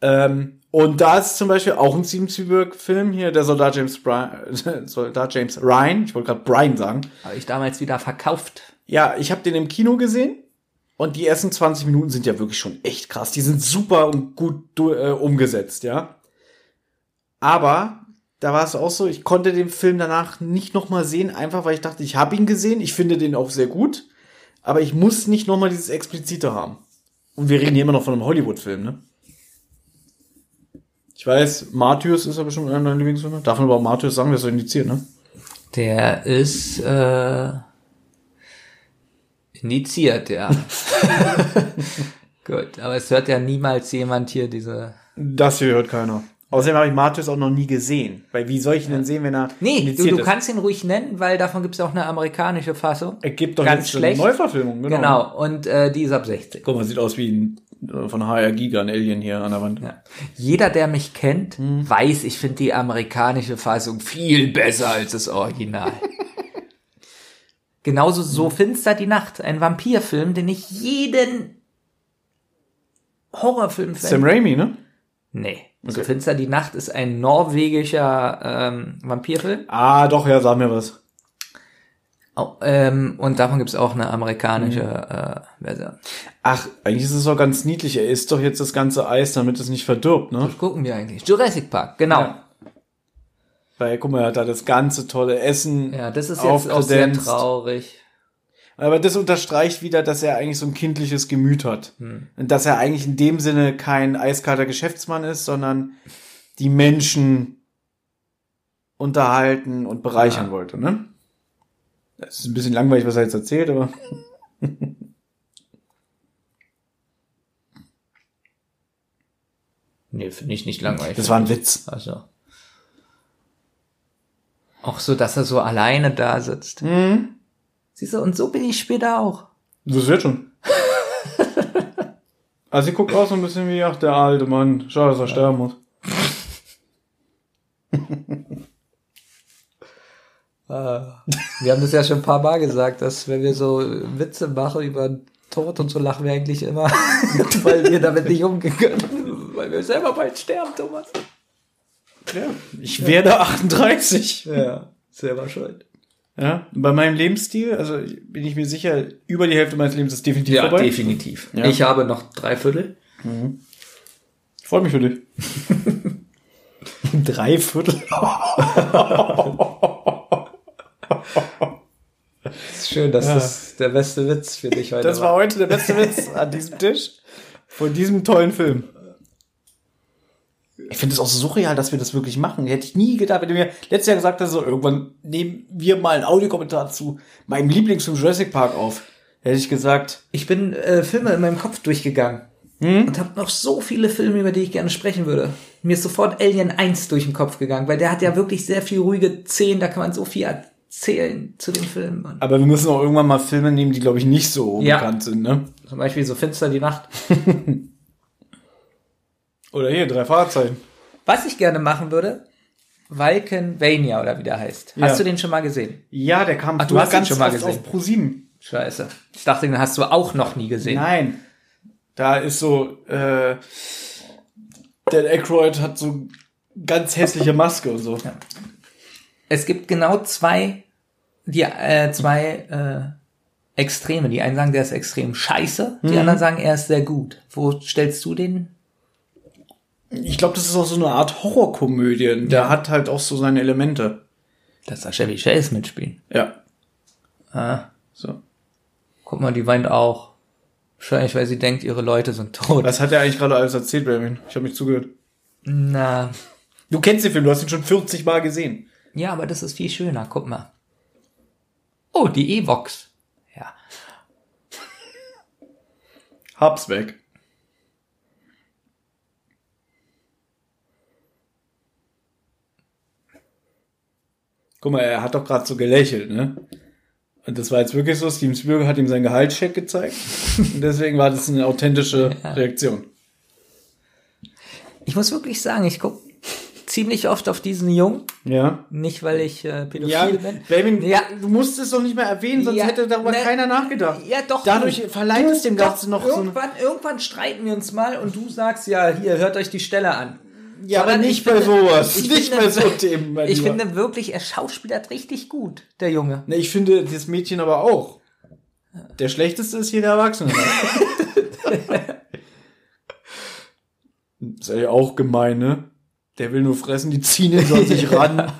Ähm, und da ist zum Beispiel auch ein Steven Spielberg-Film hier, der Soldat James Bryan, *laughs* Soldat James Ryan, ich wollte gerade Brian sagen. Habe ich damals wieder verkauft. Ja, ich habe den im Kino gesehen und die ersten 20 Minuten sind ja wirklich schon echt krass. Die sind super und gut äh, umgesetzt, ja. Aber da war es auch so, ich konnte den Film danach nicht noch mal sehen, einfach weil ich dachte, ich habe ihn gesehen, ich finde den auch sehr gut, aber ich muss nicht noch mal dieses explizite haben. Und wir reden hier immer noch von einem Hollywood-Film, ne? Ich weiß, Martyrs ist ja bestimmt einer deiner Lieblingsfilme. Darf man aber auch Martyrs sagen, der ist so indiziert, ne? Der ist äh, indiziert, ja. *laughs* Gut, aber es hört ja niemals jemand hier diese. Das hier hört keiner. Außerdem habe ich Martyrs auch noch nie gesehen. Weil wie soll ich ihn denn sehen, wenn er Nee, du, du ist? kannst ihn ruhig nennen, weil davon gibt es auch eine amerikanische Fassung. Er gibt doch Ganz jetzt schlecht. eine Neuverfilmung, genau. Genau, und äh, die ist ab 16. Guck mal, sieht aus wie ein äh, von HR Giga, ein Alien hier an der Wand. Ja. Jeder, der mich kennt, Hm. weiß, ich finde die amerikanische Fassung viel besser als das Original. *laughs* Genauso so Hm. finster die Nacht, ein Vampirfilm, den ich jeden Horrorfilm Sam Raimi, ne? Nee. So Okay. finster die Nacht ist ein norwegischer ähm, Vampirfilm. Ah, doch, ja, sag mir was. Oh, ähm, und davon gibt's auch eine amerikanische Hm. äh, Version. Ach, eigentlich ist es doch ganz niedlich. Er isst doch jetzt das ganze Eis, damit es nicht verdirbt, ne? Was gucken wir eigentlich? Jurassic Park, genau. Ja. Weil, guck mal, er hat da das ganze tolle Essen. Ja, das ist jetzt auch sehr traurig. Aber das unterstreicht wieder, dass er eigentlich so ein kindliches Gemüt hat. Hm. Und dass er eigentlich in dem Sinne kein eiskalter Geschäftsmann ist, sondern die Menschen unterhalten und bereichern Ja. wollte, ne? Das ist ein bisschen langweilig, was er jetzt erzählt, aber. *laughs* Nee, finde ich nicht langweilig. Das war ein Witz. Also. Auch so, dass er so alleine da sitzt. Mhm. Siehst du, und so bin ich später auch. Das wird schon. *laughs* also sie guckt auch so ein bisschen wie, ach, der alte Mann. Schade, dass er sterben muss. *laughs* Wir haben das ja schon ein paar Mal gesagt, dass wenn wir so Witze machen über Tod und so lachen wir eigentlich immer, *laughs* weil wir damit nicht umgehen können. weil wir selber bald sterben, Thomas. Ja, ich werde 38. Ja, selber schuld. Ja, bei meinem Lebensstil, also bin ich mir sicher, über die Hälfte meines Lebens ist definitiv Ja, vorbei. definitiv. Ja. Ich habe noch drei Viertel. Ich freue mich für dich. *laughs* Drei Viertel. *laughs* ist schön, das ist der beste Witz für dich heute. Das war heute der beste Witz an diesem Tisch von diesem tollen Film. Ich finde es auch so surreal, dass wir das wirklich machen. Hätte ich nie gedacht, wenn du mir letztes Jahr gesagt hast, so irgendwann nehmen wir mal einen Audiokommentar zu meinem Lieblingsfilm Jurassic Park auf. Hätte ich gesagt, Ich bin äh, Filme in meinem Kopf durchgegangen und habe noch so viele Filme, über die ich gerne sprechen würde. Mir ist sofort Alien 1 durch den Kopf gegangen, weil der hat ja wirklich sehr viel ruhige Szenen, da kann man so viel erzählen zu dem Film. Aber wir müssen auch irgendwann mal Filme nehmen, die glaube ich nicht so Ja. bekannt sind, ne? Zum Beispiel so Finster die Nacht. *laughs* Oder hier drei Fahrzeichen. Was ich gerne machen würde, Valkenvania oder wie der heißt. Ja. Hast du den schon mal gesehen? Ja, der kam Ach, du hast ihn ganz schon mal gesehen. auf Pro 7. Scheiße. Ich dachte, den hast du auch noch nie gesehen. Nein. Da ist so, äh, Dan Aykroyd hat so ganz hässliche Maske und so. Es gibt genau zwei, die, äh, zwei äh, Extreme. Die einen sagen, der ist extrem scheiße, die anderen sagen, er ist sehr gut. Wo stellst du den? Ich glaube, das ist auch so eine Art Horrorkomödie. Der hat halt auch so seine Elemente. Dass da Chevy Chase mitspielen. Ja. Ah, So. guck mal, die weint auch. Wahrscheinlich, weil sie denkt, ihre Leute sind tot. Was hat er eigentlich gerade alles erzählt, Benjamin? Ich habe mich zugehört. Na, Du kennst den Film, du hast ihn schon 40 Mal gesehen. ja, aber das ist viel schöner. Guck mal. Oh, die Evox. Ja. Hab's weg. Guck mal, er hat doch gerade so gelächelt, ne? Und das war jetzt wirklich so, Steven Spielberg hat ihm seinen Gehaltscheck gezeigt. *laughs* Und deswegen war das eine authentische Reaktion. Ich muss wirklich sagen, ich guck ziemlich oft auf diesen Jungen. Ja. Nicht, weil ich äh, pädophil Ja, bin. Benjamin, Ja. du musst es doch nicht mehr erwähnen, sonst Ja, hätte darüber ne, keiner nachgedacht. Ja, doch. Dadurch du. verleiht Du, es dem Ganzen noch so irgendwann, irgendwann streiten wir uns mal und du sagst, ja, hier, hört euch die Stelle an. Ja, aber nicht ich bei finde- sowas. ich Nicht finde- bei so Themen, mein Ich finde wirklich, er schauspielert richtig gut, der Junge. Ne, ich finde das Mädchen aber auch. Der schlechteste ist hier der Erwachsene. *laughs* ist ja auch gemein, ne? Der will nur fressen, die ziehen ihn so an sich *laughs* ran.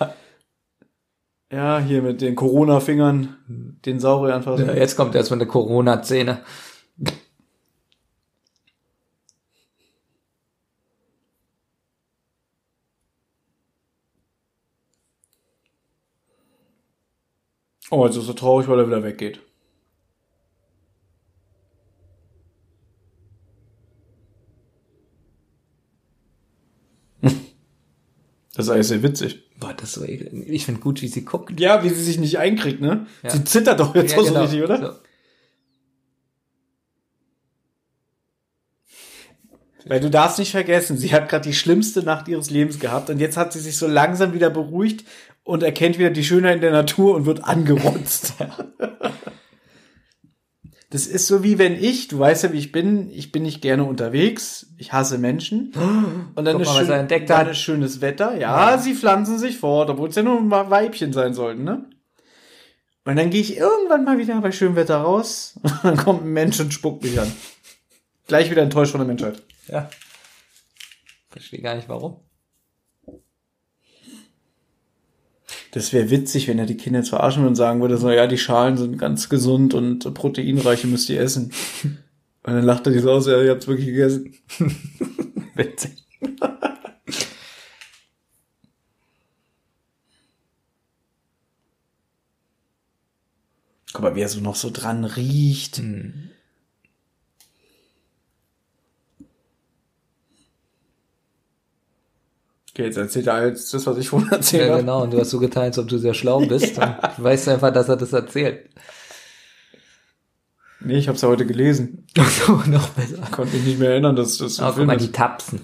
Ja, hier mit den Corona-Fingern den Saurier anfassen. Ja, jetzt kommt erstmal eine Corona-Szene. Oh, jetzt ist er traurig, weil er wieder weggeht. *laughs* Das ist alles sehr witzig. Boah, das ist so ekel- Ich finde gut, wie sie guckt. Ja, wie sie sich nicht einkriegt, ne? Ja. Sie zittert doch jetzt auch so richtig, oder? So. Weil du darfst nicht vergessen, sie hat gerade die schlimmste Nacht ihres Lebens gehabt und jetzt hat sie sich so langsam wieder beruhigt und erkennt wieder die Schönheit in der Natur und wird angerotzt. Das ist so wie wenn ich, du weißt ja, wie ich bin, ich bin nicht gerne unterwegs, ich hasse Menschen. Und dann, Guck ist, mal, schön, entdeckt dann hat. ist schönes Wetter. Ja, sie pflanzen sich fort, obwohl es ja nur mal Weibchen sein sollten, ne? Und dann gehe ich irgendwann mal wieder bei schönem Wetter raus *laughs* und dann kommt ein Mensch und spuckt mich an. Gleich wieder enttäuscht von der Menschheit. Ja. Verstehe gar nicht warum. Das wäre witzig, wenn er die Kinder jetzt verarschen würde und sagen würde, so, ja, die Schalen sind ganz gesund und proteinreiche müsst ihr essen. *laughs* Und dann lacht er die so aus, ja, ihr habt's wirklich gegessen. *laughs* witzig. Guck mal, wie er so noch so dran riecht. Okay, jetzt erzählt er alles das, was ich vorhin *laughs* erzählt Ja, habe. genau. Und du hast so getan, als ob du sehr schlau bist. *laughs* Und du weißt einfach, dass er das erzählt. Nee, ich hab's ja heute gelesen. *laughs* so, noch besser. Konnte mich nicht mehr erinnern, dass das so Aber guck mal, ist. die Tapsen.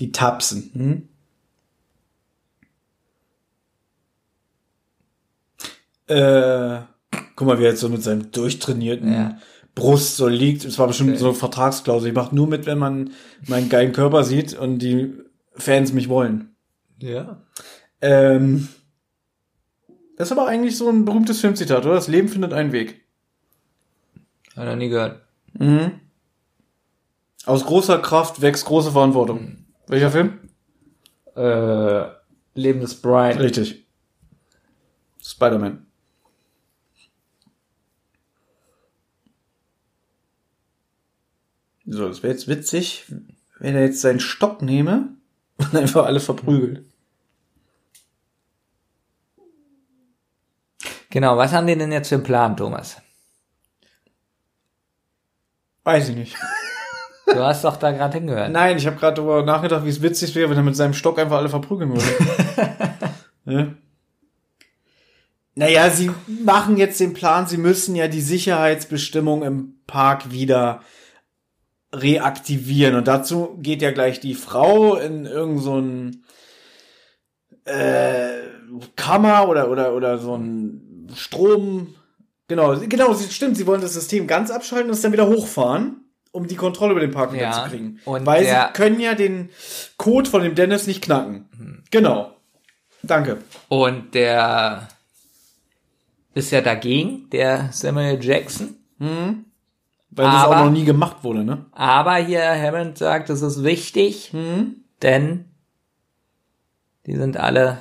Die Tapsen. Hm? Äh, guck mal, wie er jetzt so mit seinem durchtrainierten Ja. Brust so liegt. Es war bestimmt Okay. so eine Vertragsklausel. Ich mache nur mit, wenn man meinen geilen Körper sieht und die Fans mich wollen. Ja. Ähm, das ist aber eigentlich so ein berühmtes Filmzitat, oder? Das Leben findet einen Weg. Hat er nie gehört. Mhm. Aus großer Kraft wächst große Verantwortung. Welcher Film? Äh, Leben des Brian. Richtig. Spider-Man. So, das wäre jetzt witzig, wenn er jetzt seinen Stock nehme und einfach alle verprügelt. Genau, was haben die denn jetzt für einen Plan, Thomas? Weiß ich nicht. Du hast doch da gerade hingehört. *laughs* Nein, ich habe gerade darüber nachgedacht, wie es witzig wäre, wenn er mit seinem Stock einfach alle verprügeln würde. *laughs* ja? Naja, sie machen jetzt den Plan, sie müssen ja die Sicherheitsbestimmung im Park wieder reaktivieren. Und dazu geht ja gleich die Frau in irgend so äh, Kammer oder, oder, oder so ein Strom. Genau, genau, sie- stimmt, sie wollen das System ganz abschalten und es dann wieder hochfahren, um die Kontrolle über den Park wieder Ja, zu kriegen. und Weil sie können ja den Code von dem Dennis nicht knacken. Genau. Danke. Und der ist ja dagegen, der Samuel Jackson. Weil das Aber- auch noch nie gemacht wurde, ne? Aber hier Hammond sagt, es ist wichtig, denn die sind alle,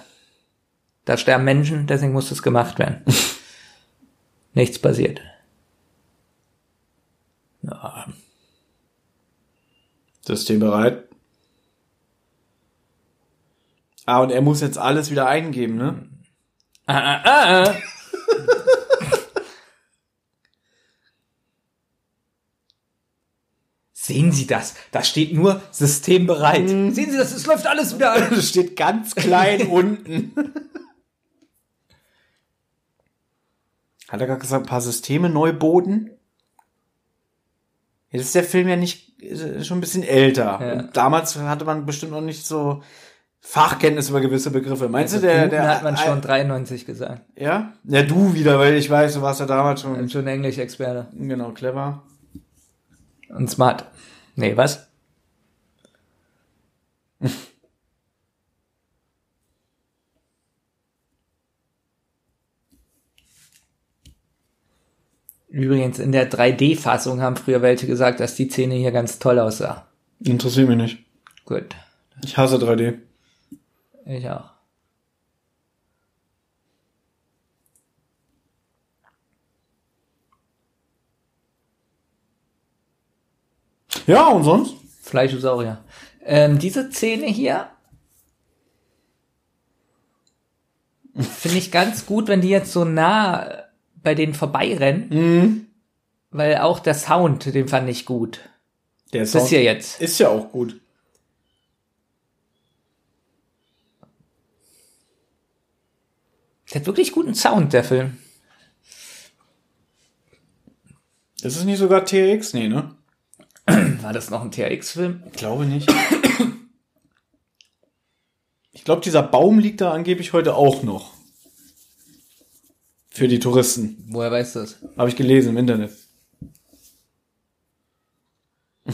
da sterben Menschen, deswegen muss das gemacht werden. *laughs* Nichts passiert. Ja, System bereit. Ah, und er muss jetzt alles wieder eingeben, ne? ah, ah, ah, *laughs* Sehen Sie das? Da steht nur System bereit. Sehen Sie das? Es läuft alles wieder an. *laughs* Das steht ganz klein *laughs* unten. Hat er gerade gesagt, ein paar Systeme neu boten? Jetzt ist der Film ja nicht, schon ein bisschen älter. Ja. Damals hatte man bestimmt noch nicht so Fachkenntnis über gewisse Begriffe. Meinst du, der, der, hat man schon 93 gesagt. ja? Ja, du wieder, weil ich weiß, du warst ja damals schon, Bin schon Englisch-Experte. genau, clever. Und smart. Nee, was? Übrigens, in der 3D-Fassung haben früher welche gesagt, dass die Szene hier ganz toll aussah. Interessiert mich nicht. Gut. Ich hasse 3D. Ich auch. Ja, und sonst? Fleischosaurier. Ähm, diese Szene hier finde ich ganz gut, wenn die jetzt so nah bei denen vorbeirennen, Mhm. weil auch der Sound, den fand ich gut. Der Das hier jetzt. ist ja auch gut. Der hat wirklich guten Sound, der Film. Ist es nicht sogar TX? Nee, ne? *clears throat* War das noch ein THX-Film? Ich glaube nicht. Ich glaube, dieser Baum liegt da angeblich heute auch noch. Für die Touristen. Woher weißt du das? Habe ich gelesen im Internet. *laughs*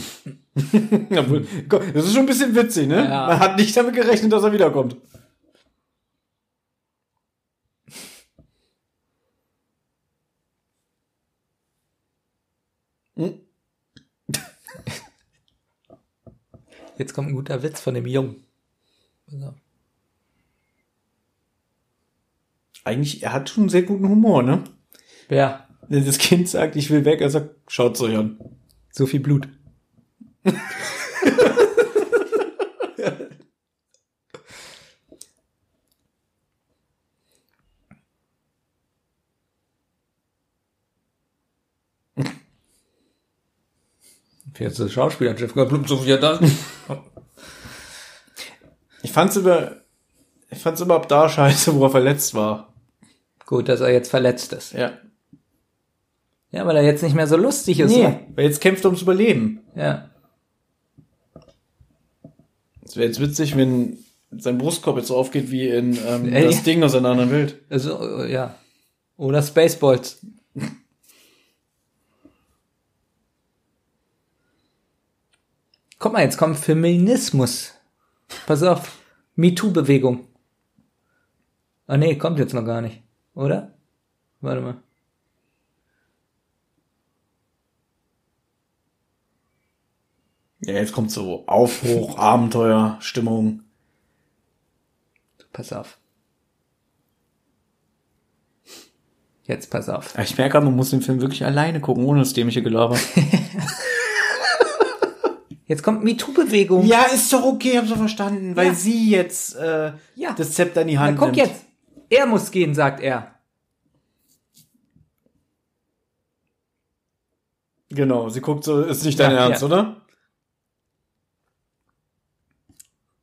Das ist schon ein bisschen witzig, ne? Ja. Man hat nicht damit gerechnet, dass er wiederkommt. Jetzt kommt ein guter Witz von dem Jungen. Also, Eigentlich, er hat schon einen sehr guten Humor, ne? Wer? Wenn das Kind sagt, ich will weg, er sagt, schaut's euch an. So viel Blut. *laughs* Wie jetzt der Schauspieler Jeff Goldblum so viel das? *laughs* Ich fand's über, ich fand's überhaupt da scheiße, wo er verletzt war. Gut, dass er jetzt verletzt ist. Ja. Ja, weil er jetzt nicht mehr so lustig ist. Nee, ne? weil jetzt kämpft er ums Überleben. Ja. Es wäre jetzt witzig, wenn sein Brustkorb jetzt so aufgeht wie in ähm, Ey. das Ding aus einer anderen Welt. Also, ja. Oder Spaceballs. Guck mal, jetzt kommt Feminismus. Pass auf. MeToo-Bewegung. Ah nee, kommt jetzt noch gar nicht. Oder? Warte mal. Ja, jetzt kommt so Aufbruch, *laughs* Abenteuer, Stimmung. Pass auf. Jetzt pass auf. Ich merke gerade, man muss den Film wirklich alleine gucken, ohne das dämliche Gelaber. *laughs* Jetzt kommt MeToo-Bewegung. ja, ist doch okay, hab so verstanden, weil Ja. sie jetzt äh, Ja. das Zepter in die Na, Hand guck nimmt. jetzt. Er muss gehen, sagt er. Genau, sie guckt so, ist nicht dein Ja, Ernst, ja. oder?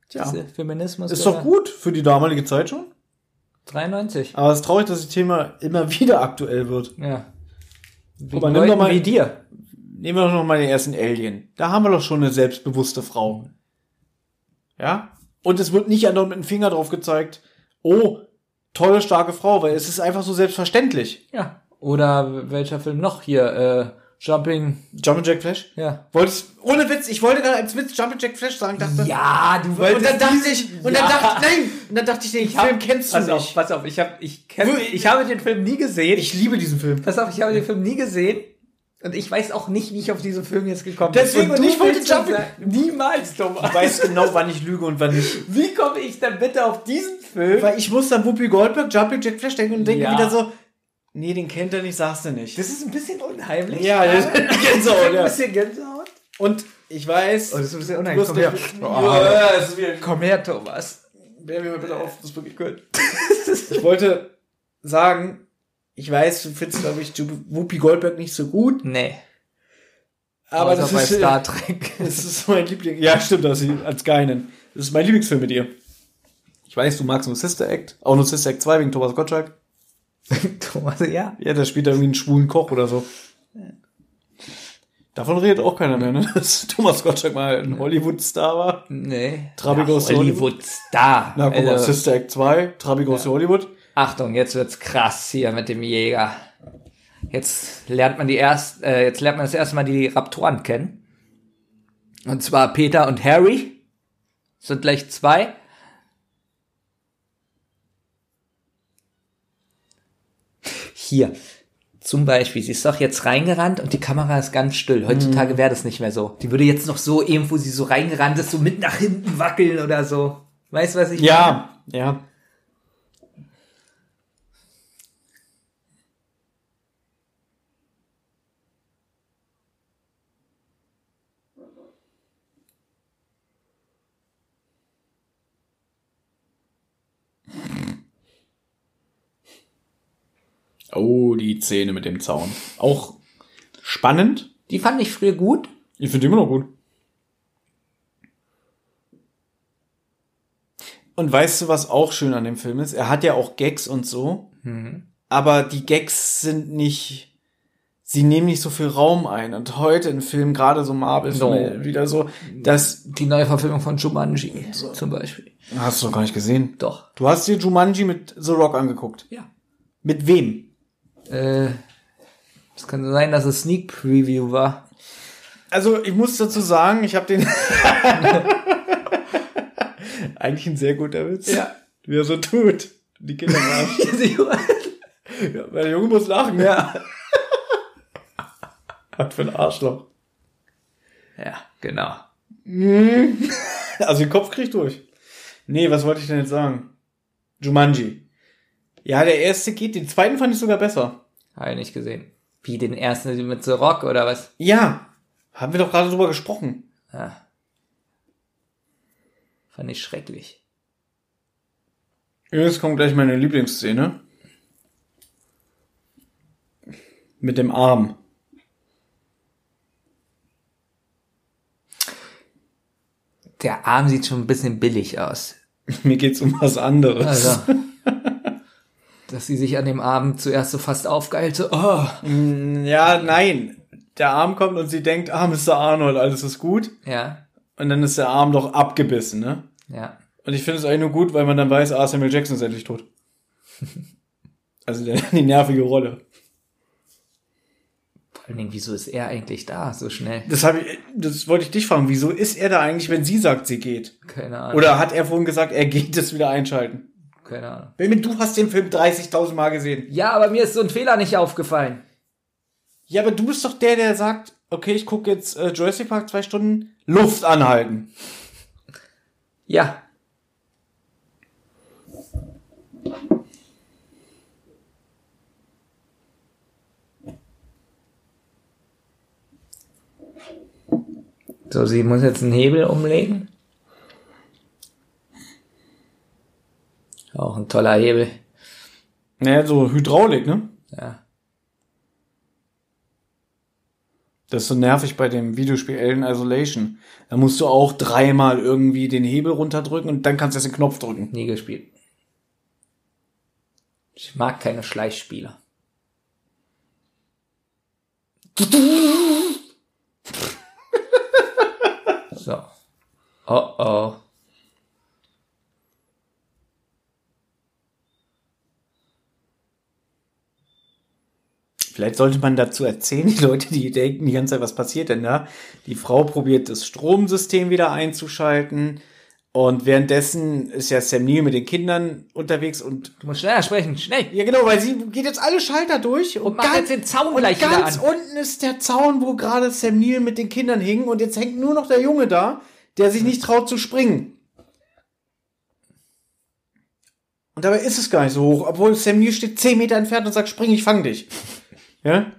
Tja, Diese Feminismus. ist doch gut für die damalige Zeit schon. 93. Aber es ist traurig, dass das Thema immer *laughs* wieder aktuell wird. Ja. Wie, Guck mal, nimm doch mal- wie dir. Nehmen wir doch noch mal den ersten Alien. Da haben wir doch schon eine selbstbewusste Frau. Ja? Und es wird nicht andauernd mit dem Finger drauf gezeigt, oh, tolle, starke Frau, weil es ist einfach so selbstverständlich. Ja. Oder welcher Film noch hier? Äh, Jumping. Jumpin' Jack Flash? Ja. Wolltest, ohne Witz, ich wollte gerade als Witz Jumpin' Jack Flash sagen, dachte, Ja, du und dann dachte ich, und dann Ja. dachte ich, nein, und dann dachte ich, den Film kennst du pass auf, nicht. pass auf, ich habe ich kenn, ich habe den Film nie gesehen. Ich liebe diesen Film. pass auf, ich habe den Film nie gesehen und ich weiß auch nicht, wie ich auf diesen Film jetzt gekommen Deswegen, bin. und ich wollte Jumping- niemals, Thomas. Ich weiß genau, wann ich lüge und wann nicht. *laughs* Wie komme ich denn bitte auf diesen Film? Weil ich muss an Whoopi Goldberg, Jumping Jack Flash denken und denke Ja. wieder so, nee, den kennt er nicht, sagst du nicht. das ist ein bisschen unheimlich. ja, das *laughs* Gänsehaut, ein ja. bisschen Gänsehaut. Und ich weiß, Oh, das ist ein bisschen unheimlich. Komm her. Oh, Ja, Komm her, Thomas. Klär mir mal bitte auf, das ist wirklich gut. *laughs* Ich wollte sagen, ich weiß, du findest, glaube ich, Whoopi Goldberg nicht so gut, Nee. aber Außer das bei ist, Star Trek. *laughs* das ist mein Liebling. Ja, stimmt, das ist als Geinen. Das ist mein Lieblingsfilm mit ihr. Ich weiß, du magst nur Sister Act, auch nur Sister Act 2 wegen Thomas Gottschalk. *laughs* Thomas, ja. Ja, der spielt da irgendwie einen schwulen Koch oder so. Davon redet auch keiner mehr, ne? *laughs* Dass Thomas Gottschalk mal ein Hollywood-Star war. Nee. Trabi Ja, Hollywood-Star. Na, guck mal, Also, Sister Act 2, Trabi goes to Hollywood. Achtung, jetzt wird's krass hier mit dem Jäger. Jetzt lernt man die erst, äh, jetzt lernt man das erste Mal die Raptoren kennen. Und zwar Peter und Harry. Sind gleich zwei. Hier. Zum Beispiel, sie ist doch jetzt reingerannt und die Kamera ist ganz still. Heutzutage wäre das nicht mehr so. Die würde jetzt noch so, irgendwo sie so reingerannt ist, so mit nach hinten wackeln oder so. Weißt du, was ich meine? Ja, ja. Oh, die Szene mit dem Zaun. Auch spannend. Die fand ich früher gut. Ich finde die immer noch gut. Und weißt du, was auch schön an dem Film ist? Er hat ja auch Gags und so. Aber die Gags sind nicht, sie nehmen nicht so viel Raum ein. Und heute im Film, gerade so Marvel, No. wieder so, das Die neue Verfilmung von Jumanji zum Beispiel. hast du doch gar nicht gesehen. Doch. Du hast dir Jumanji mit The Rock angeguckt. Ja. Mit wem? Äh, es kann sein, dass es Sneak Preview war. Also ich muss dazu sagen, ich habe den *laughs* eigentlich ein sehr guter Witz. Ja. Wie er so tut. Die Kinder machen. *laughs* ja, weil der Junge muss lachen. ja. *laughs* Was für ein Arschloch. Ja, genau. Also den Kopf krieg ich durch. Nee, was wollte ich denn jetzt sagen? Jumanji. Ja, der erste geht, den zweiten fand ich sogar besser. Habe ich nicht gesehen. Wie den ersten mit The Rock oder was? Ja, haben wir doch gerade drüber gesprochen. Ja. Fand ich schrecklich. Jetzt kommt gleich meine Lieblingsszene. Mit dem Arm. Der Arm sieht schon ein bisschen billig aus. *laughs* Mir geht's um was anderes. Also. *laughs* dass sie sich an dem Arm zuerst so fast aufgeilt, so, oh. Ja, nein. Der Arm kommt und sie denkt, ah, Mr. Arnold, alles ist gut. Ja, Und dann ist der Arm doch abgebissen, ne? ja. Und ich finde es eigentlich nur gut, weil man dann weiß, ah, Samuel Jackson ist endlich tot. *laughs* also die nervige Rolle. Vor allen Dingen, wieso ist er eigentlich da so schnell? Das, hab ich, das wollte ich dich fragen. Wieso ist er da eigentlich, wenn sie sagt, sie geht? Keine Ahnung. Oder hat er vorhin gesagt, er geht das wieder einschalten? Keine Ahnung. Benjamin, du hast den Film 30.000 Mal gesehen. Ja, aber mir ist so ein Fehler nicht aufgefallen. Ja, aber du bist doch der, der sagt, okay, ich gucke jetzt äh, Jurassic Park zwei Stunden, Luft anhalten. Ja. So, sie muss jetzt einen Hebel umlegen. Auch ein toller Hebel. Naja, so Hydraulik, ne? Ja. Das ist so nervig bei dem Videospiel Alien Isolation. Da musst du auch dreimal irgendwie den Hebel runterdrücken und dann kannst du erst den Knopf drücken. Nie gespielt. Ich mag keine Schleichspieler. *laughs* So. Oh oh. Vielleicht sollte man dazu erzählen, *laughs* die Leute, die denken die ganze Zeit, was passiert denn da? Die Frau probiert das Stromsystem wieder einzuschalten und währenddessen ist ja Sam Neill mit den Kindern unterwegs und Du musst schneller sprechen, schnell. ja genau, weil sie geht jetzt alle Schalter durch Und macht jetzt den Zaun und gleich wieder ganz an. unten ist der Zaun, wo gerade Sam Neill mit den Kindern hing und jetzt hängt nur noch der Junge da, der sich nicht traut zu springen. Und dabei ist es gar nicht so hoch, obwohl Sam Neill steht 10 Meter entfernt und sagt, spring, ich fang dich. Ja?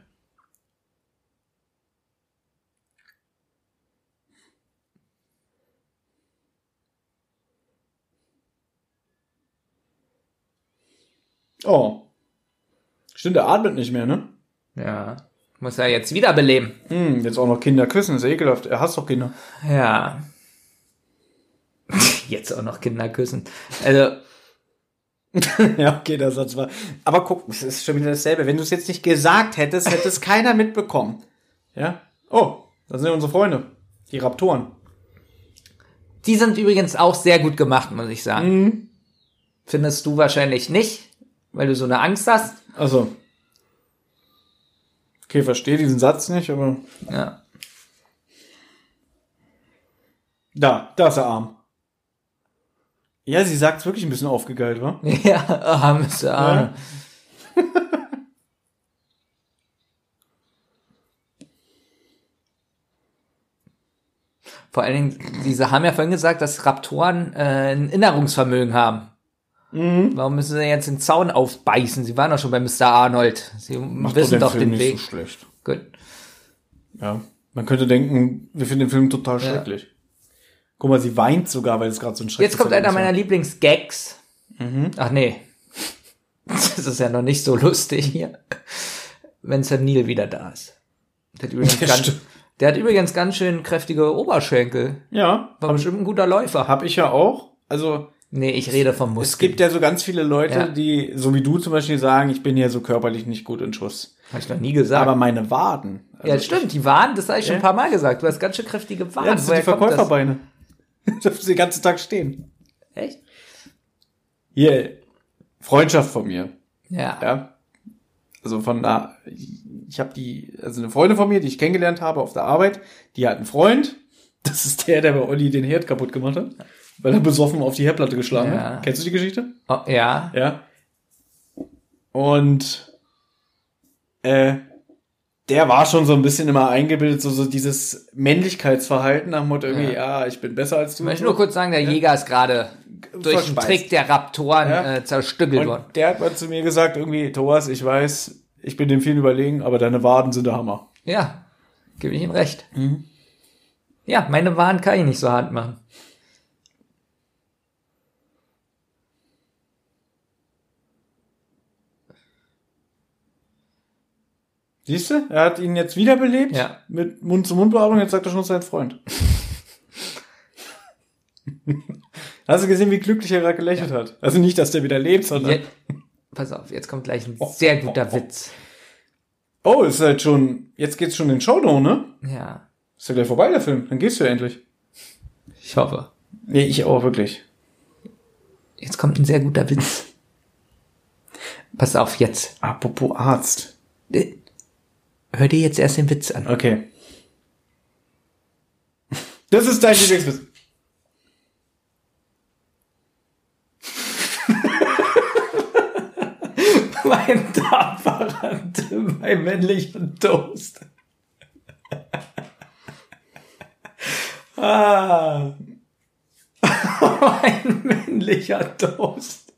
Oh. Stimmt, er atmet nicht mehr, ne? Ja. Muss er jetzt wiederbeleben. Hm, jetzt auch noch Kinder küssen, ist ekelhaft. Er hasst doch Kinder. Ja. *laughs* Jetzt auch noch Kinder küssen. Also, *laughs* ja, okay, der Satz war. Aber guck, es ist schon wieder dasselbe. Wenn du es jetzt nicht gesagt hättest, hätte es keiner mitbekommen. Ja? Oh, das sind ja unsere Freunde. Die Raptoren. die sind übrigens auch sehr gut gemacht, muss ich sagen. Mhm. Findest du wahrscheinlich nicht, weil du so eine Angst hast. Also. Okay, verstehe diesen Satz nicht, aber. Ja. Da, da ist er arm. Ja, sie sagt wirklich ein bisschen aufgegeilt, wa? *laughs* Ja, armes Arme. *laughs* Vor allen Dingen, diese haben ja vorhin gesagt, dass Raptoren äh, ein Erinnerungsvermögen haben. Warum müssen sie jetzt den Zaun aufbeißen? Sie waren doch schon bei Mr. Arnold. Sie wissen doch den, Weg. so schlecht. Gut. Ja. Man könnte denken, wir finden den Film total schrecklich. Guck mal, sie weint sogar, weil es gerade so ein schreckliches Jetzt kommt einer meiner. Lieblingsgags. Ach nee. Das ist ja noch nicht so lustig hier. Wenn Sam Neill wieder da ist. Der hat übrigens, *laughs* Ja, ganz, der hat übrigens ganz schön kräftige Oberschenkel. Ja, War bestimmt ein guter Läufer. hab ich ja auch. Also, Nee, ich rede vom es Muskel. gibt ja so ganz viele Leute, Ja. die, so wie du zum Beispiel, sagen, ich bin ja so körperlich nicht gut in Schuss. Hab ich noch nie gesagt. Aber meine Waden. Also, ja, stimmt, die Waren, das habe ich schon Ja. ein paar Mal gesagt. Du hast ganz schön kräftige Waren. Ja, das sind die? Verkäuferbeine. *laughs* Dürfen den ganzen Tag stehen. Echt? Hier, Freundschaft von mir. Ja. Ja. Also von da, ich habe die, also eine Freundin von mir, die ich kennengelernt habe auf der Arbeit, die hat einen Freund. Das ist der, der bei Olli den Herd kaputt gemacht hat, weil er besoffen auf die Herdplatte geschlagen Ja. hat. Kennst du die Geschichte? Oh, ja. Ja. Und äh, der war schon so ein bisschen immer eingebildet, so, so dieses Männlichkeitsverhalten nach dem Motto irgendwie, ja, ich bin besser als du. Ich möchte nur kurz sagen, der Jäger ist gerade durch den. Trick der Raptoren Ja. äh, zerstückelt worden. Und der hat mal zu mir gesagt, irgendwie, Thomas, ich weiß, ich bin dem vielen überlegen, aber deine Waden sind der Hammer. Ja, gebe ich ihm recht. Ja, meine Waren kann ich nicht so hart machen. Siehst du? Er hat ihn jetzt wiederbelebt. Ja. Mit Mund-zu-Mund-Beatmung. Jetzt sagt er schon sein Freund. *laughs* Hast du gesehen, wie glücklich er gerade gelächelt hat? Also nicht, dass der wieder lebt, sondern. Je Pass auf, jetzt kommt gleich ein sehr guter Witz. Oh, ist halt schon. Jetzt geht's schon in den Showdown, ne? Ja, Ist ja gleich vorbei, der Film. Dann gehst du ja endlich. ich hoffe. Nee, ich auch, wirklich. Jetzt kommt ein sehr guter Witz. Pass auf, jetzt. Apropos Arzt. Äh, Hör dir jetzt erst den Witz an. Okay. Das ist dein Lieblingswitz. *laughs* mein Darmverwandte, mein männlicher Toast. *laughs* ah. *laughs* mein männlicher Toast.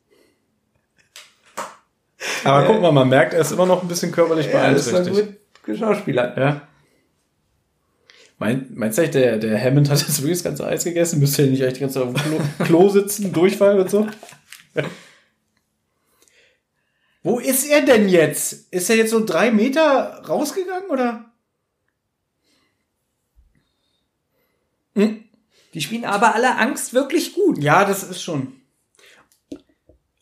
Aber guck mal, man merkt, er ist immer noch ein bisschen körperlich Ja, beeinträchtigt. gut geschauspielert. Ja. Mein, meinst du echt, der, der Hammond hat jetzt wirklich das ganze Eis gegessen? Müsste er nicht echt die ganze Zeit auf dem Klo, *laughs* Klo sitzen, Durchfall und so? Wo ist er denn jetzt? Ist er jetzt so drei Meter rausgegangen oder? Die spielen aber alle Angst wirklich gut. Ja, das ist schon.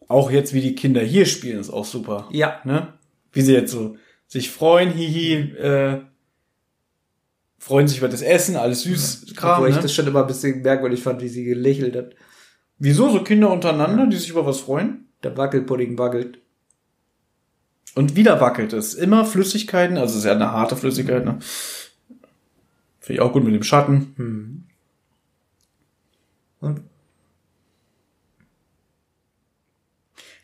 Auch jetzt, wie die Kinder hier spielen, ist auch super. Ja. Ne? Wie sie jetzt so sich freuen, hihi, äh, freuen sich über das Essen, alles süß, Kram. Obwohl ich Ne? das schon immer ein bisschen merkwürdig fand, wie sie gelächelt hat. Wieso so Kinder untereinander, die sich über was freuen? Der Wackelpudding wackelt. Und wieder wackelt es. Immer Flüssigkeiten, also es ist ja eine harte Flüssigkeit, ne? Finde ich auch gut mit dem Schatten. Und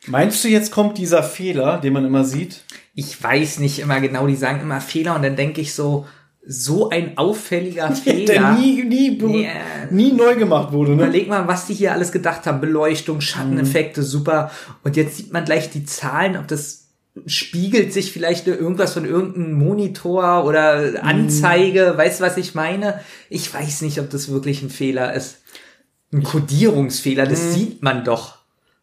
Meinst du, jetzt kommt dieser Fehler, den man immer sieht? Ich weiß nicht immer genau, die sagen immer Fehler und dann denke ich so, so ein auffälliger *laughs* Fehler. Der nie, nie, Ja. nie neu gemacht wurde, ne? Überleg mal, was die hier alles gedacht haben. Beleuchtung, Schatteneffekte, super. Und jetzt sieht man gleich die Zahlen, ob das spiegelt sich vielleicht irgendwas von irgendeinem Monitor oder Anzeige. Weißt du, was ich meine? Ich weiß nicht, ob das wirklich ein Fehler ist. Ein Kodierungsfehler, das sieht man doch.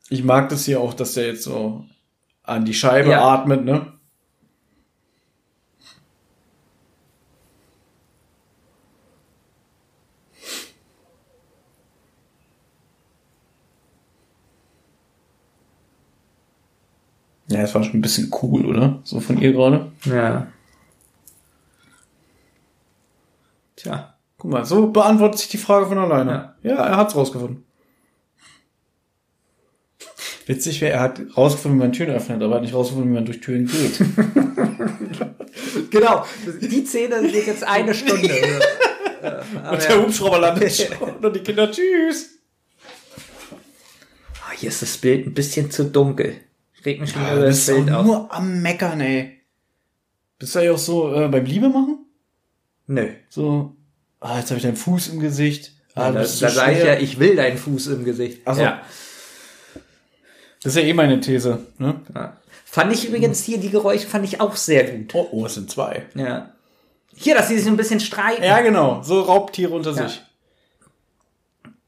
Ich mag das hier auch, dass der jetzt so an die Scheibe Ja. atmet, ne? Ja, das war schon ein bisschen cool, oder? So von ihr gerade. Ja. Tja. Guck mal, so beantwortet sich die Frage von alleine. Ja, er hat's rausgefunden. Witzig wäre, er hat rausgefunden, wie man Türen öffnet, aber er hat nicht rausgefunden, wie man durch Türen geht. *laughs* Genau. Die Szene geht jetzt eine Stunde. *laughs* Und der Hubschrauber landet schon *laughs* und die Kinder, tschüss. Ah, hier ist das Bild ein bisschen zu dunkel. Ich reg mich schon Ja, über das Bild auf. nur am Meckern, ey. Bist du ja auch so äh, beim Liebe machen? Nö. So, ah, jetzt habe ich deinen Fuß im Gesicht. Ah, da du da so sage ich ja, ich will deinen Fuß im Gesicht. Ach so. Ja. Das ist ja eh meine These. Ne? Ja. Fand ich übrigens hier, die Geräusche fand ich auch sehr gut. Oh, oh, es sind zwei. Ja. Hier, dass sie sich ein bisschen streiten. Ja, genau. So Raubtiere unter Ja. sich.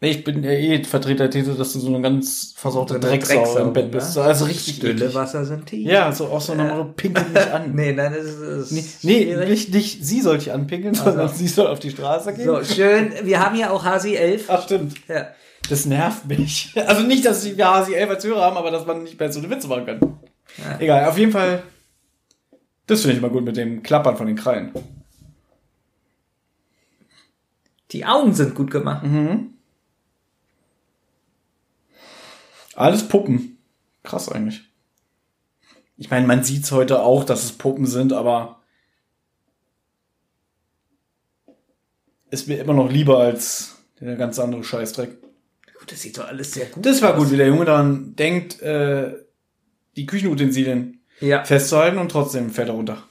Nee, ich bin ja eh Vertreter der These, dass du so eine ganz versorgte So Drecksau, Drecksau, im Bett ne? bist. So, Also richtig Stille. Wasser sind tief. Ja, so auch so eine pinkel mich an. *laughs* Nee, nein, das ist. Nee, nee nicht, nicht sie soll dich anpinkeln, sondern sie soll auf die Straße gehen. So, schön. Wir haben ja auch Hasi 11. Ach, stimmt. Ja. Das nervt mich. *laughs* Also nicht, dass wir Hasi 11 als Hörer haben, aber dass man nicht mehr so eine Witze machen kann. Egal, auf jeden Fall. Das finde ich immer gut mit dem Klappern von den Krallen. Die Augen sind gut gemacht. Alles Puppen. Krass eigentlich. Ich meine, man sieht's heute auch, dass es Puppen sind, aber ist mir immer noch lieber als der ganz andere Scheißdreck. Gut, das sieht doch alles sehr gut Das war aus. gut, wie der Junge dann denkt, äh, die Küchenutensilien Ja. festzuhalten und trotzdem fällt er runter.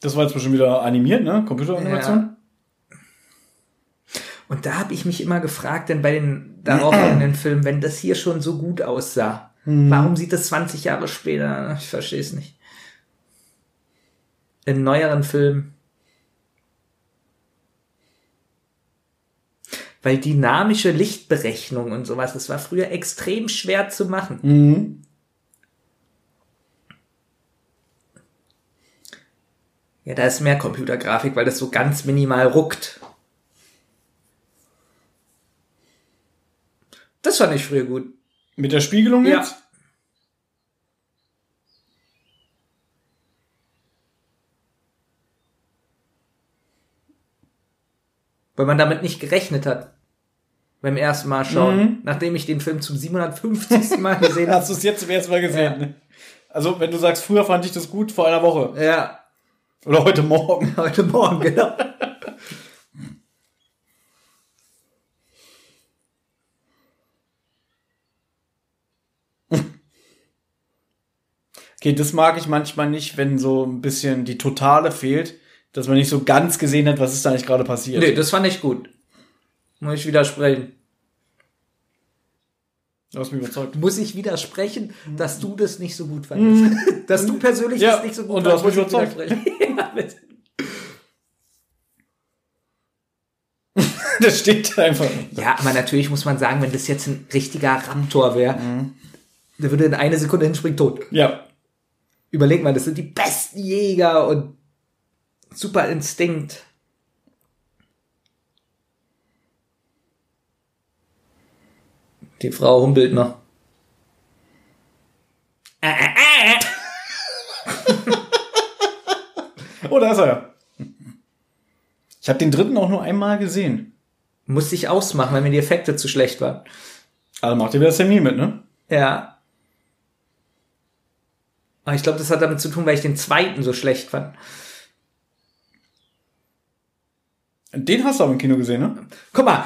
Das war jetzt bestimmt wieder animiert, ne? Computeranimation. Und da habe ich mich immer gefragt, denn bei den darauffolgenden *clears throat* Filmen, wenn das hier schon so gut aussah, warum sieht das 20 Jahre später? Ich verstehe es nicht. In neueren Filmen. Weil dynamische Lichtberechnung und sowas, das war früher extrem schwer zu machen. Mhm. Ja, da ist mehr Computergrafik, weil das so ganz minimal ruckt. Das fand ich früher gut. Mit der Spiegelung Ja. jetzt? Weil man damit nicht gerechnet hat. Beim ersten Mal schauen. Nachdem ich den Film zum 750. Mal gesehen *laughs* habe. Hast du es jetzt zum ersten Mal gesehen? Ne? Also, wenn du sagst, früher fand ich das gut, vor einer Woche. Ja, Oder heute Morgen. *laughs* heute Morgen, genau. Okay, das mag ich manchmal nicht, wenn so ein bisschen die Totale fehlt, dass man nicht so ganz gesehen hat, was ist da eigentlich gerade passiert. Nee, das fand ich gut. Muss ich widersprechen. Du hast mich überzeugt. Muss ich widersprechen, dass du das nicht so gut fandest. *laughs* dass du persönlich Ja, das nicht so gut und du hast mich überzeugt. *laughs* *laughs* Das steht da einfach. ja, aber natürlich muss man sagen, wenn das jetzt ein richtiger Raptor wäre, der würde in eine Sekunde hinspringen, tot. Ja. Überleg mal, das sind die besten Jäger und super Instinkt. Die Frau humpelt noch. *laughs* Oh, da ist er. Ich habe den dritten auch nur einmal gesehen. Musste ich ausmachen, weil mir die Effekte zu schlecht waren. Also macht ihr wieder Sammy mit, ne? Ja. Aber ich glaube, das hat damit zu tun, weil ich den zweiten so schlecht fand. Den hast du aber im Kino gesehen, ne? Guck mal.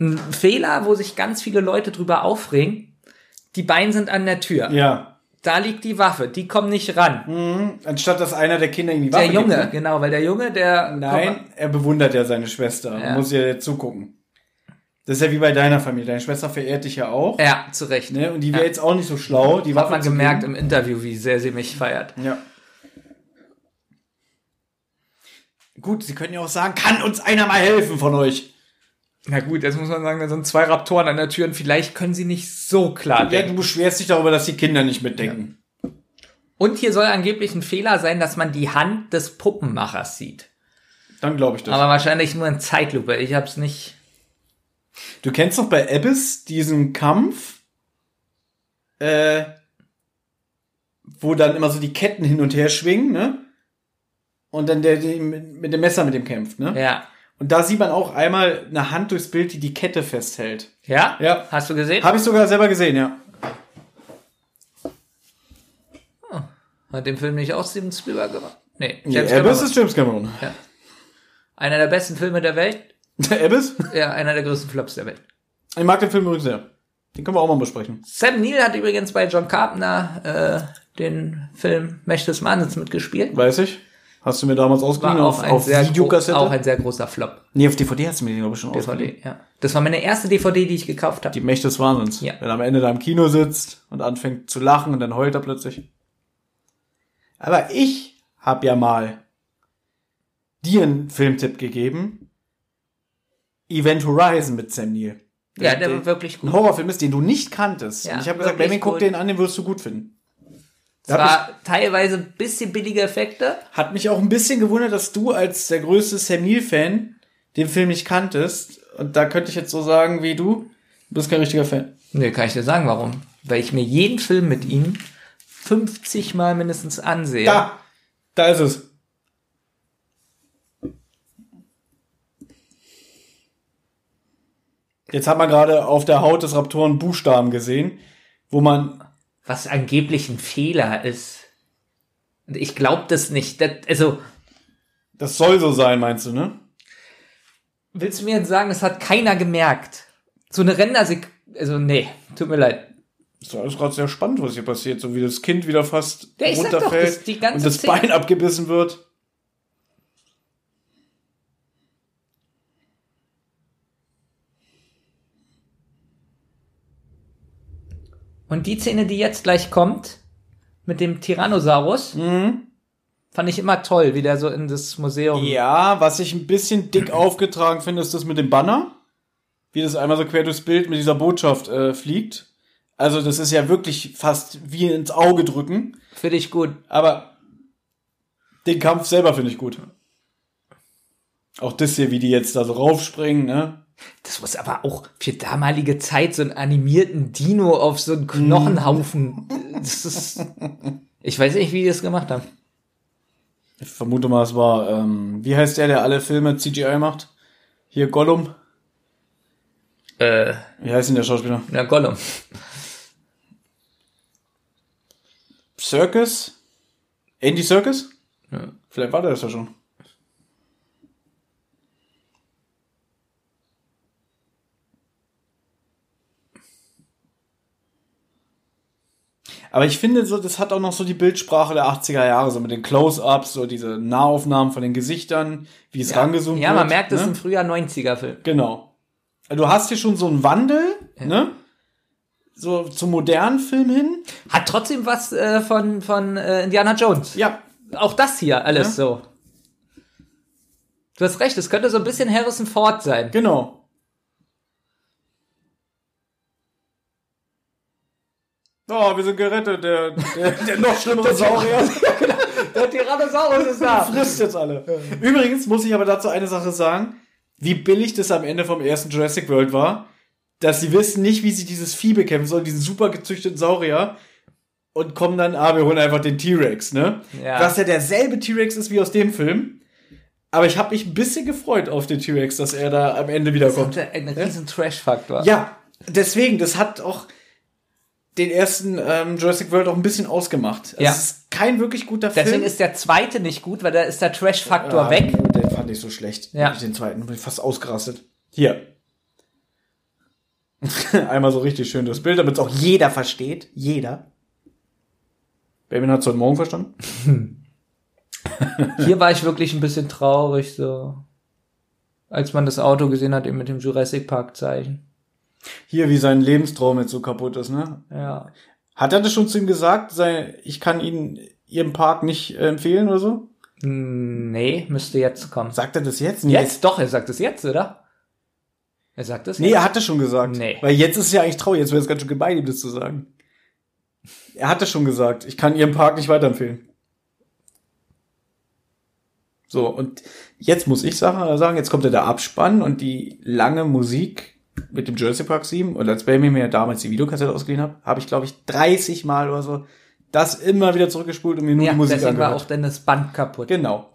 Ein Fehler, wo sich ganz viele Leute drüber aufregen. Die Beine sind an der Tür. Ja. Da liegt die Waffe. Die kommen nicht ran. Mhm. Anstatt dass einer der Kinder ihm die Waffe Der Junge, gibt, ne? genau, weil der Junge, der. Nein, er bewundert ja seine Schwester. Ja. Muss ja zugucken. Das ist ja wie bei deiner Familie. Deine Schwester verehrt dich ja auch. Ja, zu Recht. Ne? Und die wäre jetzt auch nicht so schlau, die Hat man gemerkt im Interview, wie sehr sie mich feiert. Ja. Gut, sie können ja auch sagen, kann uns einer mal helfen von euch? Na gut, jetzt muss man sagen, da sind zwei Raptoren an der Tür und vielleicht können sie nicht so klar Ja, denken. du beschwerst dich darüber, dass die Kinder nicht mitdenken. Und hier soll angeblich ein Fehler sein, dass man die Hand des Puppenmachers sieht. Dann glaube ich das. Aber wahrscheinlich nur in Zeitlupe. Ich hab's nicht. Du kennst doch bei Abyss diesen Kampf, äh, wo dann immer so die Ketten hin und her schwingen, ne? Und dann der, der mit, dem Messer mit dem kämpft, ne? Ja. Und da sieht man auch einmal eine Hand durchs Bild, die die Kette festhält. Ja? Ja. Hast du gesehen? Habe ich sogar selber gesehen, ja. Hat den Film nicht auch Steven Spielberg gemacht? Nee. Nee, James Abyss Cameron. ist James Cameron. Ja. Einer der besten Filme der Welt. Der *laughs* Abyss? Ja, einer der größten Flops der Welt. Ich mag den Film übrigens sehr. Den können wir auch mal besprechen. Sam Neill hat übrigens bei John Carpenter äh, den Film Mächte des Wahnsinns mitgespielt. Weiß ich. Hast du mir damals ausgeliehen auf, auf Videokassette? auch ein sehr großer Flop. nee, auf DVD hast du mir den, glaube ich, schon ausgeliehen. DVD, ja. Das war meine erste DVD, die ich gekauft habe. Die Mächte des Wahnsinns. Ja. Wenn er am Ende da im Kino sitzt und anfängt zu lachen und dann heult er plötzlich. Aber ich hab ja mal dir einen Filmtipp gegeben. Event Horizon mit Sam Neill. Ja, der war wirklich gut. Ein Horrorfilm ist, den du nicht kanntest. Ja, und ich habe gesagt, Benjamin, guck den an, den wirst du gut finden. Es war teilweise ein bisschen billige Effekte. Hat mich auch ein bisschen gewundert, dass du als der größte Sam Neill-Fan den Film nicht kanntest. Und da könnte ich jetzt so sagen wie du, du bist kein richtiger Fan. Nee, kann ich dir sagen, warum. Weil ich mir jeden Film mit ihm 50 Mal mindestens ansehe. Da, da ist es. Jetzt hat man gerade auf der Haut des Raptoren Buchstaben gesehen, wo man, Was angeblich ein Fehler ist. Und ich glaube das nicht. Das, also, das soll so sein, meinst du, ne? willst du mir jetzt sagen, das hat keiner gemerkt? So eine Rendersek... Also, nee, tut mir leid. Das ist alles gerade sehr spannend, was hier passiert, so wie das Kind wieder fast Ja, sag doch, runterfällt das- und das Szene- Bein abgebissen wird. Und die Szene, die jetzt gleich kommt, mit dem Tyrannosaurus, Mhm. fand ich immer toll, wie der so in das Museum... Ja, was ich ein bisschen dick *clears throat* aufgetragen finde, ist das mit dem Banner. Wie das einmal so quer durchs Bild mit dieser Botschaft äh, fliegt. Also das ist ja wirklich fast wie ins Auge drücken. Finde ich gut. Aber den Kampf selber finde ich gut. Auch das hier, wie die jetzt da so raufspringen, ne? Das muss aber auch für damalige Zeit so einen animierten Dino auf so einen Knochenhaufen. Das ist, ich weiß nicht, wie die das gemacht haben. Ich vermute mal, es war, ähm, wie heißt der, der alle Filme CGI macht? Hier Gollum. Äh, Wie heißt denn der Schauspieler? na, Gollum. Circus? Andy Circus? Ja. Vielleicht war der das ja schon. Aber ich finde, so, das hat auch noch so die Bildsprache der 80er Jahre, so mit den Close-Ups, so diese Nahaufnahmen von den Gesichtern, wie es rangezoomt Ja, wird. man merkt, das ist ne? ein früher 90er-Film. Genau. Du hast hier schon so einen Wandel, ne? So zum modernen Film hin. Hat trotzdem was äh, von, von äh, Indiana Jones. Ja. Auch das hier, alles Ja. so. Du hast recht, es könnte so ein bisschen Harrison Ford sein. Genau. Oh, wir sind gerettet. Der, der, *laughs* der noch schlimmere Saurier *laughs* Der Tyrannosaurus ist da. *laughs* frisst jetzt alle. Übrigens muss ich aber dazu eine Sache sagen, wie billig das am Ende vom ersten Jurassic World war, dass sie wissen nicht, wie sie dieses Vieh bekämpfen sollen, diesen super gezüchteten Saurier, und kommen dann, ah, wir holen einfach den T-Rex, ne? Ja. Was ja derselbe T-Rex ist wie aus dem Film. Aber ich habe mich ein bisschen gefreut auf den T-Rex, dass er da am Ende wiederkommt. Das ein riesen Trash-Faktor. Ja, deswegen, das hat auch den ersten ähm, Jurassic World auch ein bisschen ausgemacht. Also Ja. Es ist kein wirklich guter Deswegen Film. ist der zweite nicht gut, weil da ist der Trash-Faktor Ah, weg. Den fand ich so schlecht. Ja. Den zweiten bin ich fast ausgerastet. Hier. *laughs* Einmal so richtig schön das Bild, damit es auch jeder versteht. Jeder. Benjamin hat es heute Morgen verstanden. *laughs* Hier war ich wirklich ein bisschen traurig, so. Als man das Auto gesehen hat, eben mit dem Jurassic Park Zeichen. Hier, wie sein Lebenstraum jetzt so kaputt ist, ne? Ja. Hat er das schon zu ihm gesagt? Sei, ich kann Ihnen Ihren Park nicht äh, empfehlen oder so? Hm, Nee, müsste jetzt kommen. Sagt er das jetzt? Nee, Jetzt? Doch, er sagt es jetzt, oder? Er sagt es Nee, jetzt. er hat das schon gesagt. Nee. Weil jetzt ist es ja eigentlich traurig, jetzt wäre es ganz schön gemein, ihm das zu sagen. Er hat das schon gesagt. Ich kann Ihren Park nicht weiterempfehlen. So, und jetzt muss ich sagen, jetzt kommt ja der Abspann und die lange Musik mit dem Jurassic Park 7. Und als Baby mir damals die Videokassette ausgeliehen hat, habe ich, glaube ich, 30 Mal oder so das immer wieder zurückgespult und mir nur ja, die Musik deswegen war angehört. auch dann das Band kaputt. Genau.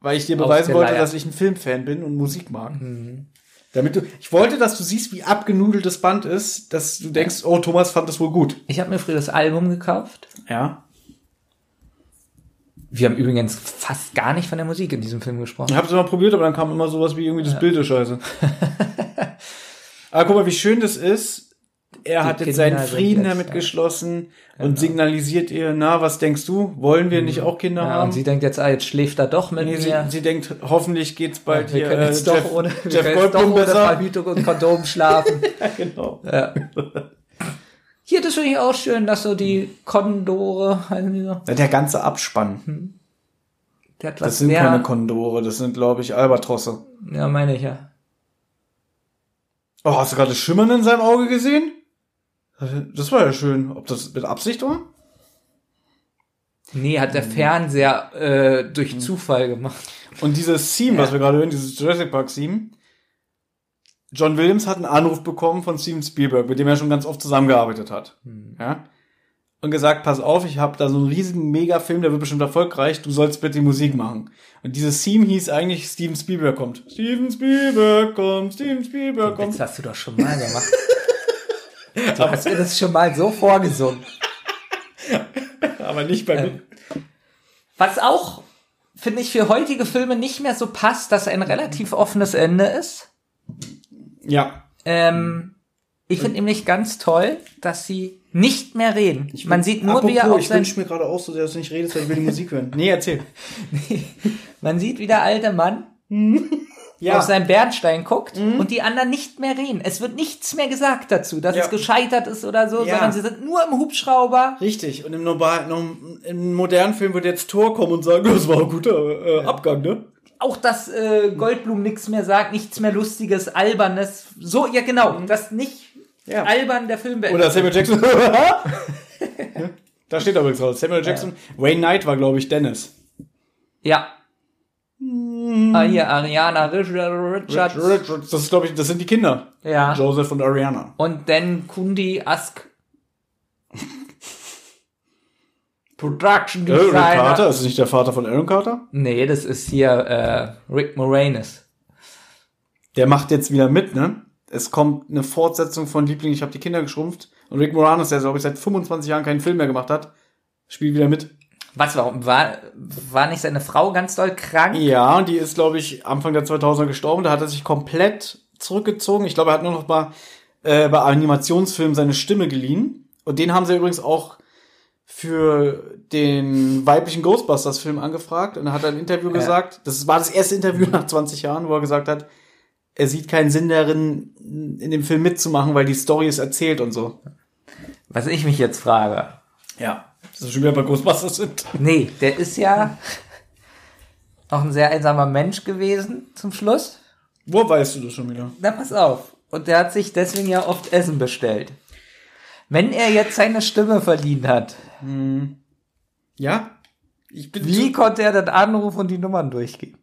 Weil ich dir beweisen wollte, dass ich ein Filmfan bin und Musik mag. Mhm. Damit du, ich wollte, dass du siehst, wie abgenudelt das Band ist, dass du denkst, oh, Thomas fand das wohl gut. Ich habe mir früher das Album gekauft. Ja. Wir haben übrigens fast gar nicht von der Musik in diesem Film gesprochen. Ich hab's immer probiert, aber dann kam immer sowas wie irgendwie das Bild ist scheiße. *laughs* aber guck mal, wie schön das ist. Er Die hat jetzt Kinder seinen Frieden jetzt, damit ja. geschlossen und signalisiert ihr, na, was denkst du? Wollen wir nicht auch Kinder Mhm. Ja, haben? und sie denkt jetzt, ah, jetzt schläft er doch mit nee, sie, mir. sie denkt, hoffentlich geht's bald wir hier können äh, jetzt Jeff, doch ohne, wir Jeff können jetzt doch Goldblum ohne besser. Verhütung und Kondom schlafen. *laughs* Ja, genau. ja. Hier, das finde ich auch schön, dass so die Kondore, heißen die so, Ja, Der ganze Abspann. der hat Das was sind mehr. keine Kondore, das sind, glaube ich, Albatrosse. ja, meine ich ja. Oh, hast du gerade Schimmern in seinem Auge gesehen? Das war ja schön. Ob das mit Absicht war? Nee, hat Mhm. der Fernseher äh, durch Zufall gemacht. Und dieses Theme, was Ja. wir gerade hören, dieses Jurassic Park Theme, John Williams hat einen Anruf bekommen von Steven Spielberg, mit dem er schon ganz oft zusammengearbeitet hat. Ja? Und gesagt, pass auf, ich habe da so einen riesigen Megafilm, der wird bestimmt erfolgreich, du sollst bitte die Musik machen. Und dieses Theme hieß eigentlich Steven Spielberg kommt. Steven Spielberg kommt, Steven Spielberg kommt. Das hast du doch schon mal gemacht. *laughs* Du hast mir das schon mal so vorgesungen. Aber nicht bei mir. Was auch, finde ich, für heutige Filme nicht mehr so passt, dass ein relativ offenes Ende ist. Ja. Ähm, ich finde nämlich ganz toll, dass sie nicht mehr reden. Man sieht nur, wie er Apropos, auf ich wünsche mir gerade auch so, dass du nicht redest, weil ich will die Musik hören. Nee, erzähl. *laughs* man sieht, wie der alte Mann *laughs* Ja. auf seinen Bernstein guckt und die anderen nicht mehr reden. Es wird nichts mehr gesagt dazu, dass Ja. es gescheitert ist oder so, Ja. sondern sie sind nur im Hubschrauber. Richtig. Und im, normal, no- im modernen Film wird jetzt Thor kommen und sagen, *laughs* das war ein guter äh, Abgang, ne? Auch dass äh, Goldblum nichts mehr sagt, nichts mehr Lustiges, Albernes. So, ja genau, das nicht Ja. albern der Film beendet. Oder Samuel Jackson. *laughs* da steht übrigens raus. Samuel Jackson. Wayne Knight war, glaube ich, Dennis. Ja. Ah, hier, Ariana Richards. Das ist, glaube ich, das sind die Kinder. Ja. Joseph und Ariana. Und dann Kundi Ask. *laughs* Production Äh, Rick Designer. Carter, ist das nicht der Vater von Aaron Carter? nee, das ist hier äh, Rick Moranis. Der macht jetzt wieder mit, ne? Es kommt eine Fortsetzung von Liebling, ich habe die Kinder geschrumpft. Und Rick Moranis, der, glaube ich, seit 25 Jahren keinen Film mehr gemacht hat, spielt wieder mit. Was, warum? War, war nicht seine Frau ganz doll krank? Ja, und die ist, glaube ich, Anfang der 2000er gestorben. Da hat er sich komplett zurückgezogen. Ich glaube, er hat nur noch mal äh, bei Animationsfilmen seine Stimme geliehen. Und den haben sie übrigens auch für den weiblichen Ghostbusters-Film angefragt. Und er hat ein Interview gesagt, das war das erste Interview *laughs* nach 20 Jahren, wo er gesagt hat, er sieht keinen Sinn darin, in dem Film mitzumachen, weil die Story ist erzählt und so. Was ich mich jetzt frage. Ja. Dass wir schon wieder bei Ghostbusters sind. Nee, der ist ja auch ein sehr einsamer Mensch gewesen zum Schluss. Wo weißt du das schon wieder? Na, pass auf. Und der hat sich deswegen ja oft Essen bestellt. Wenn er jetzt seine Stimme verdient hat, Ja? Ich bin wie konnte er dann anrufen und die Nummern durchgeben?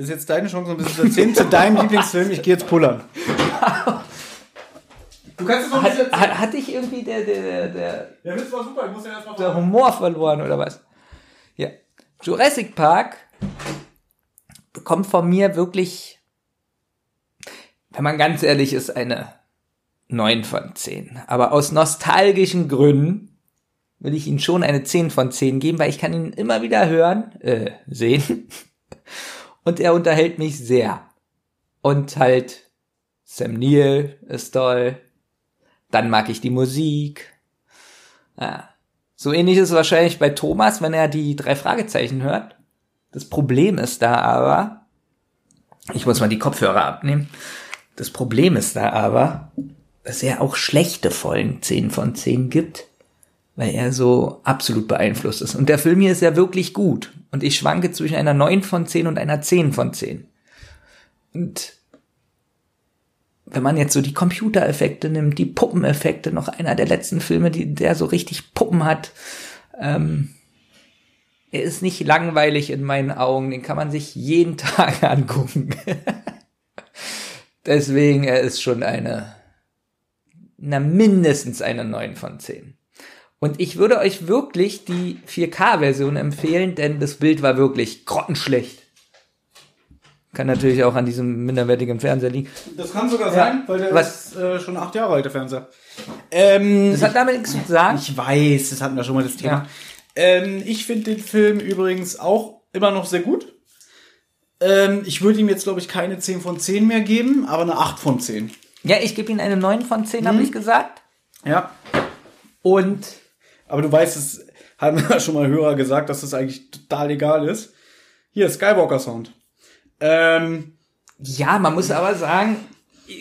Ist jetzt deine Chance, ein bisschen zu erzählen zu deinem Lieblingsfilm. Ich gehe jetzt pullern. Du kannst es noch Hat, hat, hatte ich irgendwie der, der, der, der, Der Witz war super, ich muss ja erstmal der Humor verloren oder was? Ja. Jurassic Park bekommt von mir wirklich, wenn man ganz ehrlich ist, eine 9 von 10. Aber aus nostalgischen Gründen will ich ihm schon eine 10 von 10 geben, weil ich kann ihn immer wieder hören, äh, sehen. Und er unterhält mich sehr. Und halt Sam Neill ist toll. Dann mag ich die Musik. Ja. So ähnlich ist es wahrscheinlich bei Thomas, wenn er die drei Fragezeichen hört. Das Problem ist da aber, ich muss mal die Kopfhörer abnehmen. Das Problem ist da aber, dass er auch schlechte Folgen 10 von 10 gibt, weil er so absolut beeinflusst ist. Und der Film hier ist ja wirklich gut. Und ich schwanke zwischen einer 9 von 10 und einer 10 von 10. Und wenn man jetzt so die Computereffekte nimmt, die Puppeneffekte, noch einer der letzten Filme, die, der so richtig Puppen hat, ähm, er ist nicht langweilig in meinen Augen, den kann man sich jeden *laughs* Tag angucken. Deswegen, er ist schon eine, na, mindestens eine 9 von 10. Und ich würde euch wirklich die 4K-Version empfehlen, denn das Bild war wirklich grottenschlecht. Kann natürlich auch an diesem minderwertigen Fernseher liegen. Das kann sogar Ja. sein, weil der Was- ist äh, schon acht Jahre alt, der Fernseher. Ähm, Das hat damit nichts zu sagen. ich weiß, das hatten wir schon mal das Thema. Ja. Ähm, ich finde den Film übrigens auch immer noch sehr gut. Ähm, ich würde ihm jetzt, glaube ich, keine 10 von 10 mehr geben, aber eine 8 von 10. Ja, ich gebe ihm eine 9 von 10, habe ich gesagt. Ja. Und Aber du weißt, es haben ja *laughs* schon mal Hörer gesagt, dass das eigentlich total egal ist. Hier, Skywalker Sound. Ähm, ja, man muss aber sagen,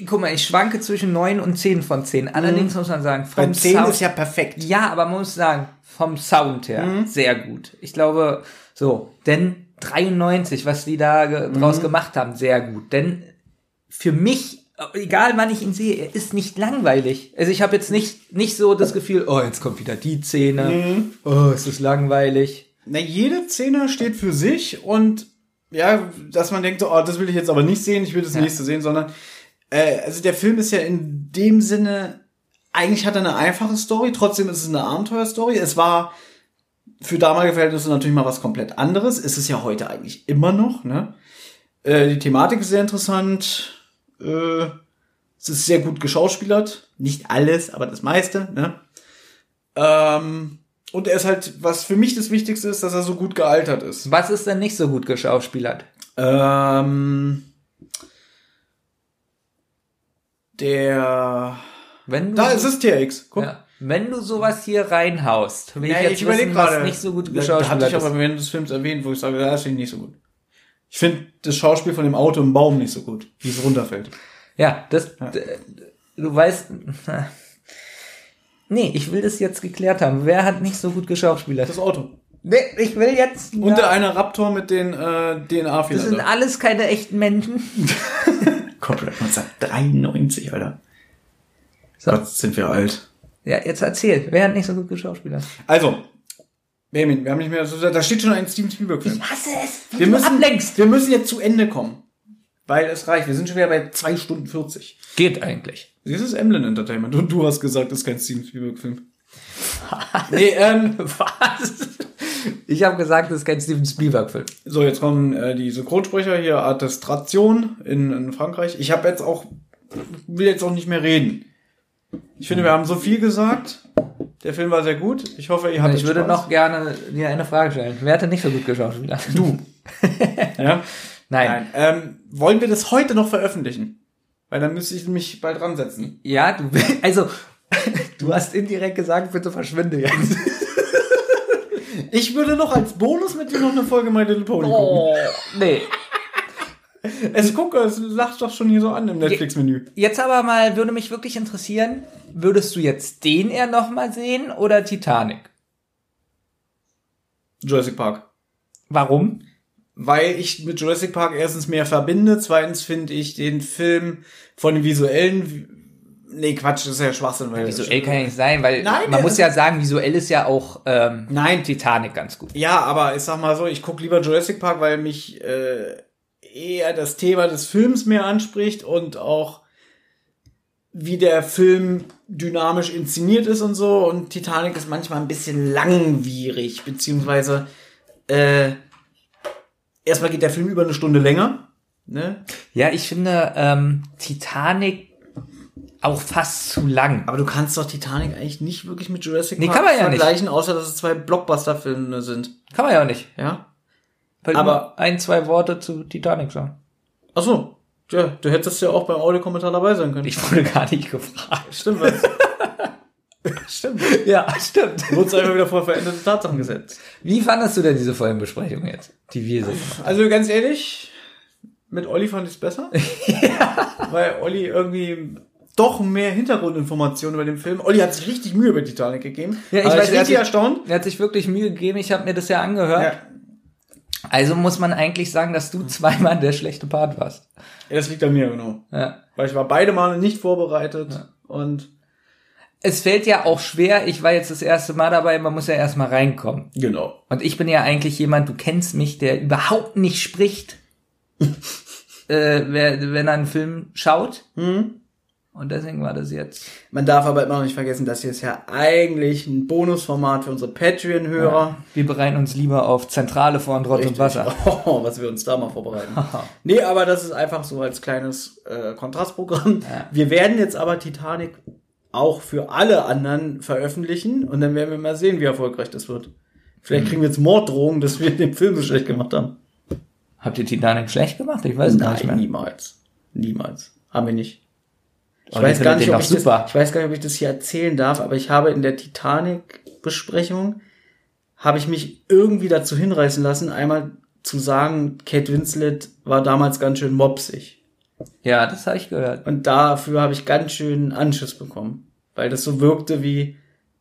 guck mal, ich schwanke zwischen 9 und 10 von 10. Allerdings muss man sagen, vom bei 10 Sound, ist ja perfekt. Ja, aber man muss sagen, vom Sound her sehr gut. Ich glaube, so, denn 93, was die da ge draus gemacht haben, sehr gut. Denn für mich, egal wann ich ihn sehe, er ist nicht langweilig. Also ich habe jetzt nicht, nicht so das Gefühl, oh, jetzt kommt wieder die Szene, oh, es ist langweilig. Na, jede Szene steht für sich und ja, dass man denkt, oh, das will ich jetzt aber nicht sehen, ich will das Ja. nächste sehen, sondern äh, also der Film ist ja in dem Sinne, eigentlich hat er eine einfache Story, trotzdem ist es eine Abenteuerstory. Es war für damalige Verhältnisse natürlich mal was komplett anderes. Ist es ja heute eigentlich immer noch, ne? Äh, die Thematik ist sehr interessant. Äh, es ist sehr gut geschauspielert. Nicht alles, aber das meiste, ne? Ähm, und er ist halt, was für mich das Wichtigste ist, dass er so gut gealtert ist. Was ist denn nicht so gut geschauspielert? Ähm, der. Wenn du Da ist es TX. Guck. Ja. Wenn du sowas hier reinhaust, will Ja, ich jetzt überleg wissen, was gerade. nicht so gut Da, da geschauspielert hatte ich ist. aber während des Films erwähnt, wo ich sage, das finde ich nicht so gut. Ich finde das Schauspiel von dem Auto im Baum nicht so gut, wie es runterfällt. Ja, das, d- du weißt, nee, ich will das jetzt geklärt haben. Wer hat nicht so gut geschauspielert? Das Auto. Nee, ich will jetzt, Und der eine Raptor mit den äh, das sind DNA-Fehlern. alles keine echten Menschen. *laughs* Copyright 1993, Alter. So. Gott, sind wir alt. Ja, jetzt erzähl, wer hat nicht so gut geschauspielert? Also, Benjamin, wir haben nicht mehr, da steht schon ein Steven Spielberg-Film. hasse es, wie Wir du müssen, ablenkst. wir müssen jetzt zu Ende kommen. Weil es reicht. Wir sind schon wieder bei 2 Stunden 40. Geht eigentlich. Das ist Emblem Entertainment. Und du hast gesagt, das ist kein Steven Spielberg-Film. nee, ähm, *laughs* Was? Ich habe gesagt, das ist kein Steven Spielberg-Film. So, jetzt kommen äh, die Synchronsprecher hier, Attestation in, in Frankreich. Ich habe jetzt auch, will jetzt auch nicht mehr reden. Ich finde, wir haben so viel gesagt. Der Film war sehr gut. Ich hoffe, ihr hattet Ich würde Spaß. noch gerne dir eine Frage stellen. Wer hat denn nicht so gut geschaut? Du. *laughs* Ja? Nein. Nein. Ähm, wollen wir das heute noch veröffentlichen? Weil dann müsste ich mich bald dran setzen. Ja, du, *laughs* also, *laughs* du hast indirekt gesagt, bitte verschwinde jetzt. Ich würde noch als Bonus mit dir noch eine Folge My Little Pony gucken. Oh, nee. Es gucke, es lacht doch schon hier so an im Netflix-Menü. Jetzt aber mal, würde mich wirklich interessieren, würdest du jetzt den eher nochmal sehen oder Titanic? Jurassic Park. Warum? Weil ich mit Jurassic Park erstens mehr verbinde, zweitens finde ich den Film von den visuellen, nee Quatsch, das ist ja Schwachsinn. Weil Visuell kann ja nicht sein, weil Nein, man muss ja sagen, visuell ist ja auch ähm, Nein, Titanic ganz gut. Ja, aber ich sag mal so, ich gucke lieber Jurassic Park, weil mich äh, eher das Thema des Films mehr anspricht und auch wie der Film dynamisch inszeniert ist und so. Und Titanic ist manchmal ein bisschen langwierig, beziehungsweise äh, erstmal geht der Film über eine Stunde länger. Ne? Ja, ich finde ähm, Titanic auch fast zu lang. Aber du kannst doch Titanic eigentlich nicht wirklich mit Jurassic Nee, Park kann man ja nicht. vergleichen, außer dass es zwei Blockbuster-Filme sind. Kann man ja auch nicht. Ja? Weil Aber- ein, zwei Worte zu Titanic sagen. Ach so. Ja, du hättest ja auch beim Audiokommentar dabei sein können. Ich wurde gar nicht gefragt. Stimmt was. *laughs* Stimmt. Ja, stimmt. Du wurdest einfach wieder vor veränderte Tatsachen gesetzt. Wie fandest du denn diese Folgenbesprechung jetzt, die wir so gemacht Also ganz ehrlich, mit Olli fand ich es besser. *laughs* Weil Olli irgendwie doch mehr Hintergrundinformationen über den Film. Olli hat sich richtig Mühe über Titanic gegeben. Ja, ich weiß, ich bin er richtig erstaunt. Er hat sich wirklich Mühe gegeben, ich habe mir das ja angehört. Ja. Also muss man eigentlich sagen, dass du zweimal der schlechte Part warst. Ja, das liegt an mir, genau. Ja. Weil ich war beide Male nicht vorbereitet und Es fällt ja auch schwer, ich war jetzt das erste Mal dabei, man muss ja erstmal reinkommen. genau. Und ich bin ja eigentlich jemand, du kennst mich, der überhaupt nicht spricht, *laughs* äh, wer, wenn er einen Film schaut. Mhm. Und deswegen war das jetzt. Man darf aber immer noch nicht vergessen, das hier ist ja eigentlich ein Bonusformat für unsere Patreon-Hörer. Wir bereiten uns lieber auf Zentrale vor und Rotz und Wasser. *laughs* Oh, was wir uns da mal vorbereiten. *laughs* nee, aber das ist einfach so als kleines äh, Kontrastprogramm. Wir werden jetzt aber Titanic auch für alle anderen veröffentlichen und dann werden wir mal sehen, wie erfolgreich das wird. Vielleicht kriegen wir jetzt Morddrohungen, dass wir den Film so schlecht gemacht haben. Habt ihr Titanic schlecht gemacht? Ich weiß es gar nicht mehr. niemals. Niemals. Haben wir nicht. Ich weiß gar nicht, ob ich das, super. ich weiß gar nicht, ob ich das hier erzählen darf, aber ich habe in der Titanic-Besprechung habe ich mich irgendwie dazu hinreißen lassen, einmal zu sagen, Kate Winslet war damals ganz schön mopsig. Ja, das habe ich gehört. Und dafür habe ich ganz schön Anschiss bekommen. Weil das so wirkte wie,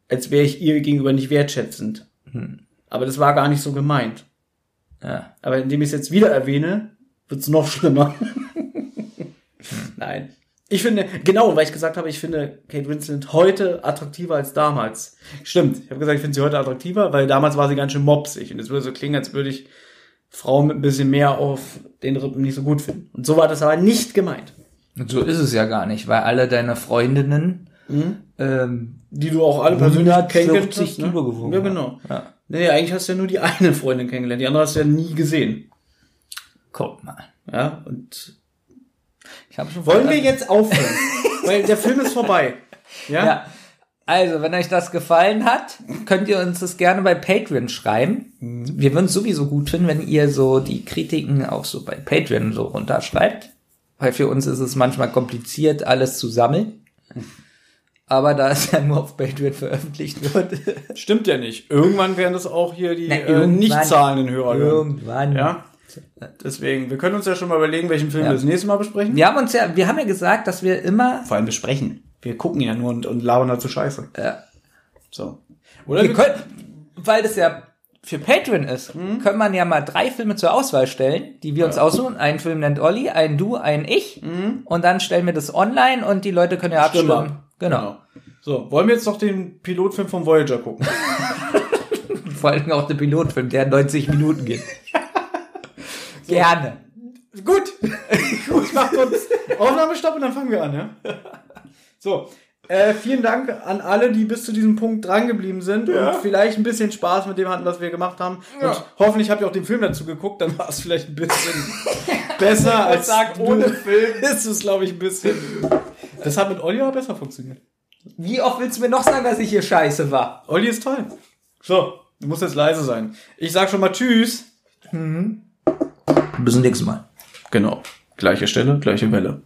als wäre ich ihr gegenüber nicht wertschätzend. Hm. Aber das war gar nicht so gemeint. Ja. Aber indem ich es jetzt wieder erwähne, wird's noch schlimmer. *laughs* Nein. Ich finde, genau, weil ich gesagt habe, ich finde Kate Winslet heute attraktiver als damals. Stimmt, ich habe gesagt, ich finde sie heute attraktiver, weil damals war sie ganz schön mopsig. Und es würde so klingen, als würde ich Frauen mit ein bisschen mehr auf den Rippen nicht so gut finden. Und so war das aber nicht gemeint. Und so ist es ja gar nicht, weil alle deine Freundinnen ähm, Die du auch alle persönlich 140 kennengelernt hast. Ne? Kilo gewogen Ja, genau. Ja. Nee, eigentlich hast du ja nur die *laughs* eine Freundin kennengelernt. Die andere hast du ja nie gesehen. guck mal. Ja, und Ich habe schon wollen wir jetzt aufhören? *laughs* weil der Film ist vorbei. Ja? Ja. Also, wenn euch das gefallen hat, könnt ihr uns das gerne bei Patreon schreiben. Wir würden es sowieso gut finden, wenn ihr so die Kritiken auch so bei Patreon so runterschreibt. Weil für uns ist es manchmal kompliziert, alles zu sammeln. Aber da es ja nur auf Patreon veröffentlicht wird, Stimmt ja nicht. Irgendwann werden das auch hier die Na, äh, nicht zahlenden Hörer hören. irgendwann. Ja. Deswegen, wir können uns ja schon mal überlegen, welchen Film Ja. wir das nächste Mal besprechen. Wir haben uns ja, wir haben ja gesagt, dass wir immer, Vor allem besprechen. Wir gucken ja nur und, und labern dazu Scheiße. Ja. So. Oder wir können, weil das ja für Patreon ist, kann man ja mal drei Filme zur Auswahl stellen, die wir uns aussuchen. Einen Film nennt Olli, einen du, einen ich. Und dann stellen wir das online und die Leute können ja abstimmen. Stimmen. Genau. So, wollen wir jetzt noch den Pilotfilm vom Voyager gucken? *laughs* Vor allem auch der Pilotfilm, der 90 Minuten geht. *laughs* Gerne. Gut. *laughs* Gut, mach uns Aufnahmestopp und dann fangen wir an, ja? *laughs* So. Äh, vielen Dank an alle, die bis zu diesem Punkt drangeblieben sind Ja. und vielleicht ein bisschen Spaß mit dem hatten, was wir gemacht haben. Und hoffentlich habt ihr auch den Film dazu geguckt, dann war es vielleicht ein bisschen *laughs* besser als sagt, ohne Film. Ist es, glaube ich, ein bisschen. Das hat mit Olli aber besser funktioniert. Wie oft willst du mir noch sagen, dass ich hier scheiße war? Olli ist toll. So, du musst jetzt leise sein. Ich sag schon mal Tschüss. Bis zum nächsten Mal. Genau. Gleiche Stelle, gleiche Welle.